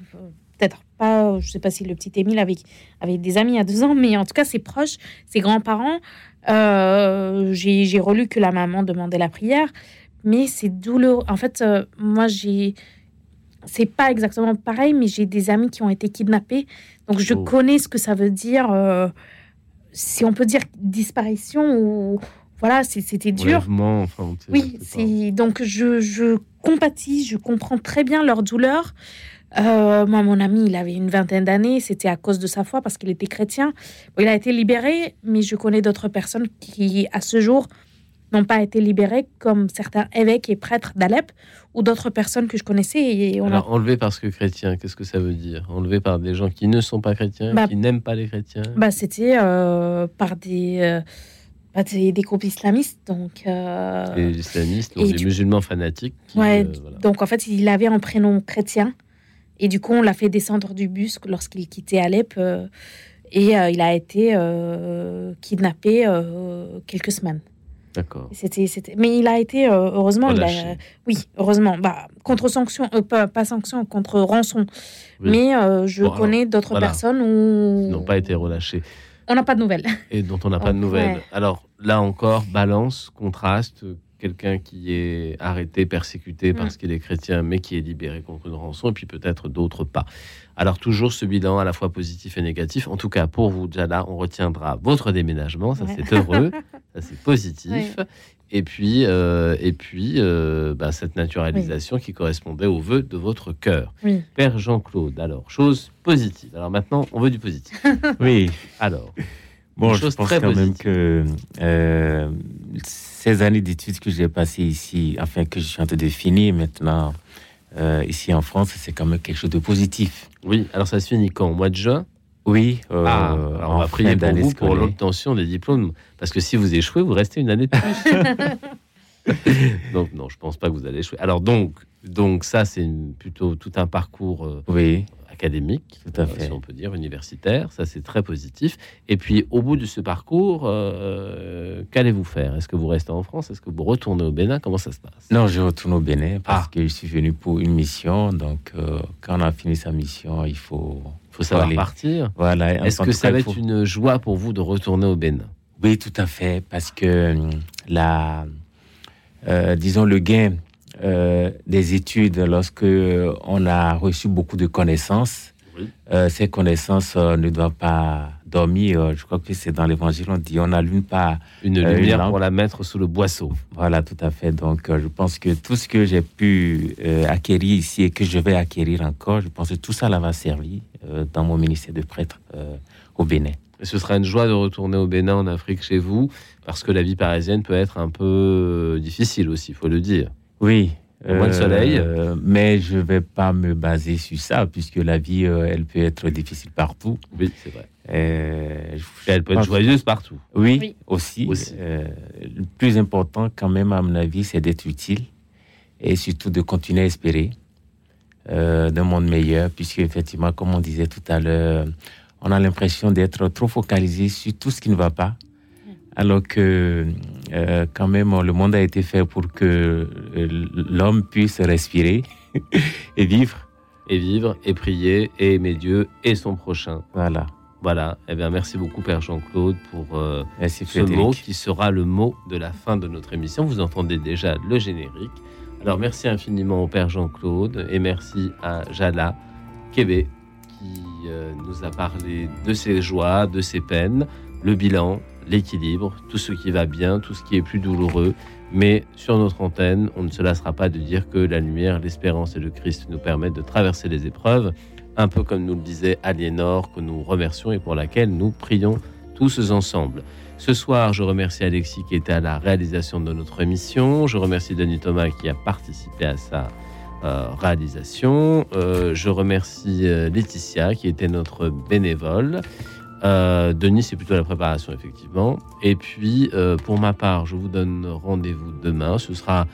peut-être pas, je sais pas si le petit Émile avait, avait des amis à deux ans, mais en tout cas ses proches, ses grands-parents. Euh, j'ai relu que la maman demandait la prière, mais c'est douloureux. En fait, euh, moi j'ai, c'est pas exactement pareil, mais j'ai des amis qui ont été kidnappés, donc je oh. connais ce que ça veut dire. Euh, si on peut dire disparition ou voilà, c'était dur. Enfin, oui, c'est donc je, je compatis, je comprends très bien leur douleur. Euh, moi, mon ami, il avait une vingtaine d'années. C'était à cause de sa foi parce qu'il était chrétien. il a été libéré, mais je connais d'autres personnes qui, à ce jour, n'ont pas été libérées, comme certains évêques et prêtres d'Alep ou d'autres personnes que je connaissais. Et on Alors, enlevé parce que chrétien, qu'est-ce que ça veut dire? Enlevé par des gens qui ne sont pas chrétiens, bah, qui n'aiment pas les chrétiens? bah, C'était euh, par des. Euh, bah, des, groupes islamistes, donc. des islamistes, des musulmans fanatiques. ouais, donc en fait, il avait un prénom chrétien, et du coup, on l'a fait descendre du bus lorsqu'il quittait Alep. Euh, et euh, il a été euh, kidnappé quelques semaines. D'accord. C'était, c'était... Mais il a été, heureusement, oui, heureusement, bah, contre sanction, pas, sanction, contre rançon. Mais je connais d'autres personnes où. Ils n'ont pas été relâchés. On n'a pas de nouvelles. Et dont on n'a pas de nouvelles. Alors là encore, balance, contraste, quelqu'un qui est arrêté, persécuté mm. parce qu'il est chrétien, mais qui est libéré contre une rançon, et puis peut-être d'autres pas. Alors toujours ce bilan à la fois positif et négatif. En tout cas, pour vous, Jala, on retiendra votre déménagement, ça c'est heureux, ça c'est positif. Et puis, euh, et puis euh, bah, cette naturalisation qui correspondait aux vœux de votre cœur. Père Jean-Claude, alors, chose positive. Alors maintenant, on veut du positif. oui. Alors, bon, je pense quand même que euh, ces années d'études que j'ai passées ici, enfin que je suis en train de finir maintenant euh, ici en France, c'est quand même quelque chose de positif. Oui, alors ça se finit quand? Au mois de juin? Oui. Euh, ah, on va prier pour vous pour l'obtention des diplômes, parce que si vous échouez, vous restez une année de plus. donc non, je pense pas que vous allez échouer. Alors donc, donc ça c'est plutôt tout un parcours euh, oui académique, Tout à fait. si on peut dire universitaire, ça c'est très positif. Et puis au bout de ce parcours, euh, qu'allez-vous faire? Est-ce que vous restez en France? Est-ce que vous retournez au Bénin? Comment ça se passe? Non, je retourne au Bénin parce ah. que je suis venu pour une mission. Donc euh, quand on a fini sa mission, il faut, faut savoir partir. Voilà. Est-ce que ça va être une joie pour vous de retourner au Bénin? Oui, tout à fait, parce que euh, la, disons le gain euh, des études, lorsque euh, on a reçu beaucoup de connaissances, euh, ces connaissances ne doivent pas dormir. Je crois que c'est dans l'Évangile, on dit on n'allume pas une lumière pour la mettre sous le boisseau. Voilà, tout à fait. Donc, je pense que tout ce que j'ai pu acquérir ici et que je vais acquérir encore, je pense que tout ça là va servir dans mon ministère de prêtre au Bénin. Et ce sera une joie de retourner au Bénin, en Afrique, chez vous, parce que la vie parisienne peut être un peu difficile aussi, il faut le dire. Oui. Au soleil. Euh, mais je ne vais pas me baser sur ça, puisque la vie, euh, elle peut être difficile partout. Oui, c'est vrai. Euh, elle peut être joyeuse partout. Oui, aussi. le plus important, quand même, à mon avis, c'est d'être utile et surtout de continuer à espérer d'un monde meilleur, puisque, effectivement, comme on disait tout à l'heure, on a l'impression d'être trop focalisé sur tout ce qui ne va pas alors que euh, quand même le monde a été fait pour que euh, l'homme puisse respirer et vivre. Et vivre, et prier, et aimer Dieu et son prochain. Voilà. Voilà. Eh bien, merci beaucoup, Père Jean-Claude, pour euh, ce mot qui sera le mot de la fin de notre émission. Vous entendez déjà le générique. Alors, merci infiniment au Père Jean-Claude et merci à Jala Québé qui nous a parlé de ses joies, de ses peines, le bilan, l'équilibre, tout ce qui va bien, tout ce qui est plus douloureux. Mais sur notre antenne, on ne se lassera pas de dire que la lumière, l'espérance et le Christ nous permettent de traverser les épreuves, un peu comme nous le disait Aliénor, que nous remercions et pour laquelle nous prions tous ensemble. Ce soir, je remercie Alexis qui était à la réalisation de notre émission. Je remercie Denis Thomas qui a participé à sa euh, réalisation. Euh, je remercie euh, Laetitia qui était notre bénévole. Euh, Denis, c'est plutôt la préparation, effectivement. Et puis, euh, pour ma part, je vous donne rendez-vous demain. Ce sera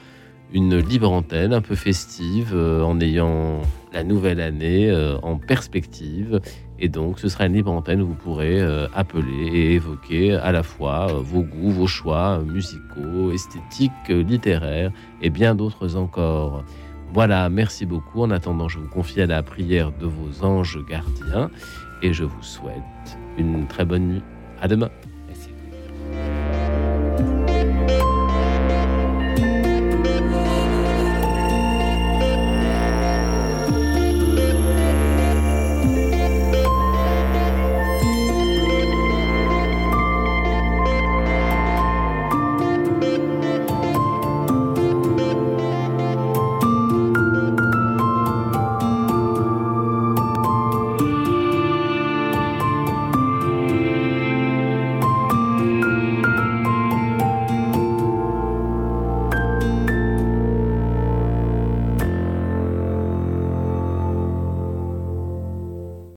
une libre antenne un peu festive en ayant la nouvelle année en perspective. Et donc, ce sera une libre antenne où vous pourrez appeler et évoquer à la fois vos goûts, vos choix musicaux, esthétiques, littéraires et bien d'autres encore. Voilà, merci beaucoup. En attendant, je vous confie à la prière de vos anges gardiens et je vous souhaite une très bonne nuit. À demain.